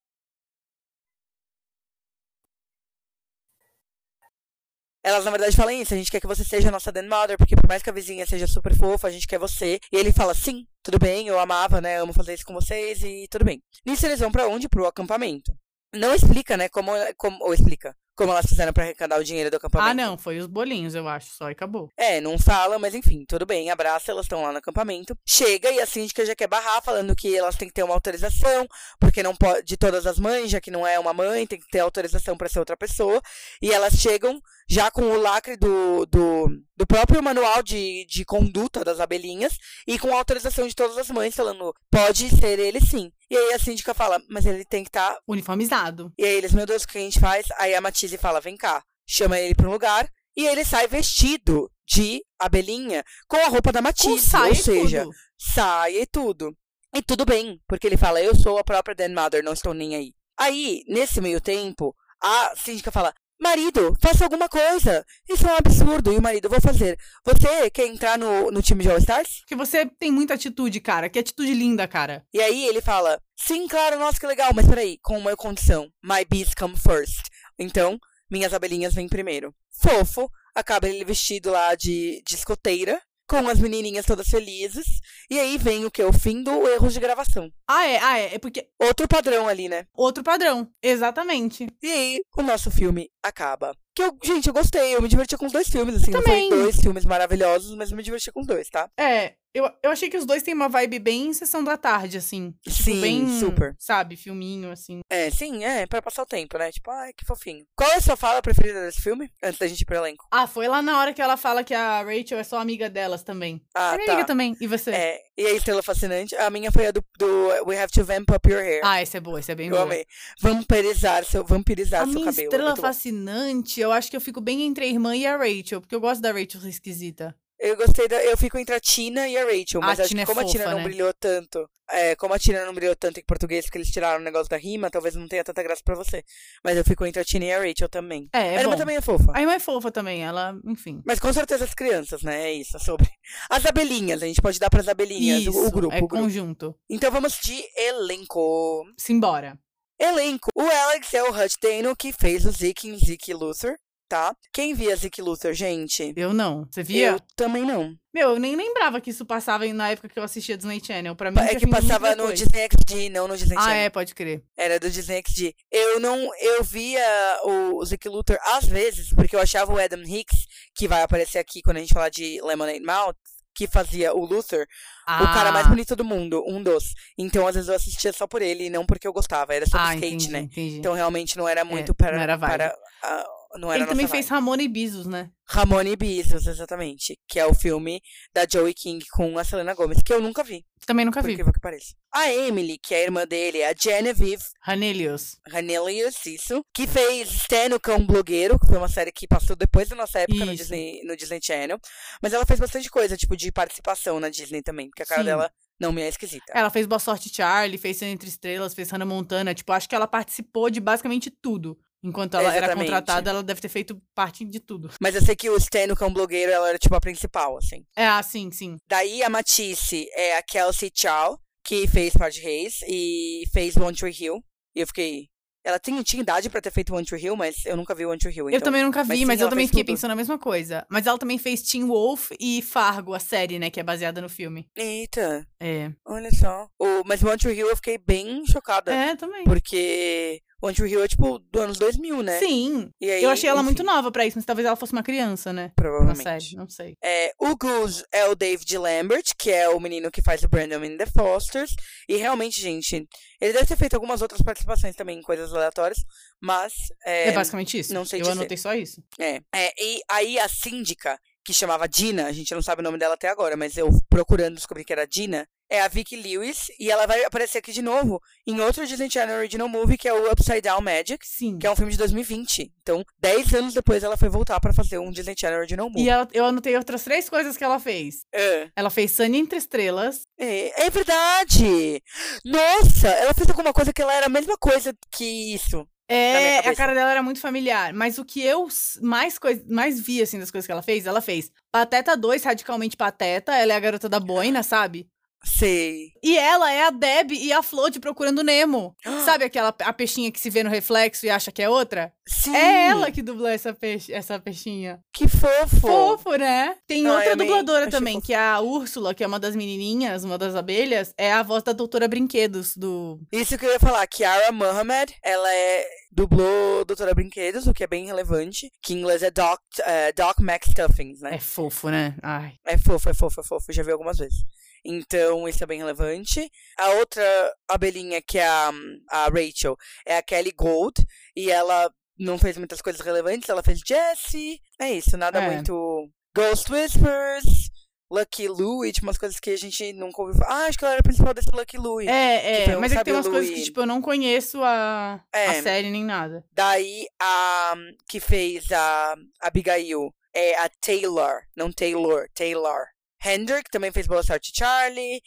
Elas, na verdade, falam isso. A gente quer que você seja a nossa Dan Mother, porque por mais que a vizinha seja super fofa, a gente quer você. E ele fala, sim, tudo bem, eu amava, né? Amo fazer isso com vocês e tudo bem. Nisso eles vão pra onde? Pro acampamento. Não explica, né? Como, como ou explica. Como elas fizeram pra arrecadar o dinheiro do acampamento. Ah, não, foi os bolinhos, eu acho, só e acabou. É, não fala, mas enfim, tudo bem, abraça, elas estão lá no acampamento. Chega e a síndica já quer barrar, falando que elas têm que ter uma autorização, porque não pode, de todas as mães, já que não é uma mãe, tem que ter autorização pra ser outra pessoa. E elas chegam já com o lacre do, do, do próprio manual de, de conduta das abelhinhas e com a autorização de todas as mães, falando, pode ser ele sim. E aí a síndica fala, mas ele tem que estar Uniformizado. e aí eles, meu Deus, o que a gente faz? Aí a Matisse fala, vem cá. Chama ele pra um lugar. E ele sai vestido de abelhinha com a roupa da Matisse. Ou seja, tudo. saia e tudo. E tudo bem, porque ele fala, eu sou a própria Dan Mother, não estou nem aí. Aí, nesse meio tempo, a síndica fala, marido, faça alguma coisa. Isso é um absurdo. E o marido, vou fazer. Você quer entrar no, no time de All Stars? Porque você tem muita atitude, cara. Que atitude linda, cara. E aí ele fala, sim, claro, nossa, que legal, mas peraí, com uma condição. My bees come first. Então, minhas abelhinhas vêm primeiro. Fofo, acaba ele vestido lá de, de escoteira, com as menininhas todas felizes. E aí vem o que? O fim do erro de gravação. Ah, é, ah, é. É porque Outro padrão ali, né? outro padrão. Exatamente. E aí o nosso filme acaba. Que eu, gente, eu gostei, eu me diverti com os dois filmes, assim. Não Também. foi dois filmes maravilhosos, mas eu me diverti com os dois, tá? É, eu, eu achei que os dois têm uma vibe bem sessão da tarde, assim. Tipo, Sim, bem, super. Sabe, filminho, assim. É, sim, é, pra passar o tempo, né? Tipo, ai, que fofinho. Qual é a sua fala preferida desse filme? Antes da gente ir pro elenco. Ah, foi lá na hora que ela fala que a Rachel é só amiga delas também. Ah, é minha tá. amiga também. E você? É, e a estrela fascinante, a minha foi a do, do We Have to Vamp Up Your Hair. Ah, essa é boa, essa é bem eu boa. amei. Vampirizar seu, vampirizar A seu cabelo. estrela muito bom. fascinante, eu acho que eu fico bem entre a irmã e a Rachel, porque eu gosto da Rachel ser esquisita. Eu gostei da. Eu fico entre a Tina e a Rachel, A mas acho Tina que é como a Tina fofa, não né? brilhou tanto. É, como a Tina não brilhou tanto em português, porque eles tiraram o negócio da rima, talvez não tenha tanta graça pra você. Mas eu fico entre a Tina e a Rachel também. É, é a irmã bom. também é fofa. A irmã é fofa também, ela, enfim. Mas com certeza as crianças, né? É isso, é sobre. As abelhinhas, a gente pode dar pras abelhinhas, Isso, o, grupo. é o grupo. conjunto. Então vamos de elenco. Simbora. Elenco. O Alex é o Hutch Dano que fez o Zeke em Zeke Luther, tá? Quem via Zeke Luther, gente? Eu não. Você via? Eu também não. Meu, eu nem lembrava que isso passava na época que eu assistia Disney Channel. Pra mim, É que passava no. Disney XD, não no Disney Ah, Channel. é, pode crer. Era do Disney XD. Eu não. Eu via o Zeke Luther às vezes, porque eu achava o Adam Hicks, que vai aparecer aqui quando a gente falar de Lemonade Mouth, que fazia o Luther, o cara mais Ah, bonito do mundo, um dos. Então, às vezes, eu assistia só por ele, e não porque eu gostava. Era sobre Ah, skate, entendi, né? entendi. Então, realmente, não era muito É, para. não era para ah, não era Ele também fez vibe. Ramona e Bisos, né? Ramone e Bezos, exatamente. Que é o filme da Joey King com a Selena Gomez, que eu nunca vi, Também nunca vi. incrível que pareça. A Emily, que é a irmã dele, é a Genevieve Ranelius. Ranelius, isso, que fez Stan, o Cão Blogueiro, que foi uma série que passou depois da nossa época no. Disney, no Disney Channel. Mas ela fez bastante coisa, tipo, de participação na Disney também, porque a cara Sim. dela não me é esquisita. Ela fez Boa Sorte Charlie, fez Entre Estrelas, fez Hannah Montana. Tipo, acho que ela participou de basicamente tudo. Enquanto ela era Exatamente. contratada, ela deve ter feito parte de tudo. Mas eu sei que o Stan, o Cão Blogueiro, ela era, tipo, a principal, assim. É, ah, sim, sim. Daí a Matisse é a Kelsey Chow, que fez Party Reis e fez One Tree Hill. E eu fiquei. Ela tinha, tinha idade pra ter feito One Tree Hill, mas eu nunca vi One Tree Hill. eu então. também nunca vi, mas mas, sim, eu ela também fiquei tudo. pensando a mesma coisa. Mas ela também fez Teen Wolf e Fargo, a série, né? Que é baseada no filme. Eita, É. olha só. O, mas One Tree Hill eu fiquei bem chocada. É, também. Porque Tree Hill é tipo do anos 2000, né? Sim. Aí, Eu achei ela enfim, muito nova pra isso, mas talvez ela fosse uma criança, né? Na Provavelmente. série, não sei. É, o Goose é o David Lambert, que é o menino que faz o Brandon in The Fosters. E realmente, gente, ele deve ter feito algumas outras participações também em coisas aleatórias, mas. É, É, basicamente isso. não sei Eu dizer. anotei só isso. é, é, e aí a síndica, que chamava Dina, a gente não sabe o nome dela até agora, mas eu procurando descobri que era Dina, é a Vicky Lewis, e ela vai aparecer aqui de novo em outro Disney Channel Original Movie, que é o Upside Down Magic, Sim. que é um filme de 2020. Então, 10 anos depois ela foi voltar pra fazer um Disney Channel Original Movie. E ela, eu anotei outras três coisas que ela fez. É. Ela fez Sunny Entre Estrelas. É, é verdade! Nossa, ela fez alguma coisa que ela era a mesma coisa que isso. É, a cara dela era muito familiar. Mas o que eu mais, coi- mais vi, assim, das coisas que ela fez, ela fez Pateta 2, Radicalmente Pateta. Ela é a garota da boina, sabe? Sei. E ela é a Deb e a Flo de Procurando Nemo. Sabe aquela a peixinha que se vê no reflexo e acha que é outra? Sim. É ela que dublou essa, peixe, essa peixinha. Que fofo. Fofo, né? Tem Ah, outra dubladora achei também, fofo. que é a Úrsula, que é uma das menininhas, uma das abelhas. É a voz da Doutora Brinquedos, do... Isso que eu ia falar, Kiara Muhammad, ela é dublou Doutora Brinquedos, o que é bem relevante, que em inglês é Doc, é, Doc McStuffins, né? É fofo, né? Ai. É fofo, é fofo, é fofo, já vi algumas vezes. Então, isso é bem relevante. A outra abelhinha, que é a, a Rachel, é a Kelly Gold, e ela não fez muitas coisas relevantes, ela fez Jessie, é isso, nada É. muito... Ghost Whispers, Lucky Louie, tipo, umas coisas que a gente nunca ouviu falar. Ah, acho que ela era a principal desse Lucky Louie. É, é, um mas é que tem umas coisas que, tipo, eu não conheço a, É. a série nem nada. Daí, a que fez a Abigail é a Taylor, não Taylor, Taylor. Hendrick também fez Boa Sorte Charlie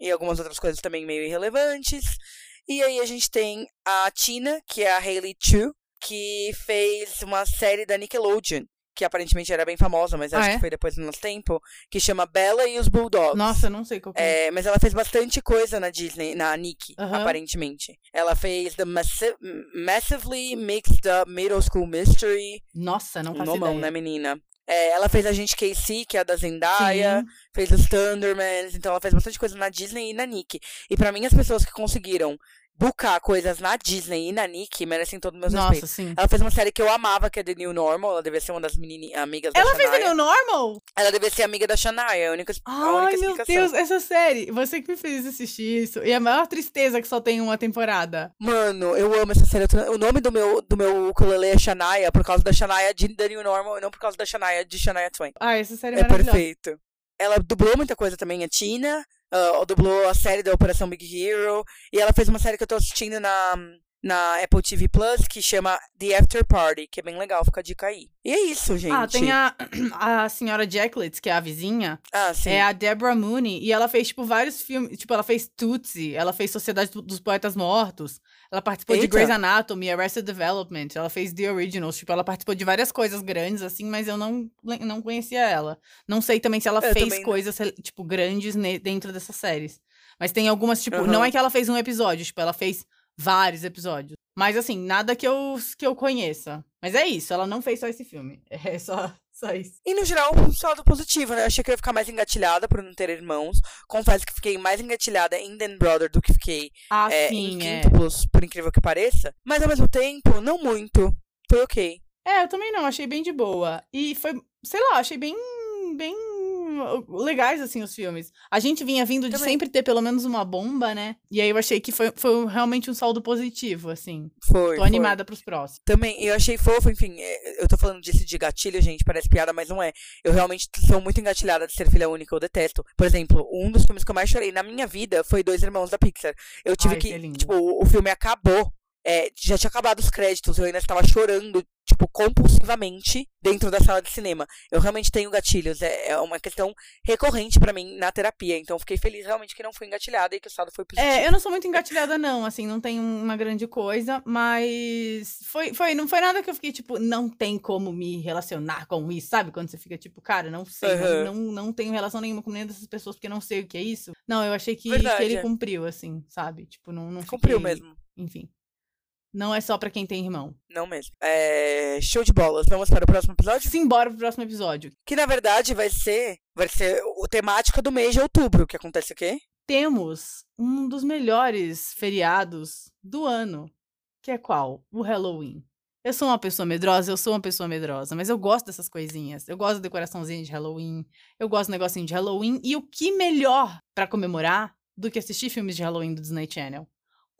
e algumas outras coisas também meio irrelevantes. E aí a gente tem a Tina, que é a Hailey Chu, que fez uma série da Nickelodeon, que aparentemente era bem famosa, mas acho Ah, é? que foi depois do nosso tempo, que chama Bella e os Bulldogs. Nossa, não sei qual que é. É, mas ela fez bastante coisa na Disney, na Nick, aparentemente. Ela fez The Massi- Massively Mixed Up Middle School Mystery. Nossa, não faço nomão, ideia. né, menina? É, ela fez a gente Casey, que é a da Zendaya, Sim. fez os Thundermans, então ela fez bastante coisa na Disney e na Nick. E pra mim, as pessoas que conseguiram bucar coisas na Disney e na Nick merecem todos os meus Nossa, respeitos. sim. Ela fez uma série que eu amava, que é The New Normal. Ela devia ser uma das menininhas, amigas da Ela fez. The New Normal? Ela devia ser amiga da Shania, a única, a Ai, única meu. Deus, essa série. Você que me fez assistir isso. E a maior tristeza que só tem uma temporada. Mano, eu amo essa série. O nome do meu, do meu ukulele é Shania por causa da Shania de The New Normal e não por causa da Shania de Shania Twain. Ah, essa série é, É maravilhosa. perfeito. Ela dublou muita coisa também, a Tina. Ah, dublou a série da Operação Big Hero. E ela fez uma série que eu tô assistindo na, na Apple TV Plus que chama The After Party, que é bem legal, fica a dica aí. E é isso, gente. Ah, tem a, a senhora Jacklett, que é a vizinha. Ah, sim. É a Deborah Mooney. E ela fez, tipo, vários filmes. Tipo, ela fez Tootsie. Ela fez Sociedade do- dos Poetas Mortos. Ela participou de Eita. Grey's Anatomy, Arrested Development. Ela fez The Originals. Tipo, ela participou de várias coisas grandes, assim, mas eu não, não conhecia ela. Não sei também se ela Eu fez coisas, tipo, grandes dentro dessas séries. Mas tem algumas, tipo, Aham. não é que ela fez um episódio, tipo, ela fez vários episódios. Mas, assim, nada que eu, que eu conheça. Mas é isso, ela não fez só esse filme. É só, só isso. E no geral, um saldo positivo, né? Eu achei que eu ia ficar mais engatilhada por não ter irmãos. Confesso que fiquei mais engatilhada em Dan Brother do que fiquei Ah, é, sim, em é. quíntuplos, por incrível que pareça. Mas ao mesmo tempo, não muito. Foi ok. É, eu também não, achei bem de boa. E foi, sei lá, achei bem, bem legais, assim, os filmes. A gente vinha vindo de Também. sempre ter pelo menos uma bomba, né? E aí eu achei que foi, foi realmente um saldo positivo, assim. Foi. Tô foi. animada pros próximos. Também, eu achei fofo, enfim, é, eu tô falando disso de gatilho, gente, parece piada, mas não é. Eu realmente sou muito engatilhada de ser filha única, eu detesto. Por exemplo, um dos filmes que eu mais chorei na minha vida foi Dois Irmãos da Pixar. Eu tive Ai, que, que tipo, o filme acabou, é, já tinha acabado os créditos, eu ainda estava chorando, tipo, compulsivamente dentro da sala de cinema. Eu realmente tenho gatilhos, é, é uma questão recorrente pra mim na terapia, então fiquei feliz realmente que não fui engatilhada e que o saldo foi positivo. É, eu não sou muito engatilhada, não, assim, não tem uma grande coisa, mas foi, foi, não foi nada que eu fiquei, tipo, não tem como me relacionar com isso, sabe? Quando você fica, tipo, cara, não sei, não- Aham. não, não tenho relação nenhuma com nenhuma dessas pessoas porque não sei o que é isso. Não, eu achei que, Verdade, que ele é. cumpriu, assim, sabe? Tipo, não, não Cumpriu fiquei- mesmo. Enfim. Não é só pra quem tem irmão. Não mesmo. É, show de bolas. Vamos para o próximo episódio? Simbora pro próximo episódio. Que na verdade vai ser, vai ser o temática do mês de outubro, que acontece o quê? Temos um dos melhores feriados do ano. Que é qual? O Halloween. Eu sou uma pessoa medrosa, eu sou uma pessoa medrosa, mas eu gosto dessas coisinhas. Eu gosto da decoraçãozinha de Halloween, eu gosto do negocinho de Halloween. E o que melhor pra comemorar do que assistir filmes de Halloween do Disney Channel?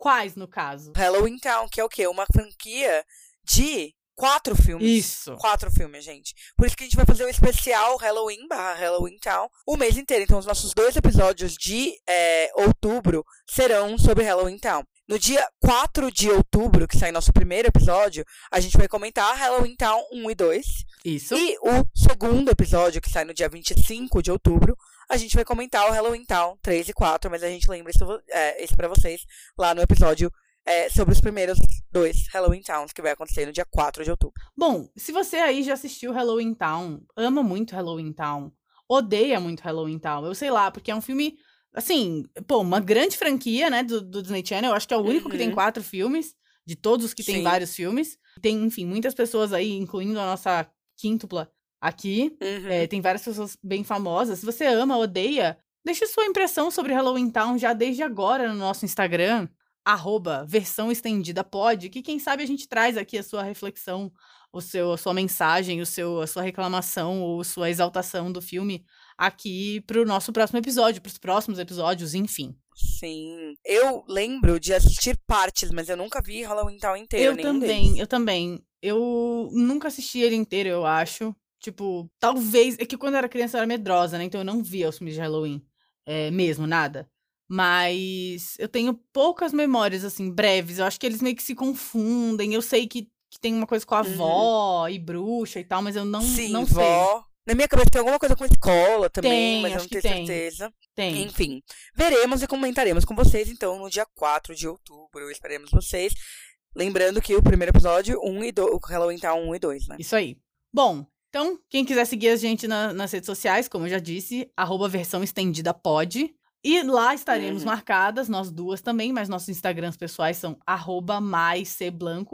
Quais, no caso? Halloween Town, que é o quê? Uma franquia de quatro filmes. Isso. Quatro filmes, gente. Por isso que a gente vai fazer um especial Halloween barra Halloween Town o mês inteiro. Então, os nossos dois episódios de é, outubro serão sobre Halloween Town. No dia 4 de outubro, que sai nosso primeiro episódio, a gente vai comentar Halloween Town 1 e 2. Isso. E o segundo episódio, que sai no dia 25 de outubro, a gente vai comentar o Halloween Town 3 e 4, mas a gente lembra isso, é, isso pra vocês lá no episódio é, sobre os primeiros dois Halloween Towns, que vai acontecer no dia 4 de outubro. Bom, se você aí já assistiu Halloween Town, ama muito Halloween Town, odeia muito Halloween Town, eu sei lá, porque é um filme, assim, pô, uma grande franquia, né, do, do Disney Channel, eu acho que é o único que tem Uhum. quatro filmes, de todos os que tem Sim. vários filmes. Tem, enfim, muitas pessoas aí, incluindo a nossa quíntupla aqui, Uhum. é, tem várias pessoas bem famosas. Se você ama, odeia, deixe sua impressão sobre Halloween Town já desde agora no nosso Instagram, arroba versão estendida pode, que quem sabe a gente traz aqui a sua reflexão, o seu, a sua mensagem, o seu, a sua reclamação ou sua exaltação do filme aqui pro nosso próximo episódio, pros próximos episódios, enfim. Sim. Eu lembro de assistir partes, mas eu nunca vi Halloween Town inteiro. eu também, deles. eu também. Eu nunca assisti ele inteiro, eu acho. Tipo, talvez. É que quando eu era criança eu era medrosa, né? Então eu não via os filmes de Halloween. É, mesmo, nada. Mas eu tenho poucas memórias, assim, breves. Eu acho que eles meio que se confundem. Eu sei que, que tem uma coisa com a Uhum. avó e bruxa e tal, mas eu não, Sim, não sei. vó. Na minha cabeça tem alguma coisa com escola também, Tem, mas eu não tenho certeza. Tem. Enfim, veremos e comentaremos com vocês, então, no dia 4 de outubro. Esperemos vocês. Lembrando que o primeiro episódio, 1 e 2, o Halloween tá 1 e 2, né? Isso aí. Bom, então, quem quiser seguir a gente na- nas redes sociais, como eu já disse, arroba versão estendida pode. E lá estaremos Uhum. marcadas, nós duas também, mas nossos Instagrams pessoais são arroba mais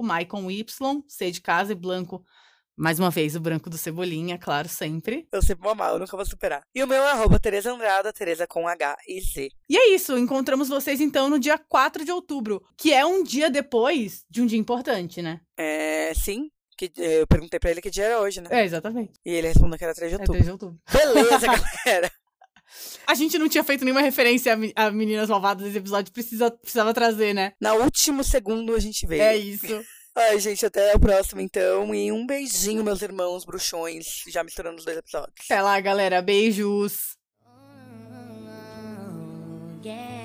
mai com Y, C de casa e Blanco Mais uma vez, o branco do Cebolinha, claro, sempre. Eu sempre vou amar, eu nunca vou superar. E o meu é arroba Tereza Andrada, Tereza com H e Z. E é isso, encontramos vocês então no dia 4 de outubro, que é um dia depois de um dia importante, né? É, sim. Que, eu perguntei pra ele que dia era hoje, né? É, exatamente. E ele respondeu que era 3 de É outubro. 3 de outubro. Beleza, galera. A gente não tinha feito nenhuma referência a, me- a Meninas Malvadas nesse episódio, precisa, precisava trazer, né? Na último segundo a gente veio. É isso. Ai, gente, até o próximo então. E um beijinho, meus irmãos bruxões. Já misturando os dois episódios. Até lá, galera. Beijos. Yeah.